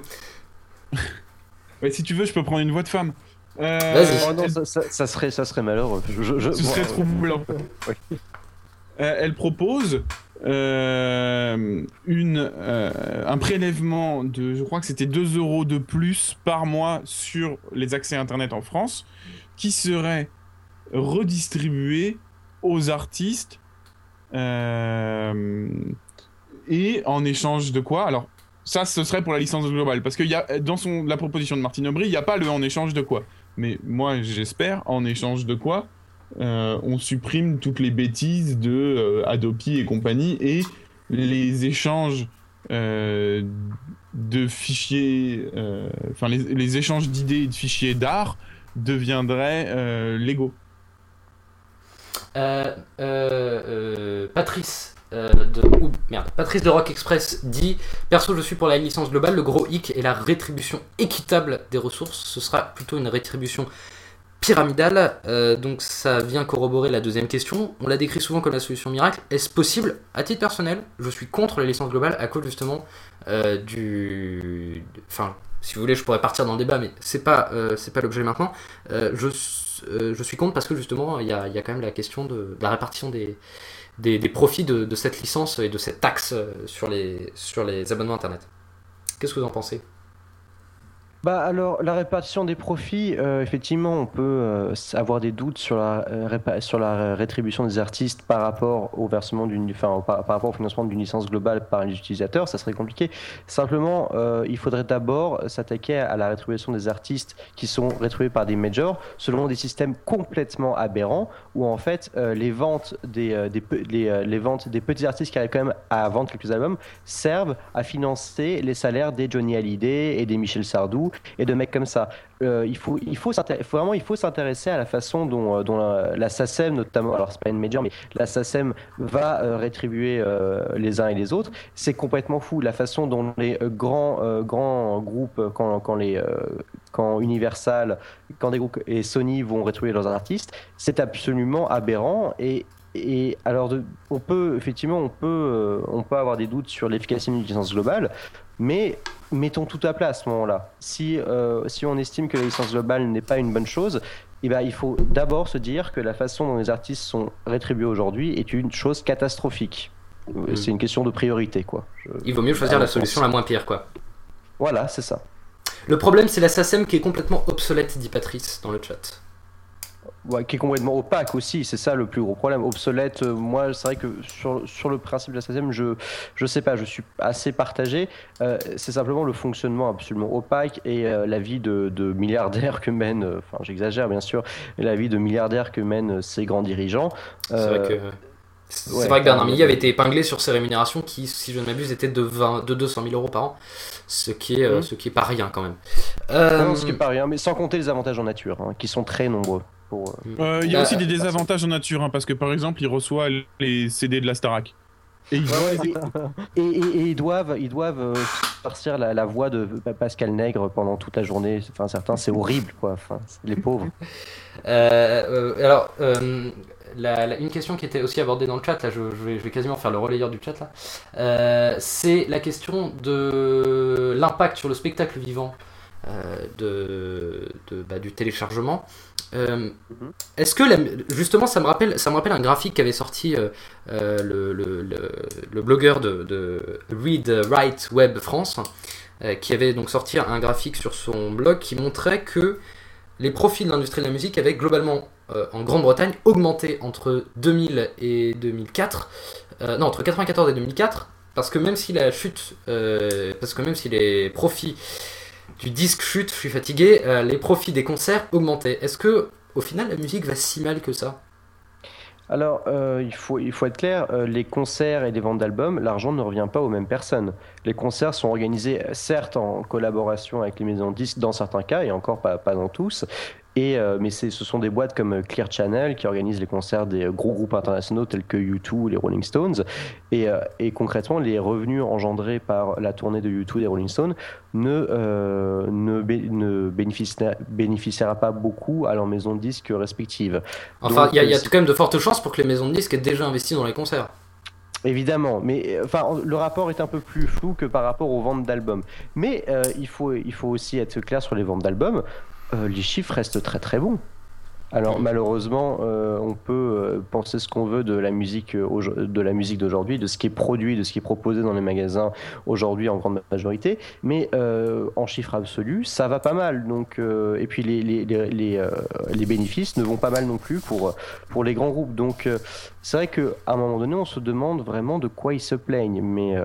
ouais, si tu veux, je peux prendre une voix de femme. Euh, Vas-y. Oh non, ça, ça- ça serait, ça serait malheureux. Je, je- je- Ce bon, serait euh, troublant. Ouais. Euh, elle propose euh, une, euh, un prélèvement de, je crois que c'était 2 euros de plus par mois sur les accès Internet en France, qui serait redistribué aux artistes et en échange de quoi Alors, ça, ce serait pour la licence globale, parce que y a, dans son, la proposition de Martine Aubry, il n'y a pas le en échange de quoi. Mais moi, j'espère, en échange de quoi euh, on supprime toutes les bêtises de euh, Adopi et compagnie et les échanges euh, de fichiers, euh, enfin les, les échanges d'idées et de fichiers d'art deviendraient euh, légaux. Euh, euh, euh, Patrice de merde, Patrice de Rock Express dit perso je suis pour la licence globale le gros hic est la rétribution équitable des ressources. Ce sera plutôt une rétribution pyramidale. Donc ça vient corroborer la deuxième question. On la décrit souvent comme la solution miracle. Est-ce possible? À titre personnel je suis contre la licence globale à cause justement du enfin si vous voulez, je pourrais partir dans le débat, mais c'est pas, c'est pas l'objet maintenant. Je, je suis contre parce que justement, il y a, quand même la question de, la répartition des, profits de, cette licence et de cette taxe euh, sur les abonnements internet. Qu'est-ce que vous en pensez? Bah alors la répartition des profits, euh, effectivement, on peut euh, avoir des doutes sur la euh, sur la rétribution des artistes par rapport au versement d'une, enfin par, rapport au financement d'une licence globale par les utilisateurs, ça serait compliqué. Simplement, euh, il faudrait d'abord s'attaquer à la rétribution des artistes qui sont rétribués par des majors selon des systèmes complètement aberrants où en fait euh, les ventes des euh, euh, ventes des petits artistes qui arrivent quand même à vendre quelques albums servent à financer les salaires des Johnny Hallyday et des Michel Sardou et de mecs comme ça. Euh, il faut, il faut, vraiment, il faut s'intéresser à la façon dont, euh, dont la, SACEM notamment, alors c'est pas une major, mais la SACEM va euh, rétribuer les uns et les autres. C'est complètement fou la façon dont les grands, grands groupes, quand, quand les, quand Universal, quand des groupes et Sony vont rétribuer leurs artistes, c'est absolument aberrant et et alors, on peut effectivement, on peut, on peut avoir des doutes sur l'efficacité d'une licence globale, mais mettons tout à plat à ce moment-là. Si, euh, si on estime que la licence globale n'est pas une bonne chose, eh ben, il faut d'abord se dire que la façon dont les artistes sont rétribués aujourd'hui est une chose catastrophique. Euh, Mm. C'est une question de priorité, quoi. Je- Il vaut mieux choisir la solution la moins pire, quoi. Voilà, c'est ça. Le problème, c'est la SACEM qui est complètement obsolète, dit Patrice dans le chat. Ouais, qui est complètement opaque aussi, c'est ça le plus gros problème. Obsolète, euh, moi c'est vrai que sur, sur le principe de la 16 je je sais pas, je suis assez partagé. Euh, c'est simplement le fonctionnement absolument opaque et euh, la vie de, de milliardaires que mènent, enfin j'exagère bien sûr, la vie de milliardaires que mènent ces grands dirigeants. C'est vrai que. C'est ouais, vrai que Bernard. Milly avait été épinglé sur ses rémunérations qui, si je ne m'abuse, étaient de, 20 de 200 000 euros par an, ce qui est, Mhm. ce qui est pas rien quand même. non, Euh, ce qui est pas rien, mais sans compter les avantages en nature, hein, qui sont très nombreux. Pour, euh, Euh, Il y a Euh, aussi des désavantages en nature, hein, parce que par exemple, il reçoit les CD de la Starac. Et il et, et- et ils doivent, ils doivent euh, la, la voix de Pascal Nègre pendant toute la journée. Enfin, certains, c'est horrible, quoi. Enfin, les pauvres. Euh, euh, alors, euh, la- la- une question qui était aussi abordée dans le chat, là, je, je vais, je vais quasiment faire le relayeur du chat, là, euh, c'est la question de l'impact sur le spectacle vivant euh, de, de- bah, du téléchargement. Euh, Est-ce que justement ça me rappelle un graphique qu'avait sorti euh, euh, le, blogueur de, de Read Write Web France qui avait donc sorti un graphique sur son blog qui montrait que les profits de l'industrie de la musique avaient globalement en Grande-Bretagne augmenté entre 2000 et 2004 euh, non entre 94 et 2004 parce que même si la chute parce que même si les profits du disque chute, je suis fatigué, euh, les profits des concerts augmentaient. Est-ce que au final la musique va si mal que ça? Alors, euh, il, faut, il faut être clair, euh, les concerts et les ventes d'albums, l'argent ne revient pas aux mêmes personnes. Les concerts sont organisés, certes, en collaboration avec les maisons de disques dans certains cas, et encore pas dans tous. Et, euh, mais ce sont des boîtes comme euh, Clear Channel qui organisent les concerts des euh, gros groupes internationaux tels que U2 ou les Rolling Stones. Et, euh, et concrètement, les revenus engendrés par la tournée de U2 et des Rolling Stones ne, euh, ne, bé- ne bénéficiera, bénéficiera pas beaucoup à leurs maisons de disques respectives. Enfin, il y a, il y a quand même de fortes chances pour que les maisons de disques aient déjà investi dans les concerts. Évidemment, mais enfin, le rapport est un peu plus flou que par rapport aux ventes d'albums. Mais euh, il, faut, il faut aussi être clair sur les ventes d'albums. Euh, les chiffres restent très très bons. Alors malheureusement, euh, on peut euh, penser ce qu'on veut de la musique euh, de la musique d'aujourd'hui, de ce qui est produit, de ce qui est proposé dans les magasins aujourd'hui en grande majorité, mais en chiffres absolus, ça va pas mal. Donc et puis les les, les, les, bénéfices ne vont pas mal non plus pour pour les grands groupes. Donc c'est vrai qu'à un moment donné, on se demande vraiment de quoi ils se plaignent, mais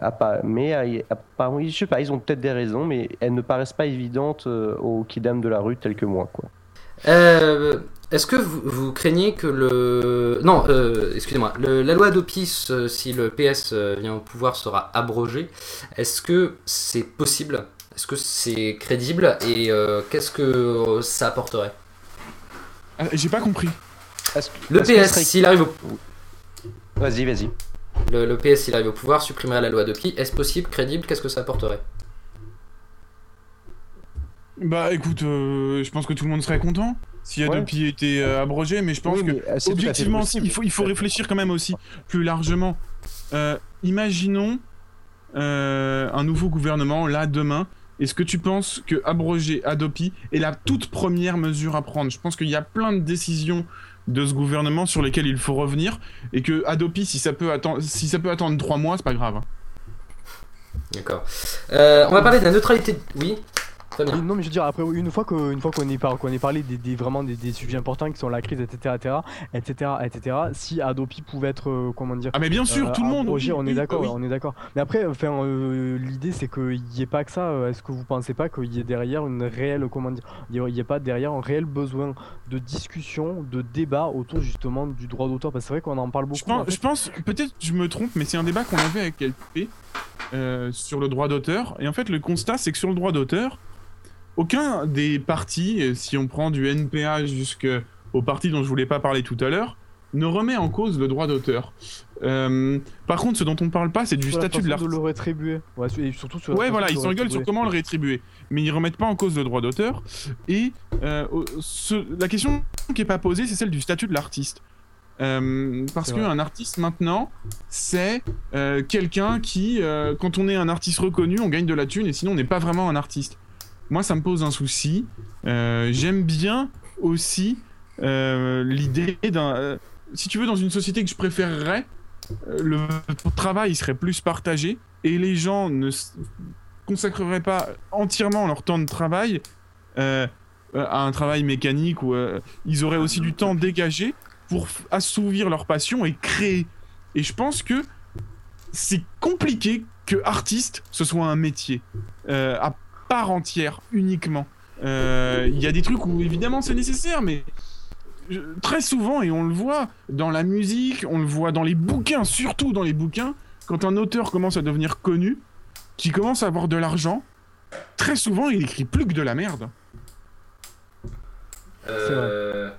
à pas, mais à, à je sais pas, ils ont peut-être des raisons, mais elles ne paraissent pas évidentes aux kidam de la rue tels que moi, quoi. Euh, Est-ce que vous, vous craignez que le... Non, euh, excusez-moi. le- La loi Adopis, euh, si le PS euh, vient au pouvoir, sera abrogée. Est-ce que c'est possible? Est-ce que c'est crédible? Et euh, qu'est-ce que euh, ça apporterait? J'ai pas compris. Le PS, serait- s'il arrive au... Vas-y, vas-y. Le, le PS, s'il arrive au pouvoir, supprimerait la loi Adopi. Est-ce possible, crédible? Qu'est-ce que ça apporterait? Bah écoute, euh, je pense que tout le monde serait content si Ouais. Adopi était euh, abrogé, mais je pense Oui, mais, que euh, objectivement, possible. il faut, il faut réfléchir quand même aussi plus largement. Euh, imaginons euh, un nouveau gouvernement là demain. Est-ce que tu penses que abroger Adopi est la toute première mesure à prendre? Je pense qu'il y a plein de décisions de ce gouvernement sur lesquelles il faut revenir et que Adopi, si ça peut attendre, si ça peut attendre trois mois, c'est pas grave. hein. D'accord. Euh, on va parler de la neutralité. Oui? Non mais je veux dire après une fois que une fois qu'on ait, par- qu'on ait parlé des, des- vraiment des, des sujets importants qui sont la crise etc etc etc etc si Adopi pouvait être euh, comment dire Ah mais bien sûr, tout le monde, on est d'accord bah oui. on est d'accord mais après enfin euh, l'idée c'est qu'il n'y ait pas que ça euh, est-ce que vous pensez pas qu'il y ait derrière une réelle comment dire il n'y ait pas derrière un réel besoin de discussion de débat autour justement du droit d'auteur? Parce que c'est vrai qu'on en parle beaucoup Je pense, en fait. je pense peut-être je me trompe, mais c'est un débat qu'on avait avec LP euh, sur le droit d'auteur. Et en fait, le constat, c'est que sur le droit d'auteur, aucun des partis, euh, si on prend du NPA jusqu'au parti dont je voulais pas parler tout à l'heure, ne remet en cause le droit d'auteur. Euh, par contre, ce dont on parle pas, c'est du Sur statut de l'artiste. le rétribuer ouais, et surtout sur Ouais, voilà, de ils le s'engueulent sur comment le rétribuer. Mais ils remettent pas en cause le droit d'auteur. Et euh, ce- la question qui est pas posée, c'est celle du statut de l'artiste. Euh, parce qu'un artiste maintenant, c'est quelqu'un qui, quand on est un artiste reconnu, on gagne de la thune et sinon on n'est pas vraiment un artiste. Moi, ça me pose un souci. Euh, J'aime bien aussi euh, l'idée d'un. euh, si tu veux, dans une société que je préférerais, le travail serait plus partagé et les gens ne consacreraient pas entièrement leur temps de travail à un travail mécanique euh, ils auraient aussi du temps dégagé pour assouvir leur passion et créer. Et je pense que c'est compliqué que artiste ce soit un métier part entière uniquement. Euh, Il y a des trucs où évidemment c'est nécessaire, mais je- très souvent et on le voit dans la musique, on le voit dans les bouquins, surtout dans les bouquins, quand un auteur commence à devenir connu, qui commence à avoir de l'argent, très souvent il écrit plus que de la merde. Euh,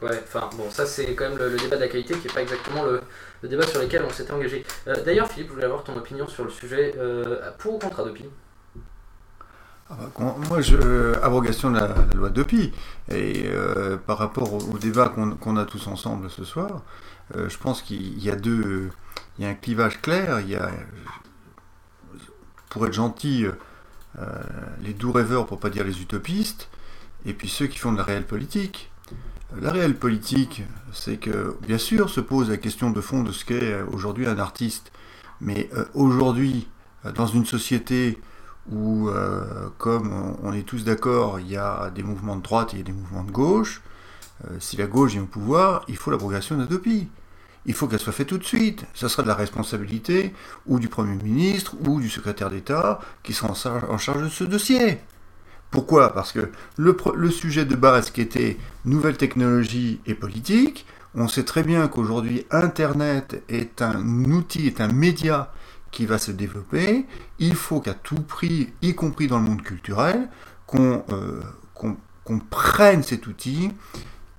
Ouais, enfin bon, ça c'est quand même le, le débat de la qualité qui est pas exactement le, le débat sur lequel on s'était engagé. Euh, D'ailleurs, Philippe, je voulais avoir ton opinion sur le sujet euh, pour ou contre Adopi? Moi, abrogation de la, la loi d'Opi. Et euh, par rapport au, débat qu'on a tous ensemble ce soir, euh, je pense qu'il y a deux, il y a un clivage clair. Il y a, pour être gentil, euh, les doux rêveurs, pour pas dire les utopistes, et puis ceux qui font de la réelle politique. La réelle politique, c'est que, bien sûr, se pose la question de fond de ce qu'est aujourd'hui un artiste. Mais aujourd'hui, dans une société où, euh, comme on, est tous d'accord, il y a des mouvements de droite et des mouvements de gauche, euh, si la gauche vient au pouvoir, il faut l'abrogation de l'Adopi. Il faut qu'elle soit faite tout de suite. Ça sera de la responsabilité ou du Premier ministre ou du secrétaire d'État qui sera en charge, de ce dossier. Pourquoi? Parce que le, le sujet de base qui était nouvelles technologies et politique, on sait très bien qu'aujourd'hui Internet est un outil, est un média va se développer. Il faut qu'à tout prix, y compris dans le monde culturel, qu'on euh, prenne cet outil,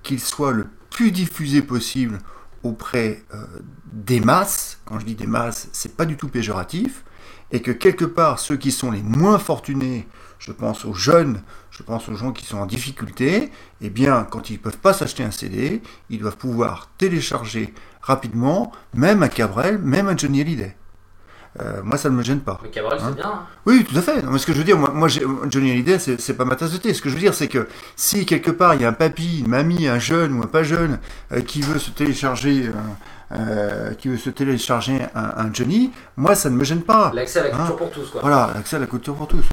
qu'il soit le plus diffusé possible auprès euh, des masses. Quand je dis des masses, c'est pas du tout péjoratif. Et que quelque part, ceux qui sont les moins fortunés, je pense aux jeunes, je pense aux gens qui sont en difficulté, eh bien, quand ils ne peuvent pas s'acheter un CD, ils doivent pouvoir télécharger rapidement, même un Cabrel, même un Johnny Hallyday. Euh, moi, ça ne me gêne pas. Mais Cabrel, Hein c'est bien. hein. Oui, tout à fait. Non, mais ce que je veux dire, moi, moi Johnny Hallyday, c'est pas ma tasse de thé. Ce que je veux dire, c'est que si quelque part il y a un papy, une mamie, un jeune ou un pas jeune euh, qui veut se télécharger, euh, qui veut se télécharger un, un Johnny, moi ça ne me gêne pas. L'accès à la culture Hein pour tous, quoi. Voilà, l'accès à la culture pour tous.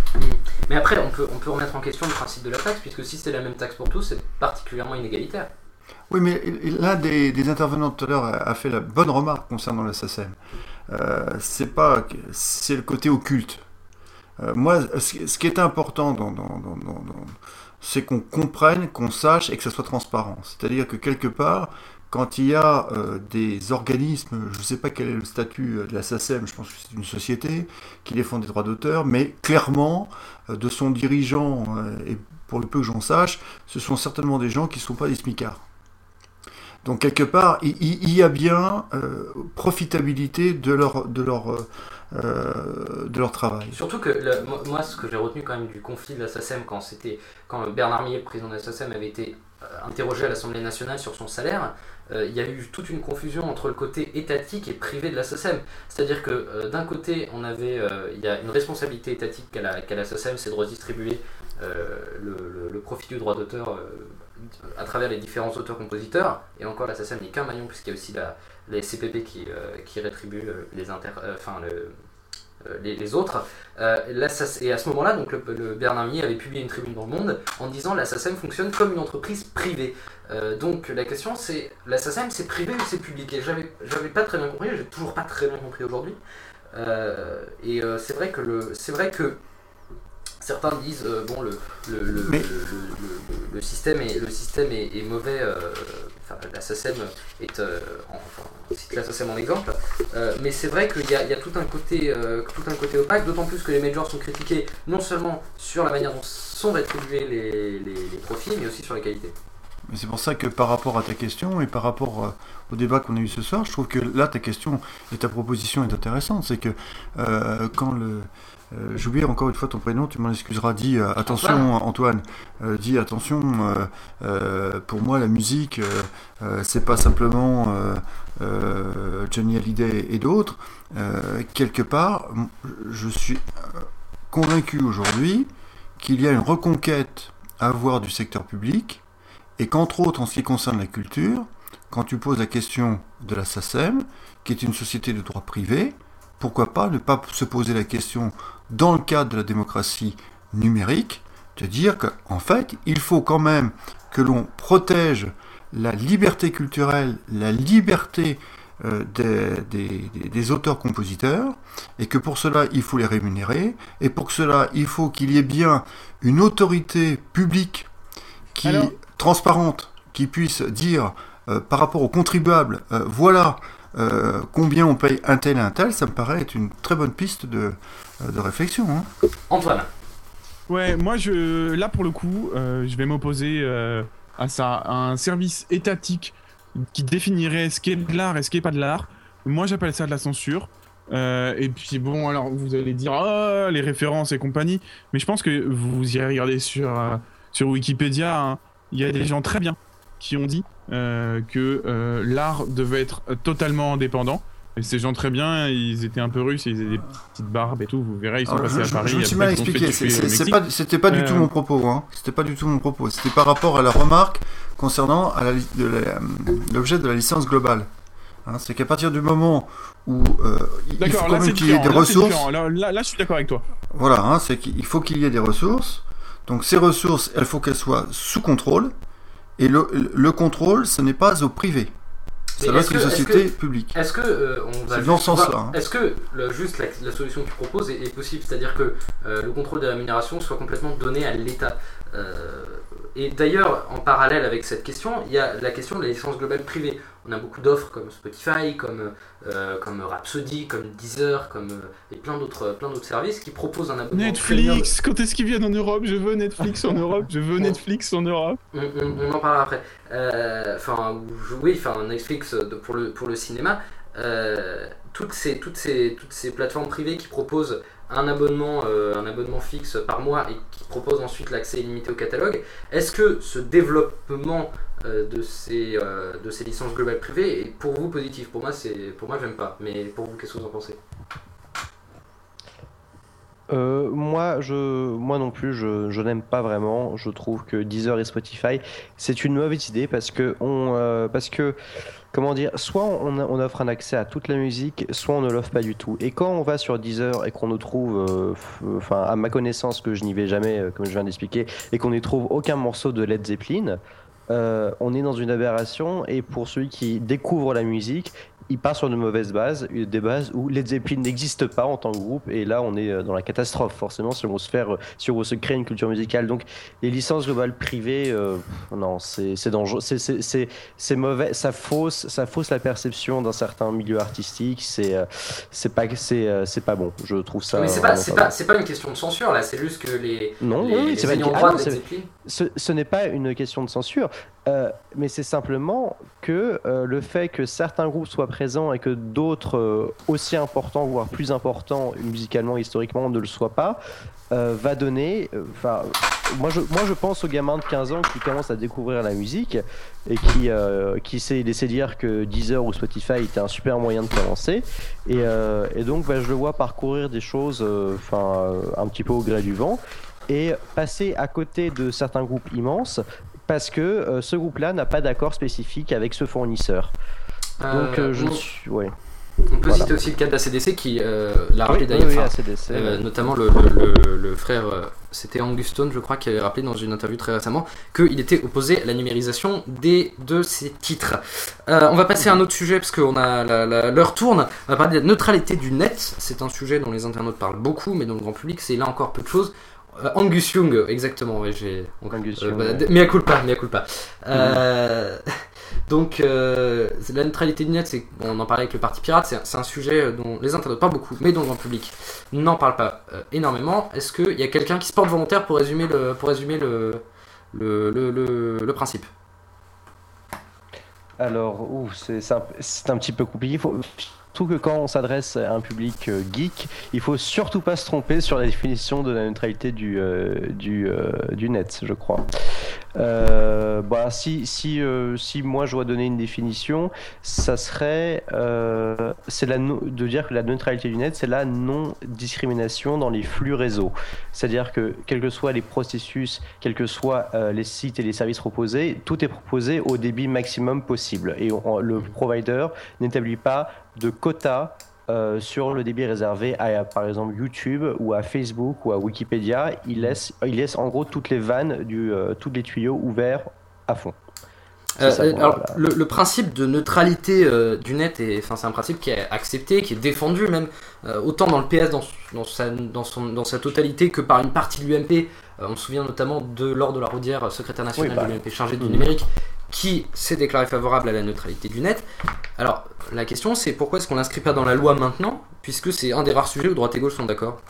Mais après, on peut, on peut remettre en question le principe de la taxe, puisque si c'est la même taxe pour tous, c'est particulièrement inégalitaire. Oui, mais l'un des, des intervenants tout à l'heure a, fait la bonne remarque concernant la SACEM. C'est pas, c'est le côté occulte. Euh, moi, ce, qui est important c'est qu'on comprenne, qu'on sache et que ça soit transparent. C'est-à-dire que quelque part, quand il y a euh, des organismes, je ne sais pas quel est le statut euh, de la SACEM, je pense que c'est une société qui défend des droits d'auteur, mais clairement, euh, de son dirigeant, euh, et pour le peu que j'en sache, ce sont certainement des gens qui ne sont pas des smicards. Donc quelque part, il, y a bien euh, profitabilité euh, euh, de leur travail. Surtout que le- moi- ce que j'ai retenu quand même du conflit de la quand, c'était, quand Bernard Millet, le président de la avait été interrogé à l'Assemblée nationale sur son salaire, il y a eu toute une confusion entre le côté étatique et privé de la. C'est-à-dire que d'un côté, on avait, il y a une responsabilité étatique qu'a la, c'est de redistribuer le, profit du droit d'auteur à travers les différents auteurs-compositeurs. Et encore, la SACEM n'est qu'un maillon, puisqu'il y a aussi la, les CPP qui, euh, qui rétribuent euh, les, inter, euh, enfin, le, les, autres. Là, et à ce moment-là, donc le, le avait publié une tribune dans le Monde en disant la SACEM fonctionne comme une entreprise privée. Donc la question c'est la SACEM c'est privé ou c'est public? Et j'avais pas très bien compris, j'ai toujours pas très bien compris aujourd'hui. Et c'est vrai que le c'est vrai que certains disent euh, bon le le, le, Mais- le- système est le système est, est mauvais. euh, enfin, la SACEM est euh, en- enfin, on cite la SACEM en exemple. Euh, mais c'est vrai qu'il y, a- il y a tout un côté, euh, tout un côté opaque, d'autant plus que les majors sont critiqués non seulement sur la manière dont sont rétribués les, les- les profits, mais aussi sur la qualité. Mais c'est pour ça que par rapport à ta question et par rapport euh, au débat qu'on a eu ce soir, je trouve que là ta question et ta proposition est intéressante. C'est que euh, quand le euh, J'ai oublié encore une fois ton prénom, tu m'en excuseras. Dis euh, attention, Antoine. Euh, dis attention. pour moi, la musique, c'est pas simplement Johnny Hallyday et d'autres. Quelque part, je suis convaincu aujourd'hui qu'il y a une reconquête à avoir du secteur public et qu'entre autres, en ce qui concerne la culture, quand tu poses la question de la SACEM, qui est une société de droit privé, pourquoi pas ne pas se poser la question, dans le cadre de la démocratie numérique, de dire qu'en fait, il faut quand même que l'on protège la liberté culturelle, la liberté euh, des, des auteurs-compositeurs, et que pour cela, il faut les rémunérer, et pour cela, il faut qu'il y ait bien une autorité publique qui transparente, qui puisse dire euh, par rapport aux contribuables, euh, voilà euh, combien on paye un tel et un tel, ça me paraît être une très bonne piste de, de réflexion. Hein. Antoine. Ouais, moi je là pour le coup, je vais m'opposer à ça, à un service étatique qui définirait ce qu'est de l'art et ce qui n'est pas de l'art. Moi j'appelle ça de la censure. et puis bon, alors vous allez dire oh, les références et compagnie, mais je pense que vous irez regarder sur, sur Wikipédia, hein. il y a des gens très bien qui ont dit euh, que euh, l'art devait être totalement indépendant. Et ces gens très bien, ils étaient un peu russes, ils avaient des petites barbes et tout. Vous verrez, ils sont passés à Paris. Je me suis mal expliqué. C'était pas, du tout euh. mon propos. Hein. C'était pas du tout mon propos. C'était par rapport à la remarque concernant l'objet de, la licence globale. Hein, c'est qu'à partir du moment où il faut quand même qu'il y ait des ressources. Là, là, je suis d'accord avec toi. Voilà, hein, c'est qu'il faut qu'il y ait des ressources. Donc ces ressources, il faut qu'elles soient sous contrôle. Et le, le contrôle, ce n'est pas au privé. Ça doit être une société publique. Est-ce que euh, on va dans ce sens-là. Hein. Est-ce que le, juste la, solution que tu proposes est, possible, c'est-à-dire que euh, le contrôle des rémunérations soit complètement donné à l'État euh, Et d'ailleurs, en parallèle avec cette question, il y a la question de la licence globale privée on a beaucoup d'offres comme Spotify, comme, euh, comme Rhapsody, comme Deezer, comme, euh, et plein d'autres, plein d'autres services qui proposent un abonnement. Netflix Quand est-ce qu'ils viennent en Europe? Je veux Netflix en Europe, je veux Netflix en Europe. On, en parlera après. Euh, enfin, oui, enfin, Netflix pour le, pour le cinéma. toutes, ces, toutes, ces, toutes ces plateformes privées qui proposent un abonnement, un abonnement fixe par mois et qui proposent ensuite l'accès illimité au catalogue, est-ce que ce développement euh, de, ces, euh, de ces licences globales privées. Et pour vous, positif? Pour moi, c'est pour moi, pas. Mais pour vous, qu'est-ce que vous en pensez? Euh, moi, je, moi non plus, je, je n'aime pas vraiment. Je trouve que Deezer et Spotify, c'est une mauvaise idée parce que on, parce que comment dire, soit on, offre un accès à toute la musique, soit on ne l'offre pas du tout. Et quand on va sur Deezer et qu'on ne trouve, enfin à ma connaissance que je n'y vais jamais, comme je viens d'expliquer, et qu'on n'y trouve aucun morceau de Led Zeppelin, euh, on est dans une aberration et pour celui qui découvre la musique, il part sur de mauvaises bases, des bases où Led Zeppelin n'existe pas en tant que groupe, et là on est euh, dans la catastrophe forcément si on veut se faire, euh, si on veut se créer une culture musicale. Donc les licences globales privées, euh, non, c'est dangereux, c'est mauvais, ça fausse, ça fausse la perception d'un certain milieu artistique. C'est c'est pas c'est pas bon. Je trouve ça. Mais c'est pas pas, pas, une question de censure là, c'est juste que les non, les, oui, c'est pas de Zeppelin. Ce, ce n'est pas une question de censure. Euh, mais c'est simplement que euh, le fait que certains groupes soient présents et que d'autres euh, aussi importants, voire plus importants musicalement, historiquement, ne le soient pas, va donner. Enfin, moi je, moi je pense aux gamins de 15 ans qui commencent à découvrir la musique et qui, qui sait laisser dire que Deezer ou Spotify était un super moyen de commencer. Et, et donc bah, je le vois parcourir des choses enfin un petit peu au gré du vent et passer à côté de certains groupes immenses parce que euh, ce groupe-là n'a pas d'accord spécifique avec ce fournisseur. Euh, Donc euh, je suis... Ouais. On peut citer aussi le cas d'ACDC qui l'a rappelé d'ailleurs, notamment le, le, frère, c'était Angus Stone, je crois, qui avait rappelé dans une interview très récemment qu'il était opposé à la numérisation des, de ses titres. on va passer à un autre sujet parce qu'on a l'heure tourne. On va parler de la neutralité du net. C'est un sujet dont les internautes parlent beaucoup, mais dont le grand public, c'est là encore peu de choses. Euh, Angus Young, exactement. Ouais, j'ai. Angus euh, Young. Bah, mais à culpa, mais à culpa. Euh, donc, la neutralité du net, c'est, on en parlait avec le Parti Pirate, c'est un sujet dont les internautes parlent beaucoup, mais dont le grand public n'en parle pas énormément. Est-ce qu'il y a quelqu'un qui se porte volontaire pour résumer le, pour résumer le, le, le, le, principe? Alors, c'est un, un, petit peu compliqué. Faut, que quand on s'adresse à un public euh, geek, il faut surtout pas se tromper sur la définition de la neutralité du, euh, du, euh, du net, je crois. bah, si, si, si moi je dois donner une définition, ça serait c'est la de dire que la neutralité du net, c'est la non-discrimination dans les flux réseau. C'est-à-dire que quels que soient les processus, quels que soient les sites et les services proposés, tout est proposé au débit maximum possible. Et le provider n'établit pas de quotas euh, sur le débit réservé à, par exemple YouTube ou à Facebook ou à Wikipédia. Il laisse, il laisse en gros toutes les vannes, du, euh, tous les tuyaux ouverts à fond. Euh, C'est ça, bon, alors, voilà. le, le principe de neutralité du net, est- enfin, c'est un principe qui est accepté, qui est défendu même, autant dans le PS dans, dans, sa, dans, son, dans sa totalité que par une partie de l'UMP. On se souvient notamment de Laure de la Rodière, secrétaire nationale Oui, bah. de l'UMP chargée du Mhm. numérique, qui s'est déclaré favorable à la neutralité du net. Alors, la question c'est pourquoi est-ce qu'on l'inscrit pas dans la loi maintenant, puisque c'est un des rares sujets où droite et gauche sont d'accord?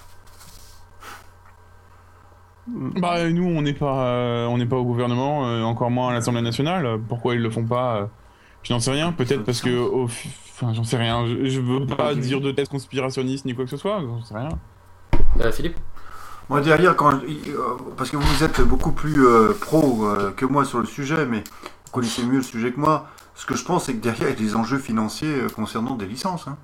Bah nous on n'est pas euh, on n'est pas au gouvernement, euh, encore moins à l'Assemblée nationale. Pourquoi ils le font pas euh, Je n'en sais rien. Peut-être parce que enfin j'en sais rien. Je, je veux pas dire de thèse conspirationniste ni quoi que ce soit. J'en sais rien. Euh, Philippe? Moi derrière, quand, parce que vous êtes beaucoup plus euh, pro euh, que moi sur le sujet, mais vous connaissez mieux le sujet que moi, ce que je pense c'est que derrière il y a des enjeux financiers euh, concernant des licences. hein.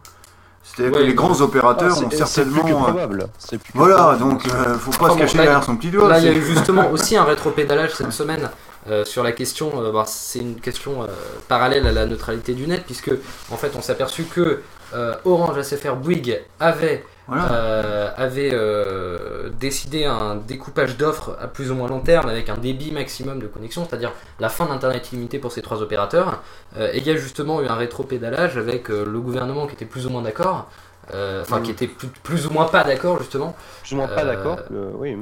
C'est-à-dire Ouais, que les grands opérateurs Ah, ont plus que certainement... euh, probable. Plus que Voilà, probable. donc euh, faut pas Enfin, se cacher derrière son petit doigt. Là, il y a eu justement aussi un rétropédalage cette semaine euh, sur la question. euh, bah, c'est une question parallèle à la neutralité du net, puisque en fait, on s'est aperçu que euh, Orange SFR Bouygues avait Voilà. euh, euh, décidé un découpage d'offres à plus ou moins long terme avec un débit maximum de connexion, c'est-à-dire la fin d'Internet illimité pour ces trois opérateurs. Et il y a justement eu un rétropédalage avec le gouvernement qui était plus ou moins d'accord, enfin Mm. qui était plus, plus ou moins pas d'accord justement. Je m'en pas Euh, d'accord. oui.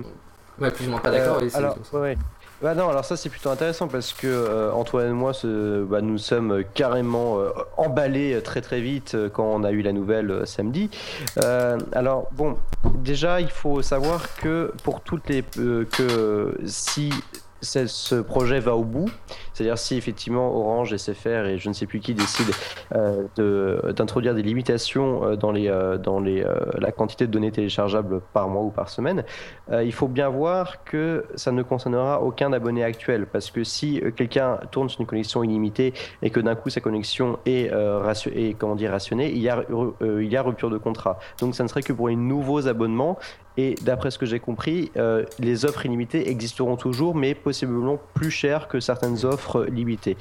Ouais, plus ou moins pas d'accord. Alors, ouais. Bah non, alors ça c'est plutôt intéressant parce que euh, Antoine et moi, ce- bah, nous sommes carrément euh, emballés très très vite euh, quand on a eu la nouvelle euh, samedi. Euh, alors bon, déjà il faut savoir que pour toutes les euh, que si ce- projet va au bout, c'est-à-dire si effectivement Orange, SFR et je ne sais plus qui décident euh, d'introduire des limitations euh, dans, euh, la quantité de données téléchargeables par mois ou par semaine, il faut bien voir que ça ne concernera aucun abonné actuel. Parce que si quelqu'un tourne sur une connexion illimitée et que d'un coup sa connexion est, rationnée, il y a rupture de contrat. Donc ça ne serait que pour les nouveaux abonnements. Et d'après ce que j'ai compris, euh, les offres illimitées existeront toujours, mais possiblement plus chères que certaines offres limitées.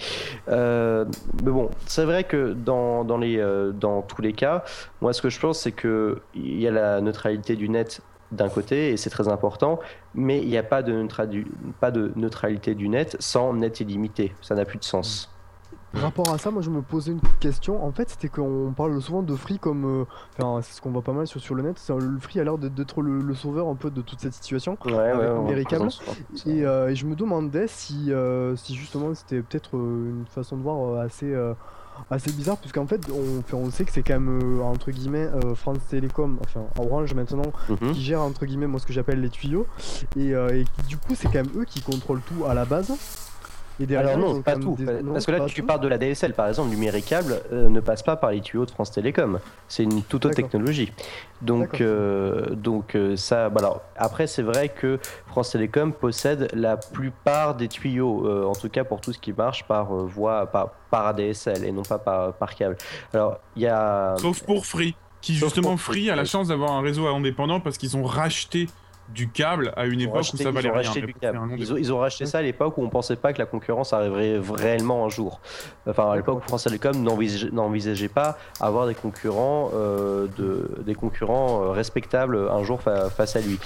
Euh, mais bon, c'est vrai que dans, dans, les, euh, dans tous les cas, moi ce que je pense, c'est qu'il y a la neutralité du net d'un côté, et c'est très important, mais il n'y a pas de, pas de neutralité du net sans net illimité. Ça n'a plus de sens. Rapport à ça, moi je me posais une question. En fait, c'était qu'on parle souvent de Free comme. euh, Enfin, c'est ce qu'on voit pas mal sur, sur le net. c'est- Le Free a l'air d'être- le, le sauveur un peu de toute cette situation. Ouais, avec. Et, euh, et je me demandais si, euh, si justement c'était peut-être une façon de voir assez, assez bizarre, puisqu'en fait on, on sait que c'est quand même entre guillemets France Télécom, enfin Orange maintenant, Mhm. qui gère entre guillemets moi ce que j'appelle les tuyaux, et, et du coup c'est quand même eux qui contrôlent tout à la base. Alors ils non, pas tout. des- Parce non, parce que là, tu parles de la DSL, par exemple, numéricable euh, ne passe pas par les tuyaux de France Télécom. C'est une toute autre technologie. Donc, euh, donc euh, ça. bah alors, après, c'est vrai que France Télécom possède la plupart des tuyaux, euh, en tout cas pour tout ce qui marche par euh, voie, par, par ADSL et non pas par, par câble. Alors, il y a. Sauf pour Free, qui Sauf justement Free Free, a la chance d'avoir un réseau indépendant parce qu'ils ont racheté du câble à une Ils époque où ça ils valait rien. racheté mais du câble. Ils ont, ils ont racheté ça à l'époque où on pensait pas que la concurrence arriverait réellement un jour. Enfin, à l'époque où France Télécom n'envisageait pas avoir des concurrents, euh, de, des concurrents euh, respectables un jour fa- face à lui.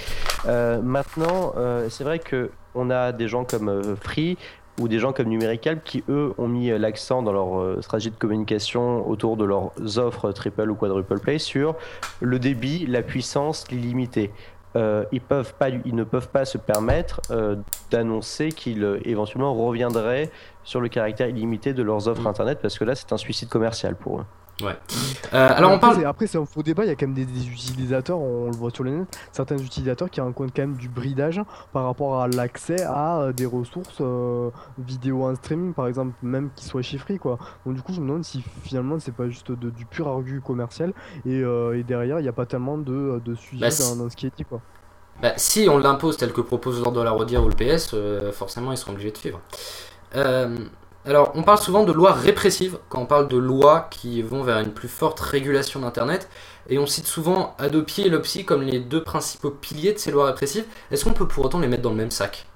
Euh, maintenant, euh, c'est vrai que on a des gens comme Free ou des gens comme Numéricable qui eux ont mis l'accent dans leur stratégie de communication autour de leurs offres triple ou quadruple play sur le débit, la puissance, l'illimité. Euh, ils, peuvent pas, ils ne peuvent pas se permettre euh, d'annoncer qu'ils euh, éventuellement reviendraient sur le caractère illimité de leurs offres internet parce que là c'est un suicide commercial pour eux. Ouais. Euh, alors on après, parle. c'est- Après, c'est un faux débat. Il y a quand même des, des utilisateurs, on le voit sur le net, certains utilisateurs qui rencontrent quand même du bridage par rapport à l'accès à euh, des ressources euh, vidéo en streaming, par exemple, même qui soient chiffrées, quoi. Donc, du coup, je me demande si finalement c'est pas juste de- du pur argu commercial et, euh, et derrière, il n'y a pas tellement de, de sujet Bah, dans, ce qui est dit, quoi. Bah, si on l'impose tel que propose l'ordre de la Rodière ou le PS, forcément ils seront obligés de suivre. Euh, alors, on parle souvent de lois répressives quand on parle de lois qui vont vers une plus forte régulation d'Internet. Et on cite souvent Adopi et Lopsy comme les deux principaux piliers de ces lois répressives. Est-ce qu'on peut pour autant les mettre dans le même sac?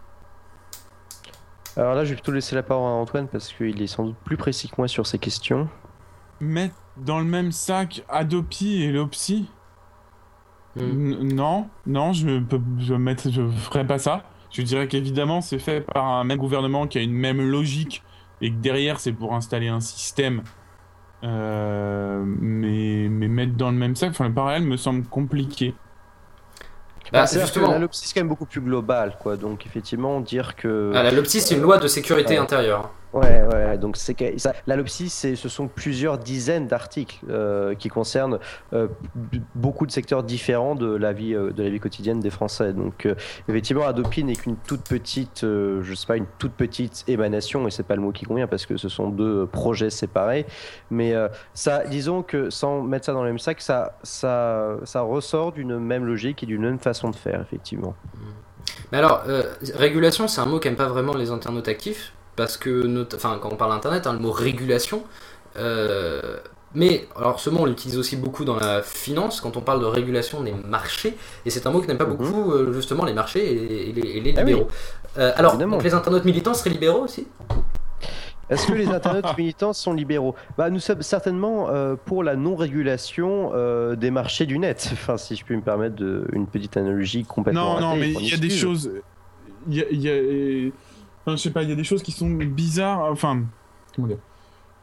Alors là je vais plutôt laisser la parole à Antoine parce qu'il est sans doute plus précis que moi sur ces questions. Mettre dans le même sac Adopi et Lopsy Hmm. Non, non, je peux, je mettre, je ferai pas ça. Je dirais qu'évidemment, c'est fait par un même gouvernement qui a une même logique et que derrière, c'est pour installer un système. Euh, mais, mais mettre dans le même sac, enfin, le parallèle me semble compliqué. Bah, c'est justement. la LOPSI, c'est quand même beaucoup plus global, quoi. Donc, effectivement, dire que. Ah, la c'est une loi de sécurité Ouais. intérieure. Ouais, ouais, donc c'est que- ça, la LOPSI, c'est, ce sont plusieurs dizaines d'articles euh, qui concernent euh, beaucoup de secteurs différents de la vie, euh, de la vie quotidienne des Français. Donc, euh, effectivement, Adopi n'est qu'une toute petite, euh, je sais pas, une toute petite émanation, et c'est pas le mot qui convient parce que ce sont deux projets séparés. Mais euh, ça, disons que sans mettre ça dans le même sac, ça, ça, ça ressort d'une même logique et d'une même façon de faire, effectivement. Mais alors, euh, régulation, c'est un mot qu'aiment pas vraiment les internautes actifs, parce que, enfin, quand on parle internet, hein, le mot régulation. euh, mais alors, ce mot, on l'utilise aussi beaucoup dans la finance, quand on parle de régulation des marchés, et c'est un mot que n'aiment pas Mhm. beaucoup, euh, justement, les marchés et, et les, et les Ah oui. libéraux. Euh, alors, donc, les internautes militants seraient libéraux aussi? Est-ce que les internautes militants sont libéraux? Bah, Nous sommes certainement euh, pour la non-régulation euh, des marchés du net. Enfin, si je puis me permettre de, une petite analogie complètement Non, non, mais il y a des choses. Il y a, il y a- enfin, je sais pas, il y a des choses qui sont bizarres. Enfin, comment dire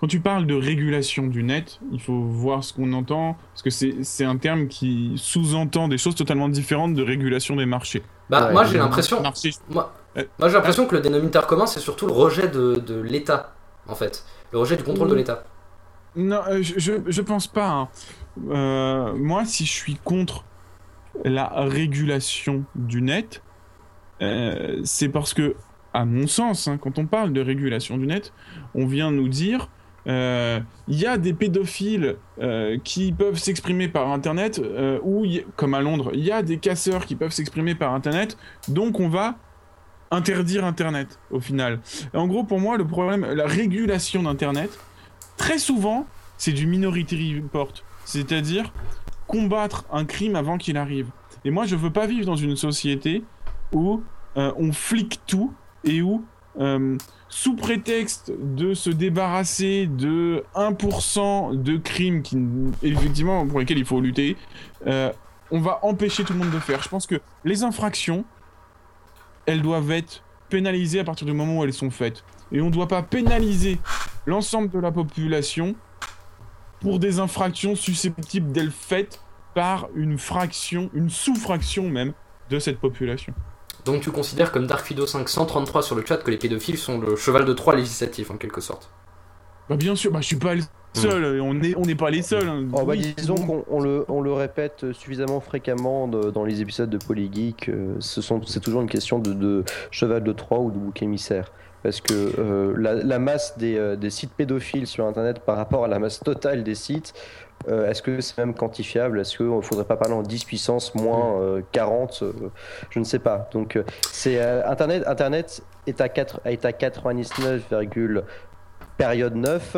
Quand tu parles de régulation du net, il faut voir ce qu'on entend, parce que c'est un terme qui sous-entend des choses totalement différentes de régulation des marchés. Bah, Ouais, moi, j'ai l'impression. Moi, Euh, moi j'ai l'impression que le dénominateur commun, c'est surtout le rejet de, de l'État, en fait. Le rejet du contrôle de l'État. Non, euh, je, je, je pense pas. hein. Euh, moi, si je suis contre la régulation du net, euh, c'est parce que, à mon sens, hein, quand on parle de régulation du net, on vient nous dire euh, il y a des pédophiles euh, qui peuvent s'exprimer par Internet, euh, ou comme à Londres, il y a des casseurs qui peuvent s'exprimer par Internet, donc on va interdire Internet au final. En gros, pour moi, le problème, la régulation d'Internet, très souvent, c'est du minority report, c'est-à-dire combattre un crime avant qu'il arrive. Et moi, je veux pas vivre dans une société où on flique tout et où, euh, sous prétexte de se débarrasser de 1% de crimes qui, effectivement, pour lesquels il faut lutter, euh, on va empêcher tout le monde de faire. Je pense que les infractions, elles doivent être pénalisées à partir du moment où elles sont faites. Et on ne doit pas pénaliser l'ensemble de la population pour des infractions susceptibles d'être faites par une fraction, une sous-fraction même de cette population. Donc tu considères comme Darkfido 533 sur le chat que les pédophiles sont le cheval de Troie législatif en quelque sorte. Bah bien sûr, bah je suis pas le seul, on n'est on n'est pas les seuls. hein. Oh, bah, Oui, disons qu'on on le, on le répète suffisamment fréquemment de- dans les épisodes de Polygeek, euh, ce c'est toujours une question de, de cheval de Troie ou de bouc émissaire. Parce que euh, la, la masse des, euh, des sites pédophiles sur Internet par rapport à la masse totale des sites, euh, est-ce que c'est même quantifiable? Est-ce qu'il ne faudrait pas parler en 10 puissance moins euh, 40 euh, Je ne sais pas. Donc, euh, c'est euh, Internet, Internet est à, 4, est à 99, période 9,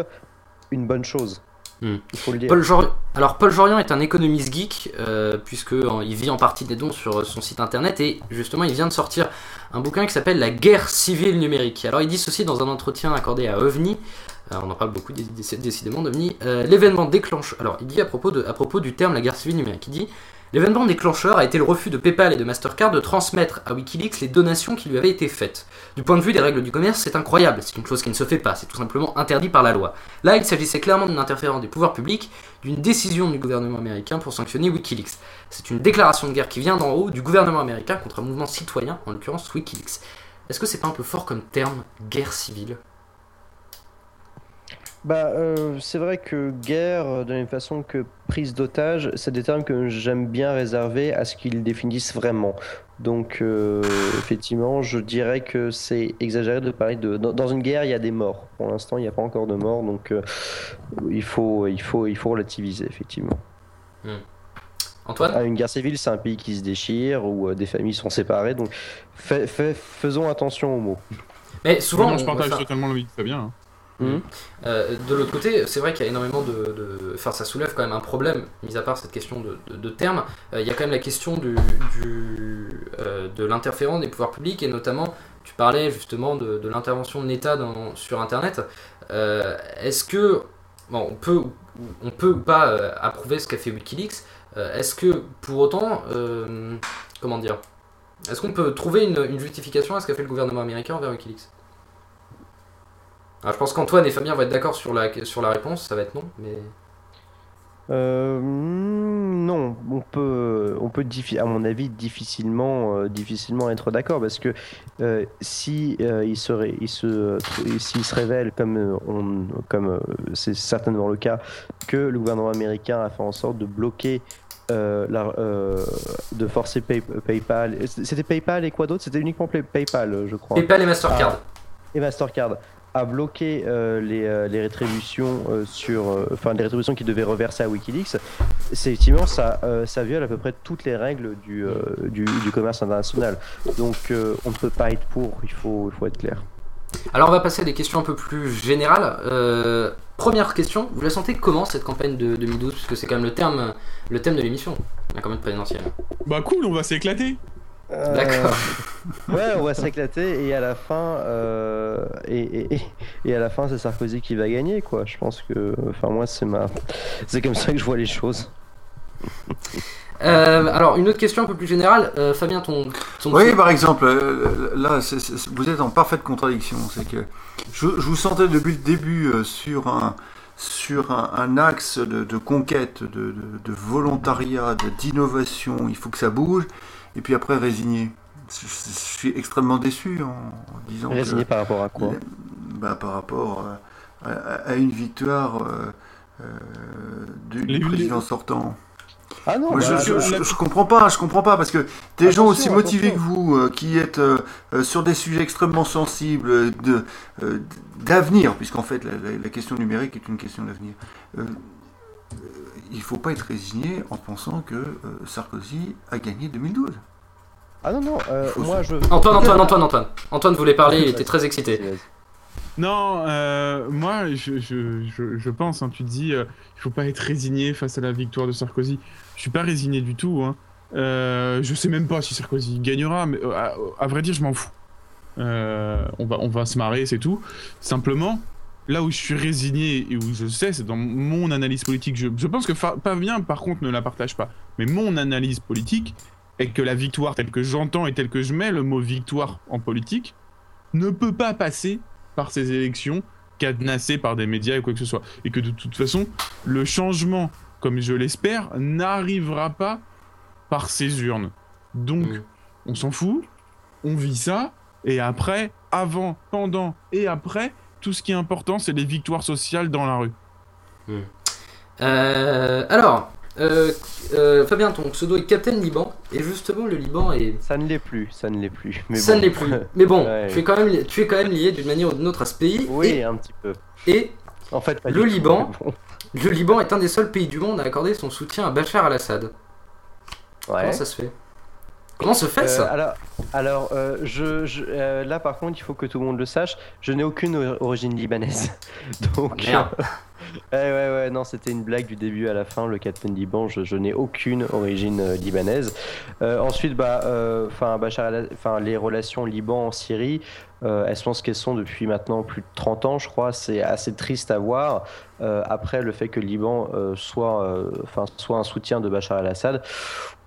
une bonne chose. Hmm. Il faut le dire. Paul Jor- Alors Paul Jorian est un économiste geek euh, puisque euh, il vit en partie des dons sur euh, son site internet et justement il vient de sortir un bouquin qui s'appelle La guerre civile numérique. Alors il dit ceci dans un entretien accordé à OVNI. On en parle beaucoup dé- dé- décidément d'OVNI. Euh, L'événement déclenche. Alors il dit à propos, de, à propos du terme la guerre civile numérique, il dit L'événement déclencheur a été le refus de PayPal et de Mastercard de transmettre à Wikileaks les donations qui lui avaient été faites. Du point de vue des règles du commerce, c'est incroyable, c'est une chose qui ne se fait pas, c'est tout simplement interdit par la loi. Là, il s'agissait clairement d'une interférence des pouvoirs publics, d'une décision du gouvernement américain pour sanctionner Wikileaks. C'est une déclaration de guerre qui vient d'en haut du gouvernement américain contre un mouvement citoyen, en l'occurrence Wikileaks. Est-ce que c'est pas un peu fort comme terme, guerre civile? Bah, euh, c'est vrai que guerre, euh, de la même façon que prise d'otage, c'est des termes que j'aime bien réserver à ce qu'ils définissent vraiment. Donc, euh, effectivement, je dirais que c'est exagéré de parler de. Dans, dans une guerre, il y a des morts. Pour l'instant, il n'y a pas encore de morts, donc euh, il faut, il faut, il faut relativiser, effectivement. Antoine Ah, Une guerre civile, c'est un pays qui se déchire ou euh, des familles sont séparées, donc faisons attention aux mots. Mais souvent, Moi, je on- partage totalement l'avis de Fabien. hein. Mhm. Euh, de l'autre côté, c'est vrai qu'il y a énormément de, Enfin, ça soulève quand même un problème, mis à part cette question de, de-. Euh, il y a quand même la question euh, de l'interférence des pouvoirs publics, et notamment, tu parlais justement de, l'intervention de l'État sur Internet. Est-ce que. Bon, on peut ou pas approuver ce qu'a fait Wikileaks, est-ce que pour autant, comment dire, est-ce qu'on peut trouver une, une justification à ce qu'a fait le gouvernement américain envers Wikileaks? Alors, Je pense qu'Antoine et Fabien vont être d'accord sur la, sur la réponse, ça va être non, mais... Euh, hmm, non, on peut, on peut à mon avis difficilement, euh, difficilement être d'accord parce que euh, si il serait, il se, s'il se révèle comme on, comme c'est certainement le cas, que le gouvernement américain a fait en sorte de bloquer. euh, la- euh, de forcer Pay- PayPal. C'était PayPal et quoi d'autre? C'était uniquement Pay- PayPal, je crois. PayPal et Mastercard. et Mastercard a bloqué euh, les, euh, les rétributions euh, sur, euh, enfin les rétributions qui devaient reverser à WikiLeaks, c'est effectivement ça, euh, ça viole à peu près toutes les règles du, euh, du, du commerce international. Donc euh, on ne peut pas être pour, il faut, il faut être clair. Alors on va passer à des questions un peu plus générales. Euh, première question, vous la sentez comment cette campagne de 2012 Puisque c'est quand même le, terme, le thème de l'émission, la campagne présidentielle. Bah cool, on va s'éclater. D'accord. Euh, ouais, on va s'éclater et à la fin, euh, et, et, et- et à la fin c'est Sarkozy qui va gagner quoi. Je pense que, enfin moi c'est ma, c'est comme ça que je vois les choses. Euh, alors une autre question un peu plus générale. Euh, Fabien, ton... ton Oui, par exemple, là, c'est- c'est- vous êtes en parfaite contradiction. C'est que je, je vous sentais depuis le début sur un sur un, un axe de, de conquête, de, de- de volontariat, d'innovation. Il faut que ça bouge. Et puis après, résigné. Je, je suis extrêmement déçu en, en disant Résigné que, par rapport à quoi bah, par rapport euh, à, à une victoire euh, euh, du, président sortant. Ah non, Moi, je, bah, je, je- je comprends pas, je comprends pas parce que des gens aussi motivés attention. que vous, euh, qui êtes euh, euh, sur des sujets extrêmement sensibles de euh, d'avenir, puisqu'en fait la, la- la question numérique est une question d'avenir. Il faut pas être résigné en pensant que euh, Sarkozy a gagné 2012. Ah non non, euh, moi se- je. Antoine, Antoine, Antoine, Antoine. Antoine voulait parler, il était très excité. Non, euh, moi, je, je, je, je pense, hein, tu te dis, euh, il faut pas être résigné face à la victoire de Sarkozy. Je suis pas résigné du tout. Hein. Euh, je sais même pas si Sarkozy gagnera, mais euh, à, à vrai dire, je m'en fous. Euh, on, va, on va se marrer, c'est tout. Simplement, là où je suis résigné et où je sais, c'est dans mon analyse politique. Je, je pense que Fabien, par contre, ne la partage pas. Mais mon analyse politique est que la victoire, telle que j'entends et telle que je mets le mot victoire en politique, ne peut pas passer par ces élections cadenassées par des médias et quoi que ce soit. Et que de toute façon, le changement, comme je l'espère, n'arrivera pas par ces urnes. Donc, Mm. on s'en fout, on vit ça, et après, avant, pendant et après, tout ce qui est important, c'est les victoires sociales dans la rue. Euh, alors, euh, euh, Fabien, ton pseudo est Captain Liban, et justement le Liban est... Ça ne l'est plus, ça ne l'est plus. Mais ça bon. ne l'est plus. Mais bon, Ouais. tu, es quand même, li- tu es quand même lié d'une manière ou d'une autre à ce pays. Oui, Et, un petit peu. et En fait, Le Liban. bon. le Liban est un des seuls pays du monde à accorder son soutien à Bachar al-Assad. Ouais. Comment ça se fait? Comment se fait Euh, ça alors, alors euh, je, je- euh, là par contre, il faut que tout le monde le sache, je n'ai aucune origine libanaise. Donc, Merde. ouais, ouais, ouais, non, c'était une blague du début à la fin, le Captain Liban, je, je n'ai aucune origine euh, libanaise. Euh, ensuite, bah, euh, enfin, Bachar enfin, les relations Liban-Syrie, elles sont ce qu'elles sont depuis maintenant plus de 30 ans, je crois, c'est assez triste à voir. Après, le fait que le Liban soit, enfin, soit un soutien de Bachar el-Assad,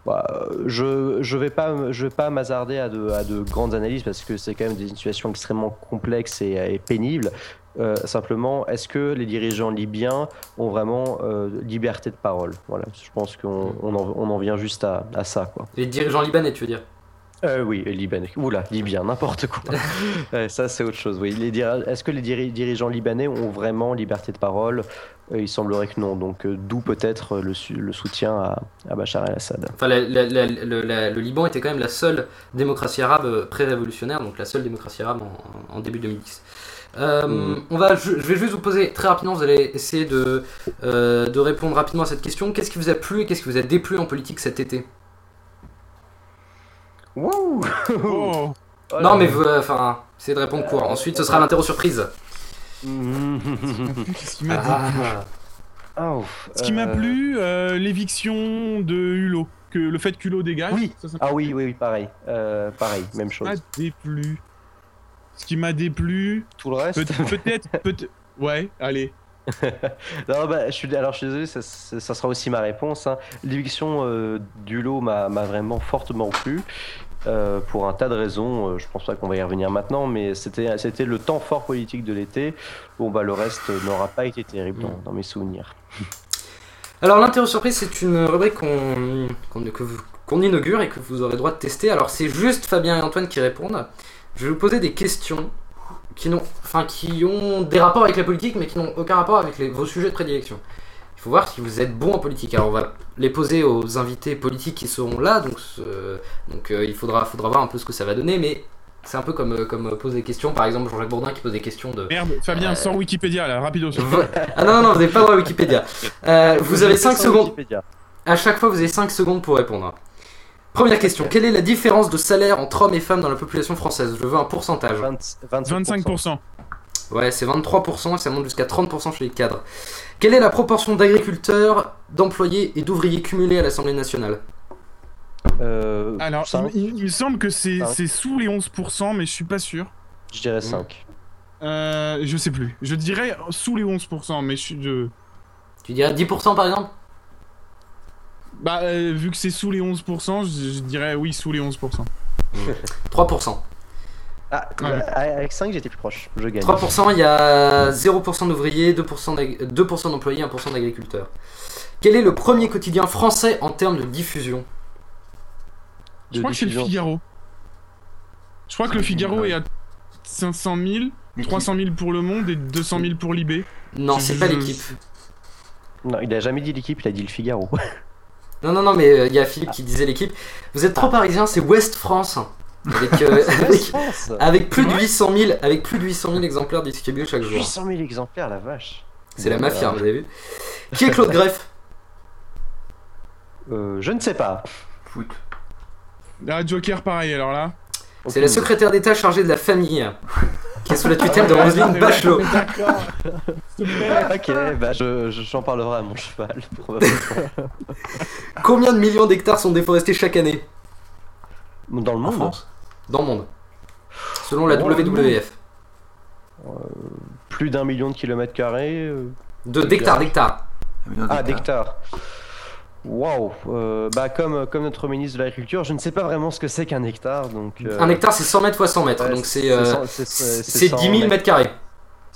bah, je je vais pas je vais pas m'hasarder à de, à de grandes analyses parce que c'est quand même des situations extrêmement complexes et, et pénibles. Euh, simplement, est-ce que les dirigeants libyens ont vraiment euh, liberté de parole? Voilà, je pense qu'on on en, on en vient juste à, à ça, quoi. Les dirigeants libanais, tu veux dire? Euh, oui, libanais. Oula, libyen, n'importe quoi. Ça, c'est autre chose. Oui, est-ce que les diri- dirigeants libanais ont vraiment liberté de parole? Il semblerait que non. Donc, euh, d'où peut-être le, su- le soutien à, à Bachar el-Assad. Enfin, la- la- la- le, la- le Liban était quand même la seule démocratie arabe euh, pré-révolutionnaire, donc la seule démocratie arabe en, en début 2010. Euh, Mm. on va, je, je vais juste vous poser très rapidement, vous allez essayer de, euh, de répondre rapidement à cette question. Qu'est-ce qui vous a plu et qu'est-ce qui vous a déplu en politique cet été? Wouh Oh Non, mais vous, euh, enfin, essayez de répondre court. Ensuite, ce sera l'interro surprise. Qu'est-ce qui m'a déplu Ah. Oh, Ce qui m'a euh, plu, euh, l'éviction de Hulot. Que le fait que Hulot dégage. Oui. ça, ça m'a Ah oui, oui, oui, pareil. Euh, pareil, même chose. m'a déplu. Ce qui m'a déplu, Tout le reste peut- peut-être, peut-être, ouais, allez, non, bah, je suis, alors je suis désolé, ça, ça- ça sera aussi ma réponse. hein. L'éviction euh, du lot m'a m'a vraiment fortement plu. Euh, pour un tas de raisons, Euh, je pense pas qu'on va y revenir maintenant, mais c'était c'était le temps fort politique de l'été. Bon bah le reste n'aura pas été terrible dans, dans mes souvenirs. Alors l'interro surprise c'est une rubrique qu'on qu'on que vous- qu'on inaugure et que vous aurez droit de tester. Alors c'est juste Fabien et Antoine qui répondent. Je vais vous poser des questions qui n'ont, enfin qui ont des rapports avec la politique mais qui n'ont aucun rapport avec les- vos sujets de prédilection. Il faut voir si vous êtes bon en politique. Alors on va les poser aux invités politiques qui seront là, donc euh, il faudra faudra voir un peu ce que ça va donner, mais c'est un peu comme euh, comme poser des questions. Par exemple Jean-Jacques Bourdin qui pose des questions de Merde, Fabien, Euh, sors Wikipédia là, rapido. ah non, non, non, vous n'avez pas droit à Wikipédia. Euh, vous avez 5 Sans secondes. Wikipédia. À chaque fois, vous avez 5 secondes pour répondre. Première question. Quelle est la différence de salaire entre hommes et femmes dans la population française? Je veux un pourcentage. 20 25%. 25%. Ouais, c'est 23% et ça monte jusqu'à 30% chez les cadres. Quelle est la proportion d'agriculteurs, d'employés et d'ouvriers cumulés à l'Assemblée nationale? Euh, Alors, il, il me semble que c'est sous les 11%, mais je suis pas sûr. je dirais 5. Euh, je sais plus. Je dirais sous les 11%, mais je suis de. Tu dirais 10% par exemple? Bah, euh, vu que c'est sous les 11%, je, je dirais oui, sous les 11%. 3%. Ah, Ouais. bah, avec 5 j'étais plus proche, je gagne. 3%, il y a 0% d'ouvriers, 2% d'ag- 2% d'employés, 1% d'agriculteurs. Quel est le premier quotidien français en termes de diffusion? Je crois que c'est le. Figaro. Je crois que le Figaro est à 500 000, 300 000 pour Le Monde et 200 000 pour Libé. Non, c'est pas l'équipe. Non, il a jamais dit l'équipe, il a dit le Figaro. Non, non, non, mais euh, il y a Philippe qui disait l'équipe. Vous êtes trop parisien, c'est West France. Avec, euh, avec, plus de Ouais. 800 000, avec plus de 800 000 exemplaires distribués chaque jour. 800 000 exemplaires, la vache. C'est la Bon, mafia, bah, vous avez vu Qui est Claude Greff? Euh, je ne sais pas. Foot. Ah, Joker, pareil, alors là. C'est la secrétaire d'État chargée de la famille, qui est sous la tutelle de Roselyne Bachelot. D'accord. Ok, bah je, je- j'en parlerai à mon cheval. probablement. Combien de millions d'hectares sont déforestés chaque année? Dans le En monde France dans le monde Selon la WWF. Plus d'un million de kilomètres carrés. euh, De d'hectares, d'hectares. Ah, d'hectares. Waouh euh, Bah comme, comme notre ministre de l'Agriculture, je ne sais pas vraiment ce que c'est qu'un hectare, donc... euh, Un hectare, c'est 100 mètres fois 100 mètres, ouais, donc c'est euh, cent- c'est- c'est- c'est 10 000 mètres carrés.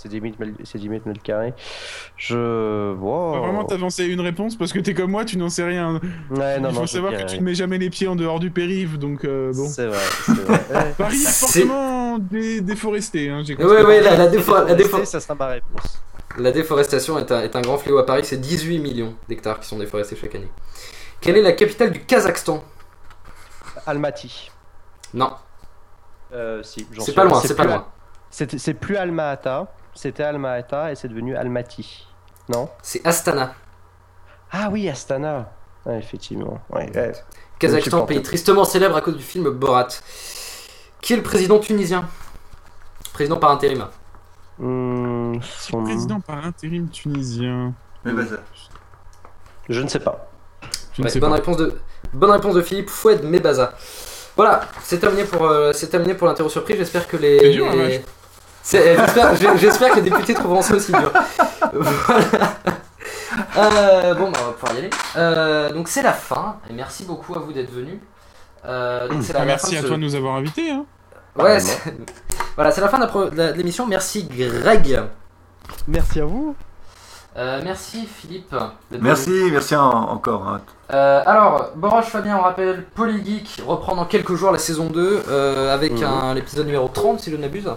C'est 10 000 mètres c'est 10 000 mètres carrés. Je... Wow. Faut vraiment t'avancer une réponse parce que t'es comme moi, tu n'en sais rien. Ouais, non, Il faut savoir que tu ne mets jamais les pieds en dehors du périph', donc euh, bon. C'est vrai, c'est vrai. Ouais. Paris est dé- déforesté. Hein, j'ai Ouais, ouais, la, la, défo- la, défo- Restez, ça sera ma réponse. la déforestation est un, est un grand fléau à Paris, c'est 18 millions d'hectares qui sont déforestés chaque année. Quelle est la capitale du Kazakhstan? Almaty. Non, Euh, si, c'est pas loin, c'est pas plus- loin. C'est c'est plus Alma-Ata, c'était Alma-Ata et c'est devenu Almaty. Non? C'est Astana. Ah oui, Astana. Ouais, effectivement. Ouais, ouais. Kazakhstan, pays tristement célèbre à cause du film Borat. Qui est le président tunisien? Président par intérim. Hmm, son- Président par intérim tunisien. Mais bah, ça. Je ne sais pas. Je ne Ouais, sais bonne, pas. réponse de, bonne réponse de Philippe Foued Mebaza. Voilà, c'est terminé pour, euh, c'est terminé pour l'interro surprise. J'espère que les. C'est dur, J'espère j'ai- j'espère que les députés trouveront ça aussi dur. voilà. Euh, bon, bah, on va pouvoir y aller. Euh, donc, c'est la fin. Et merci beaucoup à vous d'être venus. Euh, donc, c'est la, Ah, la merci fin à ce- toi de nous avoir invités. Hein. Ouais, c'est- voilà, c'est la fin de la pro- de la- de l'émission. Merci Greg. Merci à vous. Euh, merci Philippe. d'être venu. Merci, merci en- encore. hein. Euh, alors, Boroche Fabien, on rappelle, Polygeek reprend dans quelques jours la saison 2 euh, avec un l'épisode numéro 30 si je ne m'abuse.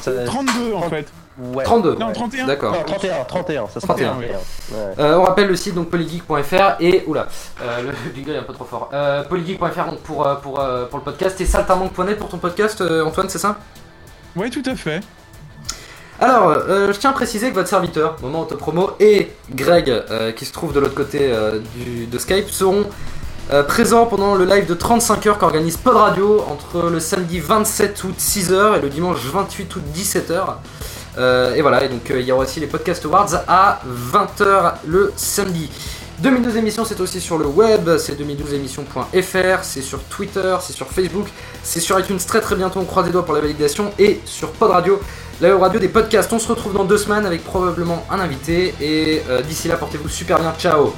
Ça- 32 en fait. Ouais. 32. Non, 31. D'accord. Non, 31, 31, ça sera 31, 31. Ouais. Euh, on rappelle le site donc polygeek.fr et oula, euh, le jingle est un peu trop fort. Euh, polygeek.fr donc pour euh, pour pour le podcast et saltimbanque.net pour ton podcast Antoine, c'est ça? Ouais, tout à fait. Alors, euh, je tiens à préciser que votre serviteur, moment autopromo, et Greg, euh, qui se trouve de l'autre côté euh, du, de Skype, seront euh, présents pendant le live de 35 heures qu'organise Pod Radio entre le samedi 27 août 6h et le dimanche 28 août 17h. Euh, et voilà, et donc euh, il y aura aussi les Podcast Awards à 20h le samedi. 2012 émissions, c'est aussi sur le web, c'est 2012émissions.fr, c'est sur Twitter, c'est sur Facebook, c'est sur iTunes très très bientôt, on croise les doigts pour la validation, et sur Pod Radio, la web radio des podcasts. On se retrouve dans deux semaines avec probablement un invité, et d'ici là, portez-vous super bien, ciao